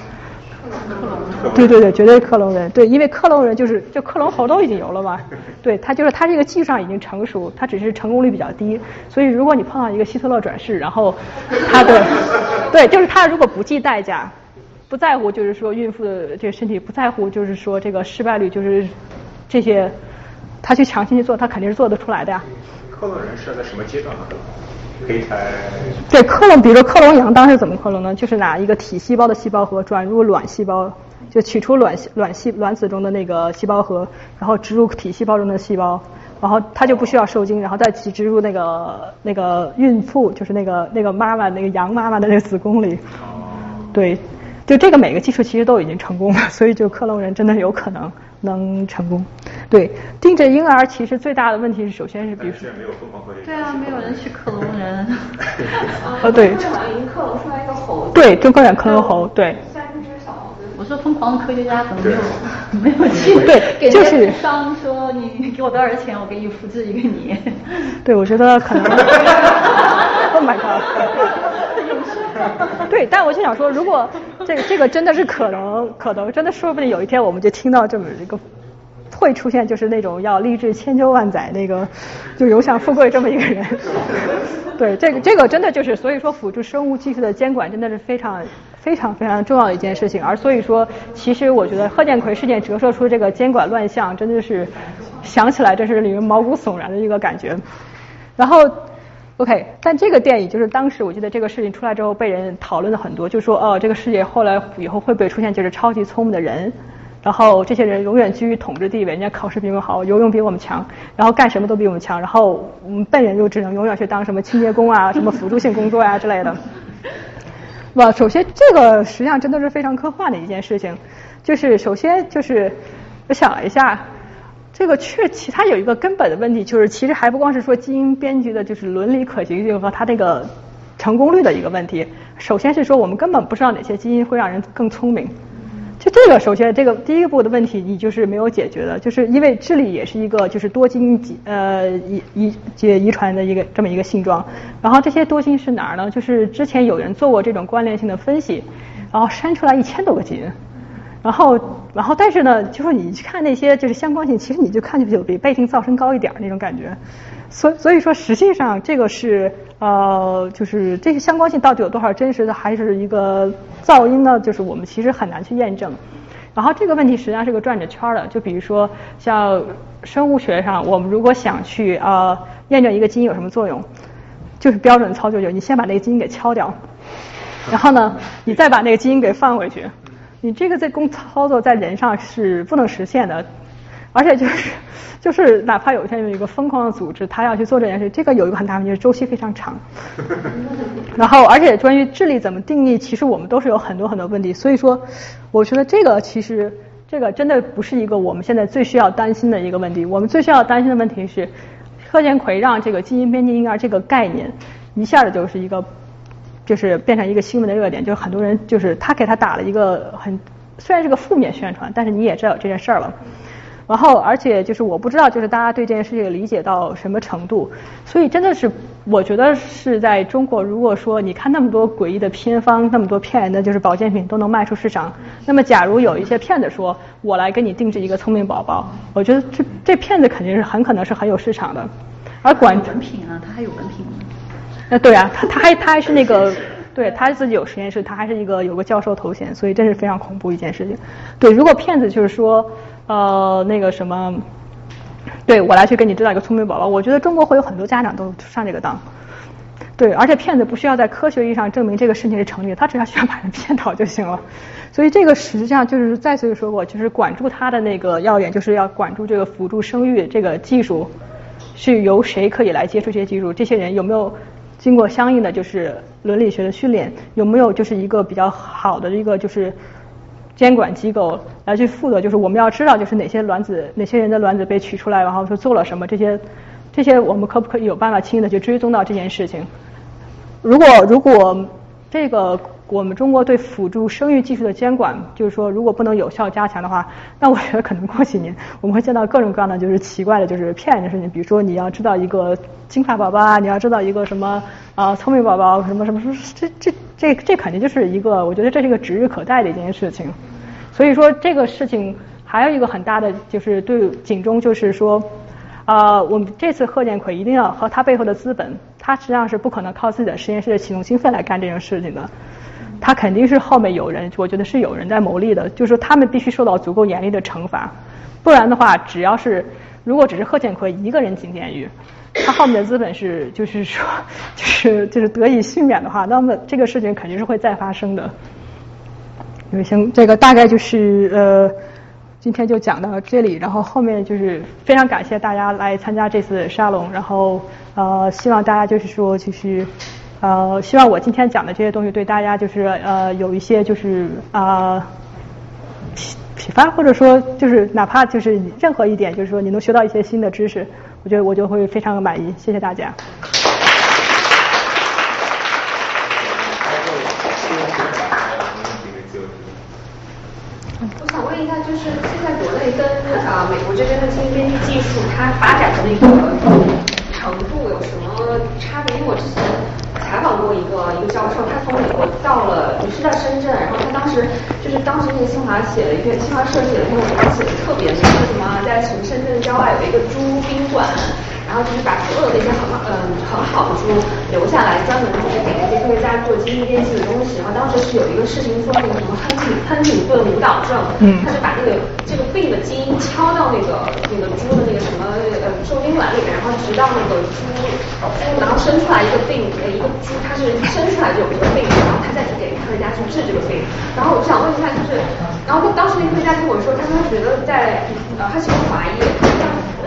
克隆对对对，绝对克隆人。对，因为克隆人就是就克隆猴都已经有了嘛。对，他就是他这个技术上已经成熟，他只是成功率比较低。所以如果你碰到一个希特勒转世，然后他的 对，就是他如果不计代价，不在乎就是说孕妇的这个身体，不在乎就是说这个失败率，就是这些，他去强行去做，他肯定是做得出来的呀。克隆人是在什么阶段？胚胎对克隆，比如说克隆羊，当时怎么克隆呢？就是拿一个体细胞的细胞核转入卵细胞，就取出卵卵细卵子中的那个细胞核，然后植入体细胞中的细胞，然后它就不需要受精，然后再植植入那个那个孕妇，就是那个那个妈妈那个羊妈妈的那个子宫里。对，就这个每个技术其实都已经成功了，所以就克隆人真的有可能。能成功，对定着婴儿其实最大的问题是，首先是比如说，对啊，没有人去克隆人，啊对，克隆出来一个猴子，对，就更远克隆猴，对。三只小猴子，我说疯狂的科学家怎么没有 没有机会？对，就是商说你 你给我多少钱，我给你复制一个你。对，我觉得可能。Oh my god！对，但我就想说，如果 这个这个真的是可能，可能真的说不定有一天我们就听到这么一个会出现，就是那种要励志千秋万载那个就永享富贵这么一个人。对，这个这个真的就是，所以说辅助生物技术的监管真的是非常非常非常重要的一件事情。而所以说，其实我觉得贺建奎事件折射出这个监管乱象，真的是想起来真是令人毛骨悚然的一个感觉。然后。OK，但这个电影就是当时我记得这个事情出来之后被人讨论了很多，就说哦，这个世界后来以后会不会出现就是超级聪明的人，然后这些人永远居于统治地位，人家考试比我们好，游泳比我们强，然后干什么都比我们强，然后我们笨人就只能永远去当什么清洁工啊，什么辅助性工作呀之类的。哇，首先这个实际上真的是非常科幻的一件事情，就是首先就是我想了一下。这个确其他有一个根本的问题，就是其实还不光是说基因编辑的，就是伦理可行性和它这个成功率的一个问题。首先是说我们根本不知道哪些基因会让人更聪明。就这个，首先这个第一步的问题，你就是没有解决的，就是因为智力也是一个就是多基因呃遗遗遗遗传的一个这么一个性状。然后这些多基因是哪儿呢？就是之前有人做过这种关联性的分析，然后删出来一千多个基因。然后，然后，但是呢，就说你去看那些就是相关性，其实你就看就比比倍听噪声高一点那种感觉。所所以说，实际上这个是呃，就是这些相关性到底有多少真实的，还是一个噪音呢？就是我们其实很难去验证。然后这个问题实际上是个转着圈的。就比如说像生物学上，我们如果想去呃验证一个基因有什么作用，就是标准操作，就你先把那个基因给敲掉。然后呢，你再把那个基因给放回去，你这个在工操作在人上是不能实现的，而且就是就是哪怕有一天有一个疯狂的组织，他要去做这件事，这个有一个很大问题，就是周期非常长。然后，而且关于智力怎么定义，其实我们都是有很多很多问题。所以说，我觉得这个其实这个真的不是一个我们现在最需要担心的一个问题。我们最需要担心的问题是，贺建奎让这个基因编辑婴儿这个概念一下子就是一个就是变成一个新闻的热点，就是很多人就是他给他打了一个很虽然是个负面宣传，但是你也知道有这件事儿了。然后，而且就是我不知道，就是大家对这件事情理解到什么程度。所以真的是，我觉得是在中国，如果说你看那么多诡异的偏方，那么多骗人的就是保健品都能卖出市场，那么假如有一些骗子说我来给你定制一个聪明宝宝，我觉得这这骗子肯定是很可能是很有市场的。而管文品啊，他还有文凭吗？呃，对啊，他他还他还是那个，对他自己有实验室，他还是一个有个教授头衔，所以这是非常恐怖一件事情。对，如果骗子就是说。呃，那个什么，对我来去给你制造一个聪明宝宝，我觉得中国会有很多家长都上这个当。对，而且骗子不需要在科学意义上证明这个事情是成立的，他只要需要把人骗倒就行了。所以这个实际上就是再次说过，就是管住他的那个要点，就是要管住这个辅助生育这个技术是由谁可以来接触这些技术，这些人有没有经过相应的就是伦理学的训练，有没有就是一个比较好的一个就是。监管机构来去负责，就是我们要知道，就是哪些卵子，哪些人的卵子被取出来，然后说做了什么，这些，这些我们可不可以有办法轻易的去追踪到这件事情？如果如果这个我们中国对辅助生育技术的监管，就是说如果不能有效加强的话，那我觉得可能过几年 我们会见到各种各样的就是奇怪的，就是骗人的事情。比如说你要知道一个金发宝宝啊，你要知道一个什么啊聪明宝宝什么什么什么，这这这这肯定就是一个，我觉得这是一个指日可待的一件事情。所以说这个事情还有一个很大的就是对警钟，就是说，啊，我们这次贺建奎一定要和他背后的资本，他实际上是不可能靠自己的实验室的启动经费来干这件事情的，他肯定是后面有人，我觉得是有人在谋利的，就是说他们必须受到足够严厉的惩罚，不然的话，只要是如果只是贺建奎一个人进监狱，他后面的资本是就是说就是就是得以幸免的话，那么这个事情肯定是会再发生的。行，这个大概就是呃，今天就讲到这里，然后后面就是非常感谢大家来参加这次沙龙，然后呃，希望大家就是说就是呃，希望我今天讲的这些东西对大家就是呃有一些就是啊启启发，或者说就是哪怕就是任何一点，就是说你能学到一些新的知识，我觉得我就会非常的满意，谢谢大家。我想问一下，就是现在国内跟啊，美国这边的基因编辑技术，它发展的那个程度有什么差别？因为我之前采访过一个一个教授，他从美国到了，也是在深圳，然后他当时就是当时那个清华写了一篇，新华社写了一篇文章，写的特别美，说什么在什么深圳郊外有一个猪宾馆。然后就是把所有的一些很嗯很好的猪留下来，专门就是给那些科学家做基因编辑的东西。然后当时是有一个视频说那个什么亨廷亨廷顿舞蹈症，他就把那个这个病的基因敲到那个那个猪的那个什么呃受精卵里面，然后直到那个猪猪然后生出来一个病呃一个猪它是生出来就有这个病，然后他再去给科学家去治这个病。然后我就想问一下，就是然后当时那个科学家跟我说，他说觉得在呃他其实华裔，他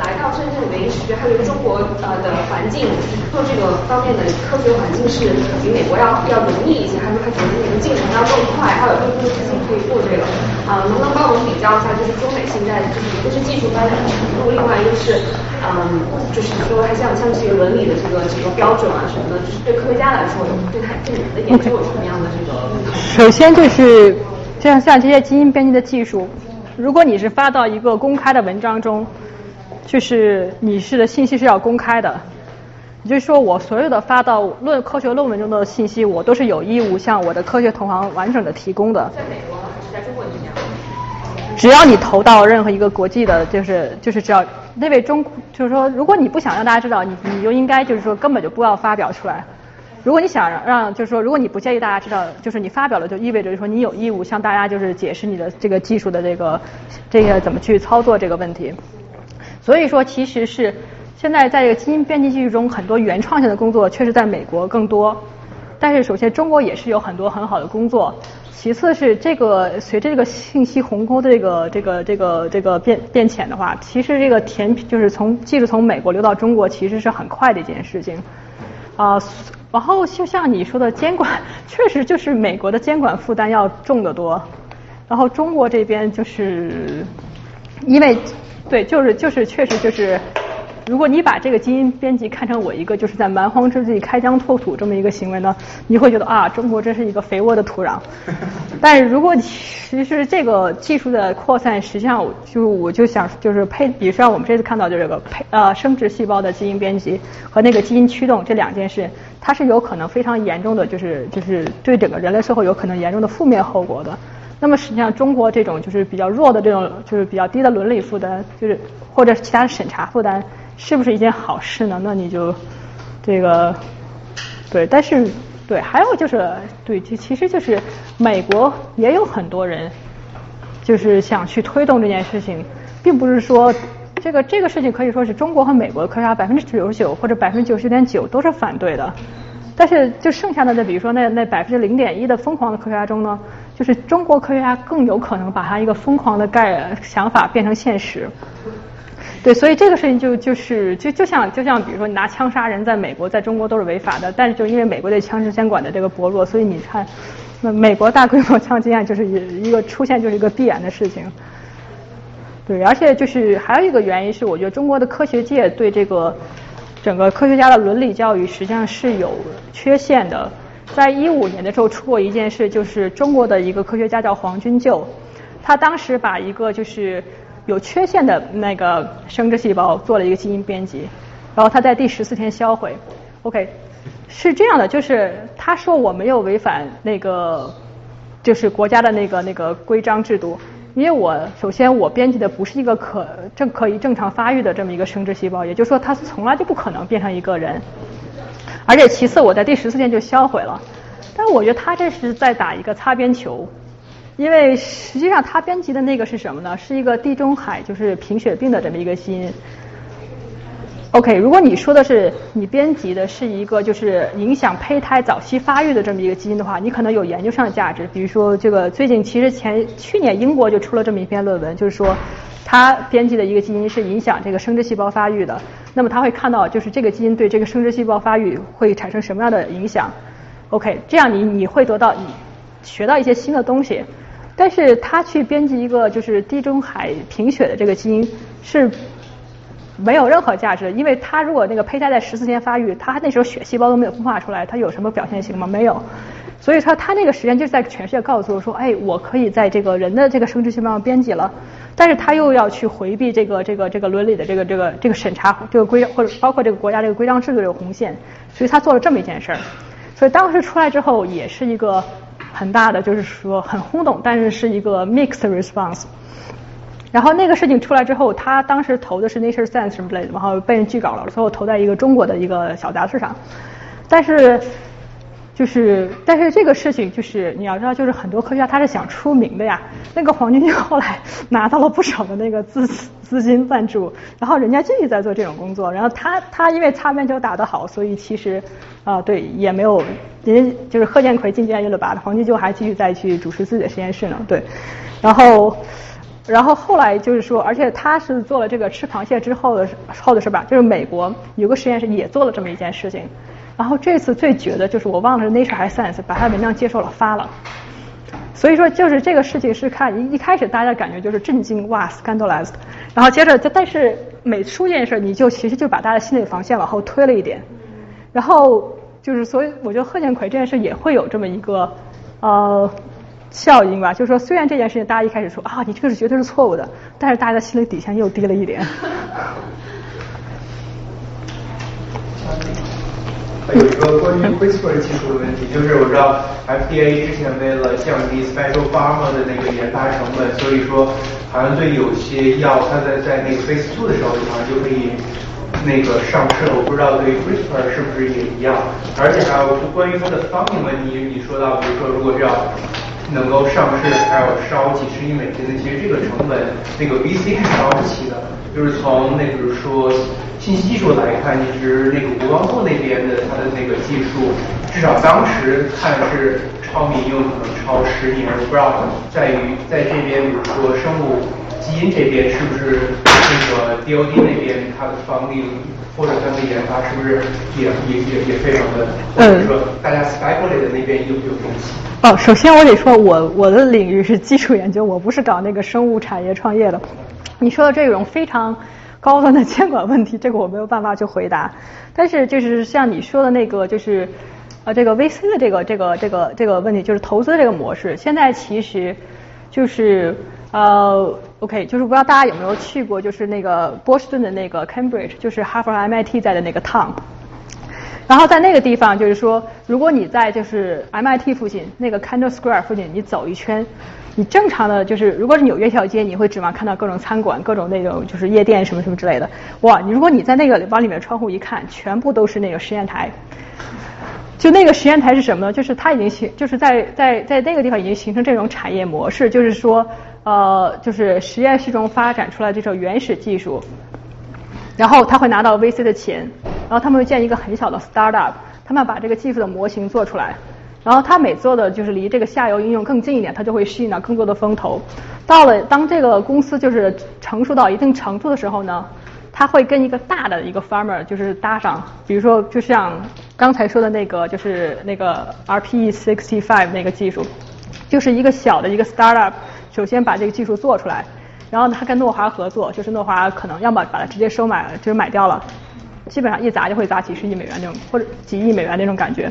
来到深圳的原因是觉得还有中。国呃的环境做这个方面的科学环境是比美国要要容易一些，还是他觉得那个进程要更快，还有更多的资金可以做这个啊？能不能帮我们比较一下，就是中美现在就是一个是技术发展的程度，另外一个是嗯，就是说还像像这个伦理的这个这个标准啊什么的，就是对科学家来说，对他对你们的研究有什么样的这个？首先就是像像这些基因编辑的技术，如果你是发到一个公开的文章中。就是你是的信息是要公开的，也就是说，我所有的发到论科学论文中的信息，我都是有义务向我的科学同行完整的提供的。在美国还是在中国这样？只要你投到任何一个国际的，就是就是只要那位中，就是说，如果你不想让大家知道，你你就应该就是说根本就不要发表出来。如果你想让，就是说，如果你不介意大家知道，就是你发表了，就意味着说你有义务向大家就是解释你的这个技术的这个这个怎么去操作这个问题。所以说，其实是现在在这个基因编辑技术中，很多原创性的工作确实在美国更多。但是首先中国也是有很多很好的工作，其次是这个随着这个信息鸿沟的这个这个这个这个变变浅的话，其实这个甜就是从技术从美国流到中国其实是很快的一件事情啊。然后就像你说的监管，确实就是美国的监管负担要重得多，然后中国这边就是因为对就是就是确实就是。如果你把这个基因编辑看成我一个就是在蛮荒之地开疆拓土这么一个行为呢，你会觉得啊，中国真是一个肥沃的土壤。但是如果其实这个技术的扩散，实际上就我就想就是配，比如说我们这次看到的这个配呃生殖细胞的基因编辑和那个基因驱动这两件事，它是有可能非常严重的，就是就是对整个人类社会有可能严重的负面后果的。那么实际上中国这种就是比较弱的这种就是比较低的伦理负担，就是或者其他的审查负担。是不是一件好事呢？那你就这个对，但是对，还有就是对，其其实就是美国也有很多人就是想去推动这件事情，并不是说这个这个事情可以说是中国和美国科学家百分之九十九或者百分之九十点九都是反对的，但是就剩下的那比如说那那百分之零点一的疯狂的科学家中呢，就是中国科学家更有可能把他一个疯狂的概想法变成现实。对，所以这个事情就就是就就像就像比如说你拿枪杀人，在美国在中国都是违法的，但是就因为美国对枪支监管的这个薄弱，所以你看，那美国大规模枪击案就是一个出现就是一个必然的事情。对，而且就是还有一个原因是，我觉得中国的科学界对这个整个科学家的伦理教育实际上是有缺陷的。在一五年的时候出过一件事，就是中国的一个科学家叫黄君就，他当时把一个就是。有缺陷的那个生殖细胞做了一个基因编辑，然后他在第十四天销毁。OK，是这样的，就是他说我没有违反那个就是国家的那个那个规章制度，因为我首先我编辑的不是一个可正可以正常发育的这么一个生殖细胞，也就是说它从来就不可能变成一个人。而且其次我在第十四天就销毁了，但我觉得他这是在打一个擦边球。因为实际上他编辑的那个是什么呢？是一个地中海就是贫血病的这么一个基因。OK，如果你说的是你编辑的是一个就是影响胚胎早期发育的这么一个基因的话，你可能有研究上的价值。比如说这个最近其实前去年英国就出了这么一篇论文，就是说他编辑的一个基因是影响这个生殖细胞发育的。那么他会看到就是这个基因对这个生殖细胞发育会产生什么样的影响？OK，这样你你会得到你学到一些新的东西。但是他去编辑一个就是地中海贫血的这个基因是没有任何价值的，因为他如果那个胚胎在十四天发育，他那时候血细胞都没有孵化出来，他有什么表现性吗？没有。所以说他那个实验就是在全世界告诉我说，哎，我可以在这个人的这个生殖细胞上编辑了，但是他又要去回避这个这个这个伦理的这个这个这个审查这个规或者包括这个国家这个规章制度这个红线，所以他做了这么一件事儿。所以当时出来之后也是一个。很大的就是说很轰动，但是是一个 mixed response。然后那个事情出来之后，他当时投的是 Nature Science 什么之类的，然后被人拒稿了，最后投在一个中国的一个小杂志上。但是就是，但是这个事情就是你要知道，就是很多科学家他是想出名的呀。那个黄金就后来拿到了不少的那个资资金赞助，然后人家继续在做这种工作。然后他他因为擦边球打得好，所以其实啊对也没有，人家就是贺建奎进监狱了吧，黄金就还继续再去主持自己的实验室呢。对，然后然后后来就是说，而且他是做了这个吃螃蟹之后的后的是吧？就是美国有个实验室也做了这么一件事情。然后这次最绝的就是我忘了是 Nature 还是 Science 把它文章接受了发了，所以说就是这个事情是看一一开始大家感觉就是震惊哇 scandalized，然后接着就但是每出一件事你就其实就把大家心理防线往后推了一点，然后就是所以我觉得贺建奎这件事也会有这么一个呃效应吧，就是说虽然这件事情大家一开始说啊你这个是绝对是错误的，但是大家的心理底线又低了一点。有一个关于 CRISPR 技术的问题，就是我知道 FDA 之前为了降低 Special Pharma 的那个研发成本，所以说好像对有些药，它在在那个 Phase Two 的时候，好像就可以那个上市了。我不知道对 CRISPR 是不是也一样。而且还有关于它的 funding 问题，你说到，比如说如果要能够上市，还要烧几十亿美金的，其实这个成本，那个 VC 是烧不起的。就是从那比如说。信息技术来看，其实那个国防部那边的它的那个技术，至少当时看是超民用，可能超十年。我不知道在于在这边，比如说生物基因这边，是不是那个 DOD 那边它的方力或者它的研发是不是也也也也非常的，或者说大家 speculate 的那边有有东西？哦，首先我得说，我我的领域是基础研究，我不是搞那个生物产业创业的。你说的这种非常高端的监管问题，这个我没有办法去回答。但是就是像你说的那个，就是呃这个 VC 的这个这个这个这个问题，就是投资这个模式，现在其实就是呃 OK，就是不知道大家有没有去过，就是那个波士顿的那个 Cambridge，就是哈佛 MIT 在的那个 town。然后在那个地方，就是说，如果你在就是 MIT 附近那个 Kendall Square 附近，你走一圈，你正常的就是，如果是纽约小街，你会指望看到各种餐馆、各种那种就是夜店什么什么之类的。哇，你如果你在那个往里面窗户一看，全部都是那个实验台。就那个实验台是什么呢？就是它已经形，就是在在在那个地方已经形成这种产业模式，就是说，呃，就是实验室中发展出来这种原始技术。然后他会拿到 VC 的钱，然后他们会建一个很小的 startup，他们把这个技术的模型做出来，然后他每做的就是离这个下游应用更近一点，他就会吸引到更多的风投。到了当这个公司就是成熟到一定程度的时候呢，他会跟一个大的一个 farmer 就是搭上，比如说就像刚才说的那个就是那个 RPE sixty five 那个技术，就是一个小的一个 startup，首先把这个技术做出来。然后他跟诺华合作，就是诺华可能要么把它直接收买，就是买掉了，基本上一砸就会砸几十亿美元那种，或者几亿美元那种感觉。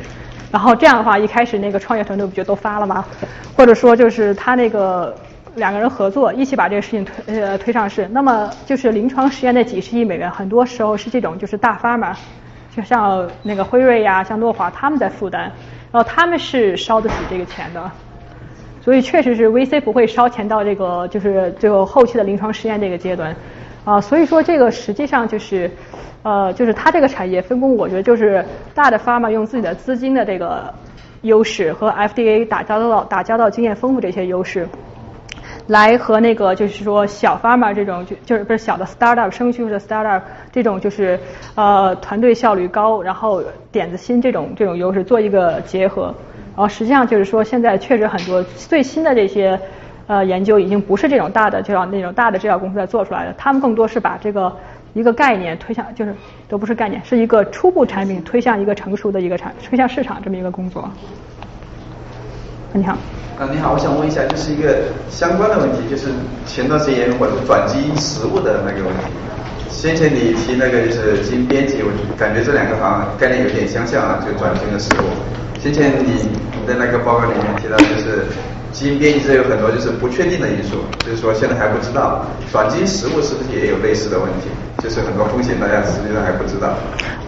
然后这样的话，一开始那个创业团队不就都发了吗？或者说就是他那个两个人合作，一起把这个事情推呃推上市。那么就是临床实验的几十亿美元，很多时候是这种就是大发嘛，就像那个辉瑞呀，像诺华他们在负担，然后他们是烧得起这个钱的。所以确实是 VC 不会烧钱到这个就是最后后期的临床实验这个阶段，啊，所以说这个实际上就是，呃，就是它这个产业分工，我觉得就是大的 pharma 用自己的资金的这个优势和 FDA 打交道打交道经验丰富这些优势，来和那个就是说小 pharma 这种就就是不是小的 startup 生物技术的 startup 这种就是呃团队效率高，然后点子新这种这种优势做一个结合。然后实际上就是说，现在确实很多最新的这些呃研究已经不是这种大的就要那种大的制药公司在做出来的，他们更多是把这个一个概念推向，就是都不是概念，是一个初步产品推向一个成熟的一个产推向市场这么一个工作。你好。啊，你好，我想问一下，就是一个相关的问题，就是前段时间我转基因食物的那个问题。先前你提那个就是基因编辑，我感觉这两个好像概念有点相像啊，就转基因的食物。先前你你的那个报告里面提到，就是基因编辑这有很多就是不确定的因素，就是说现在还不知道转基因食物是不是也有类似的问题，就是很多风险大家实际上还不知道。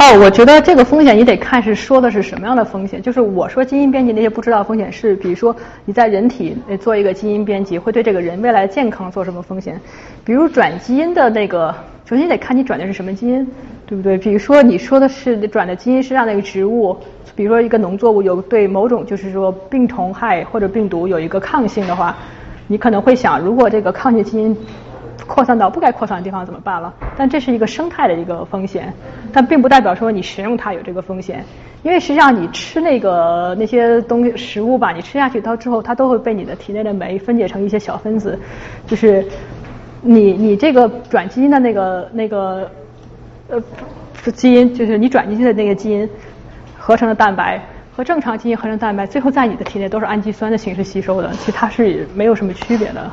哦，我觉得这个风险你得看是说的是什么样的风险，就是我说基因编辑那些不知道风险是，比如说你在人体做一个基因编辑会对这个人未来健康做什么风险，比如转基因的那个，首先得看你转的是什么基因，对不对？比如说你说的是转的基因是让那个植物。比如说一个农作物有对某种就是说病虫害或者病毒有一个抗性的话，你可能会想，如果这个抗性基因扩散到不该扩散的地方怎么办了？但这是一个生态的一个风险，但并不代表说你食用它有这个风险，因为实际上你吃那个那些东西食物吧，你吃下去到之后，它都会被你的体内的酶分解成一些小分子，就是你你这个转基因的那个那个呃基因，就是你转进去的那个基因。合成的蛋白和正常基因合成蛋白，最后在你的体内都是氨基酸的形式吸收的，其实它是没有什么区别的。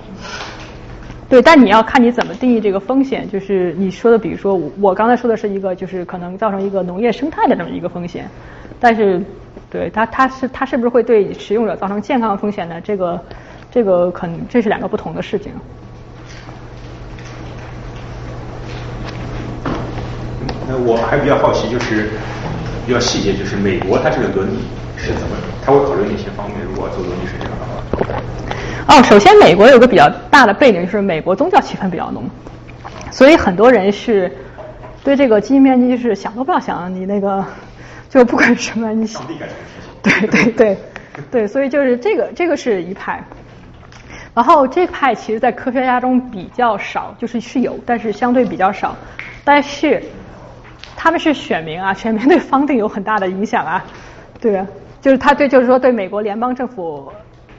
对，但你要看你怎么定义这个风险，就是你说的，比如说我刚才说的是一个，就是可能造成一个农业生态的这么一个风险，但是对它它是它是不是会对使用者造成健康风险呢？这个这个可能这是两个不同的事情。那我还比较好奇就是。比较细节就是美国它这个伦理是怎么，他会考虑哪些方面？如果做伦理审查的话。哦，首先美国有个比较大的背景，就是美国宗教气氛比较浓，所以很多人是对这个基因编辑是想都不要想，你那个就不管什么你。想。对对对对，所以就是这个这个是一派，然后这派其实在科学家中比较少，就是是有，但是相对比较少，但是。他们是选民啊，选民对方定有很大的影响啊，对啊，就是他对，就是说对美国联邦政府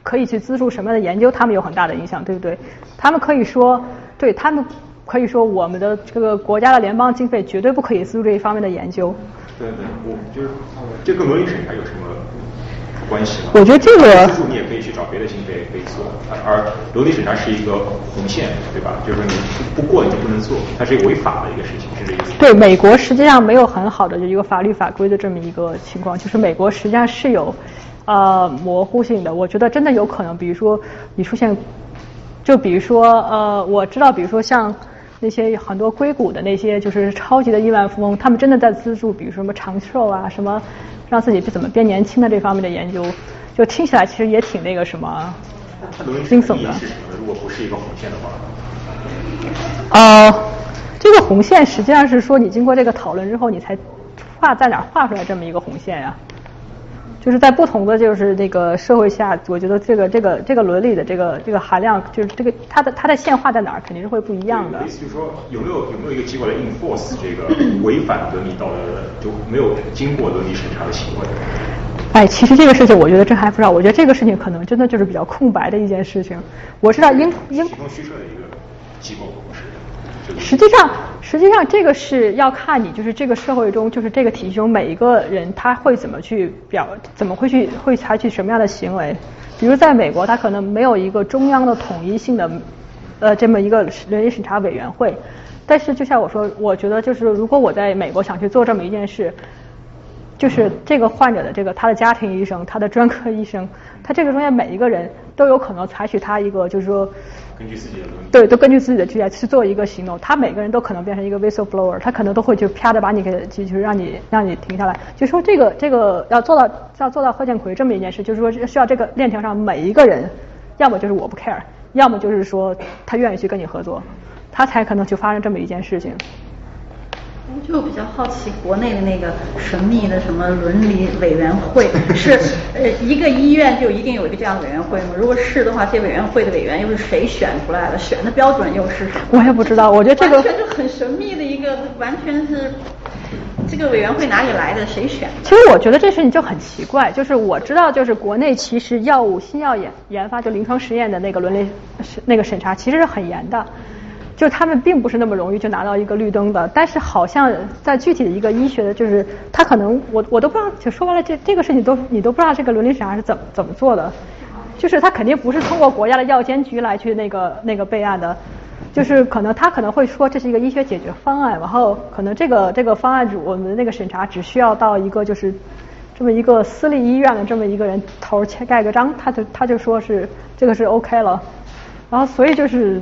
可以去资助什么样的研究，他们有很大的影响，对不对？他们可以说，对他们可以说，我们的这个国家的联邦经费绝对不可以资助这一方面的研究。对对，我就是这个伦理审查有什么？关系吗？我觉得这个你也可以去找别的经费可以做，而伦理审查是一个红线，对吧？就是说你不过你就不能做，它是一个违法的一个事情，是这意思。对，美国实际上没有很好的一个法律法规的这么一个情况，就是美国实际上是有呃模糊性的。我觉得真的有可能，比如说你出现，就比如说呃，我知道，比如说像那些很多硅谷的那些就是超级的亿万富翁，他们真的在资助，比如说什么长寿啊什么。让自己怎么变年轻的这方面的研究，就听起来其实也挺那个什么惊悚的。如果不是一个红线的话，呃，这个红线实际上是说你经过这个讨论之后，你才画在哪画出来这么一个红线呀？就是在不同的就是那个社会下，我觉得这个这个这个伦理的这个这个含量，就是这个它的它的线画在哪儿，肯定是会不一样的。意思就是说，有没有有没有一个机构来 enforce 这个 违反伦理道德的就没有经过伦理审查的行为？哎，其实这个事情我觉得这还不知道，我觉得这个事情可能真的就是比较空白的一件事情。我知道英英提供虚设的一个机构是。实际上，实际上这个是要看你，就是这个社会中，就是这个体系中每一个人他会怎么去表，怎么会去会采取什么样的行为。比如在美国，他可能没有一个中央的统一性的呃这么一个伦理审查委员会。但是就像我说，我觉得就是如果我在美国想去做这么一件事，就是这个患者的这个他的家庭医生、他的专科医生，他这个中间每一个人都有可能采取他一个就是说。根据自己的对，都根据自己的职业去做一个行动。他每个人都可能变成一个 whistleblower，他可能都会就啪的把你给，就是让你让你停下来。就说这个这个要做到要做到贺建奎这么一件事，就是说需要这个链条上每一个人，要么就是我不 care，要么就是说他愿意去跟你合作，他才可能去发生这么一件事情。就比较好奇，国内的那个神秘的什么伦理委员会，是呃一个医院就一定有一个这样的委员会吗？如果是的话，这委员会的委员又是谁选出来的？选的标准又是什么？我也不知道，我觉得这个完全就很神秘的一个，完全是这个委员会哪里来的？谁选？其实我觉得这事情就很奇怪，就是我知道，就是国内其实药物新药研研发就临床实验的那个伦理那个审查其实是很严的。就他们并不是那么容易就拿到一个绿灯的，但是好像在具体的一个医学的，就是他可能我我都不知道，就说白了这这个事情都你都不知道这个伦理审查是怎么怎么做的，就是他肯定不是通过国家的药监局来去那个那个备案的，就是可能他可能会说这是一个医学解决方案，然后可能这个这个方案组我们那个审查只需要到一个就是这么一个私立医院的这么一个人头签盖个章，他就他就说是这个是 OK 了，然后所以就是。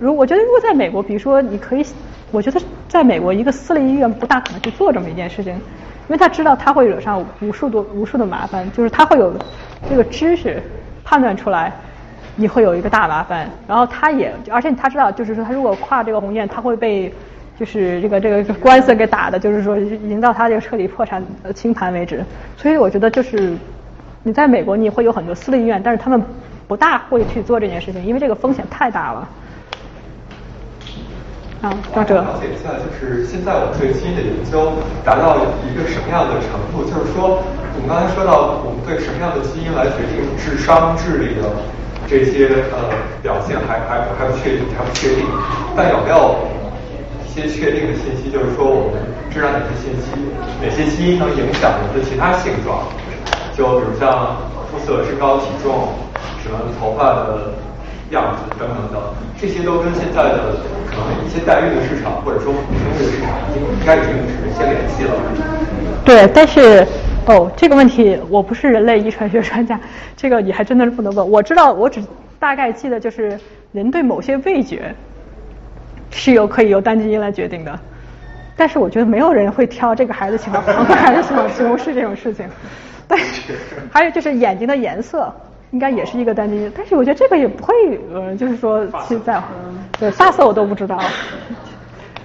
如我觉得，如果在美国，比如说，你可以，我觉得在美国一个私立医院不大可能去做这么一件事情，因为他知道他会惹上无数多无数的麻烦，就是他会有这个知识判断出来你会有一个大麻烦，然后他也而且他知道，就是说他如果跨这个红线，他会被就是这个这个官司给打的，就是说已经到他这个彻底破产清盘为止。所以我觉得就是你在美国你会有很多私立医院，但是他们不大会去做这件事情，因为这个风险太大了。啊，我想了解一下，就是现在我们对基因的研究达到一个什么样的程度？就是说，我们刚才说到，我们对什么样的基因来决定智商、智力的这些呃表现还还还不确定，还不确定。但有没有一些确定的信息？就是说，我们知道哪些信息，哪些基因能影响人的其他性状？就比如像肤色、身高、体重，什么头发的。样子等等等，这些都跟现在的可能一些代孕的市场或者说生育的市场已经应该已经是一些联系了。对，但是哦，这个问题我不是人类遗传学专家，这个你还真的是不能问。我知道，我只大概记得就是人对某些味觉是有可以由单基因来决定的，但是我觉得没有人会挑这个孩子喜欢黄色还是喜欢西红柿这种事情。对还有就是眼睛的颜色。应该也是一个单机，但是我觉得这个也不会，呃，就是说去在乎。对，发色我都不知道。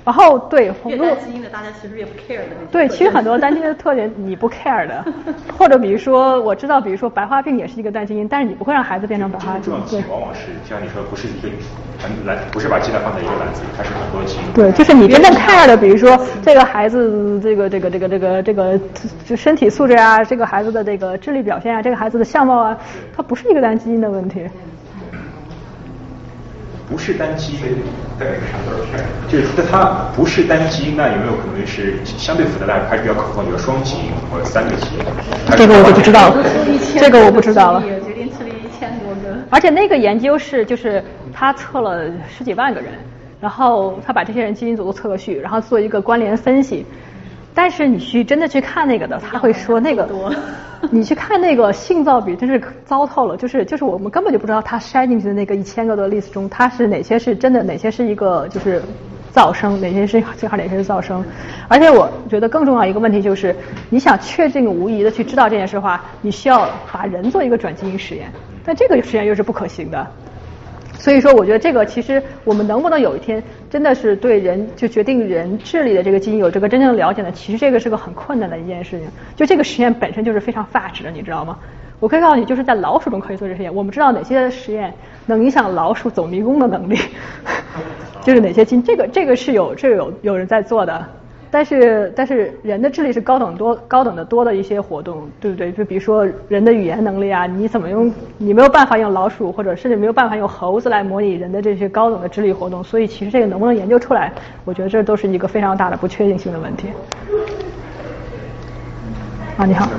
然后对，越单基因的大家其实也不 care 的那对，其实很多单基因的特点 你不 care 的，或者比如说我知道，比如说白化病也是一个单基因，但是你不会让孩子变成白化病。对，往往是像你说，不是一个篮，不是把鸡蛋放在一个篮子里，它是很多基因。对，就是你真正 care 的，比如说这个孩子这个这个这个这个这个就身体素质啊，这个孩子的这个智力表现啊，这个孩子的相貌啊，它不是一个单基因的问题。不是单基因，对，就是它不是单基因，那有没有可能是相对复杂的，还是比较可靠，比如双基因或者三个基因？这个我就不知道了，这个我不知道了。决定次率一千多个。而且那个研究是，就是他测了十几万个人，然后他把这些人基因组都测个序，然后做一个关联分析。但是你去真的去看那个的，他会说那个，你去看那个性噪比真是糟透了，就是就是我们根本就不知道他筛进去的那个一千个的 list 中，它是哪些是真的，哪些是一个就是噪声，哪些是最好哪些是噪声。而且我觉得更重要一个问题就是，你想确定无疑的去知道这件事的话，你需要把人做一个转基因实验，但这个实验又是不可行的。所以说，我觉得这个其实我们能不能有一天真的是对人就决定人智力的这个基因有这个真正了解呢？其实这个是个很困难的一件事情。就这个实验本身就是非常发指的，你知道吗？我可以告诉你，就是在老鼠中可以做这实验。我们知道哪些实验能影响老鼠走迷宫的能力，就是哪些基因，这个这个是有这个有有人在做的。但是但是人的智力是高等多高等的多的一些活动，对不对？就比如说人的语言能力啊，你怎么用？你没有办法用老鼠或者甚至没有办法用猴子来模拟人的这些高等的智力活动，所以其实这个能不能研究出来，我觉得这都是一个非常大的不确定性的问题。啊，你好。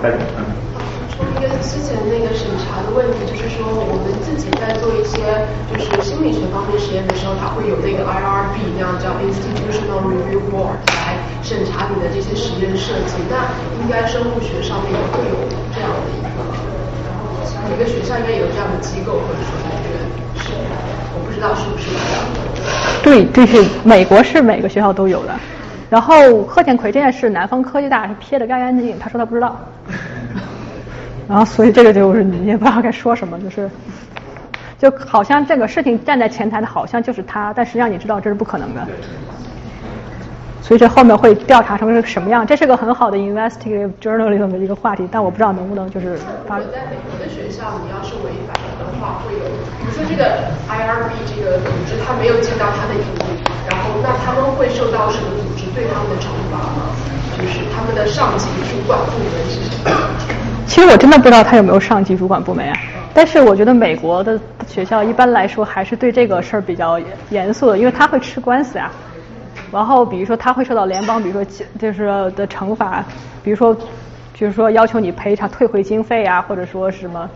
一个之前那个审查的问题，就是说我们自己在做一些就是心理学方面实验的时候，它会有那个 IRB，那样叫 Institutional Review Board 来审查你的这些实验设计。那应该生物学上面也会有这样的一个，然后每个学校应该有这样的机构，或者说这个是，我不知道是不是这样的。对，这是美国是每个学校都有的。然后贺建奎这件事，南方科技大是撇得干干净净，他说他不知道。然后，所以这个就是你也不知道该说什么，就是，就好像这个事情站在前台的好像就是他，但实际上你知道这是不可能的。所以这后面会调查成是什么样，这是个很好的 investigative journalism 的一个话题，但我不知道能不能就是发。在美国的学校，你要是违反的话，会有，比如说这个 IRB 这个组织，他没有尽到他的义务，然后那他们会受到什么组织对他们的惩罚吗？就是他们的上级主管部门是什么？其实我真的不知道他有没有上级主管部门啊，但是我觉得美国的学校一般来说还是对这个事儿比较严肃的，因为他会吃官司呀。然后比如说他会受到联邦，比如说就是的惩罚，比如说就是说要求你赔偿退回经费啊，或者说什么，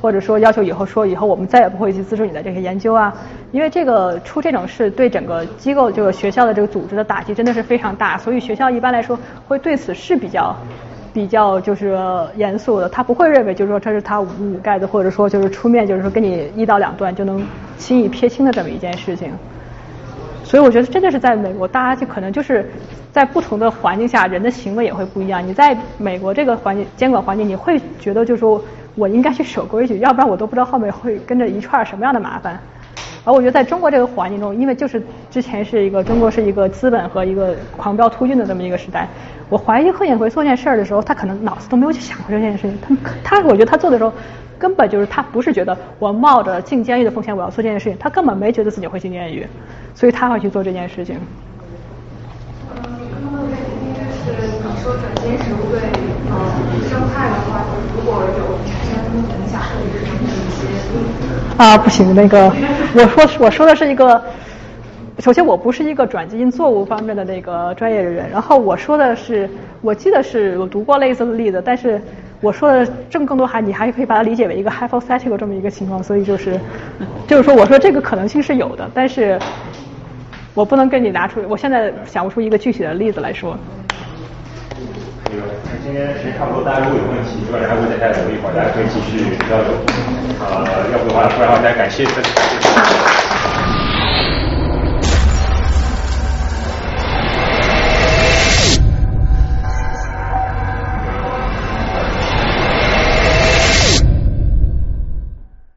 或者说要求以后说以后我们再也不会去资助你的这些研究啊，因为这个出这种事对整个机构这个学校的这个组织的打击真的是非常大，所以学校一般来说会对此是比较。比较就是严肃的，他不会认为就是说这是他捂盖子，或者说就是出面就是说跟你一刀两断就能轻易撇清的这么一件事情。所以我觉得真的是在美国，大家就可能就是在不同的环境下，人的行为也会不一样。你在美国这个环境监管环境，你会觉得就是说我应该去守规矩，要不然我都不知道后面会跟着一串什么样的麻烦。而我觉得在中国这个环境中，因为就是之前是一个中国是一个资本和一个狂飙突进的这么一个时代，我怀疑贺建奎做这件事儿的时候，他可能脑子都没有去想过这件事情。他他，我觉得他做的时候，根本就是他不是觉得我冒着进监狱的风险我要做这件事情，他根本没觉得自己会进监狱，所以他会去做这件事情。嗯，刚刚那个就是你说转基因食物对呃生态的话，如果有产生影响，或者是一些。啊，不行，那个，我说我说的是一个，首先我不是一个转基因作物方面的那个专业人员，然后我说的是，我记得是我读过类似的例子，但是我说的正更多还你还可以把它理解为一个 hypothetical 这么一个情况，所以就是，就是说我说这个可能性是有的，但是我不能跟你拿出，我现在想不出一个具体的例子来说。那今天时间差不多，大家如果有问题，主要还会再再留一会儿，大家可以继续交流。呃，要不的话，不然的话，大家感谢。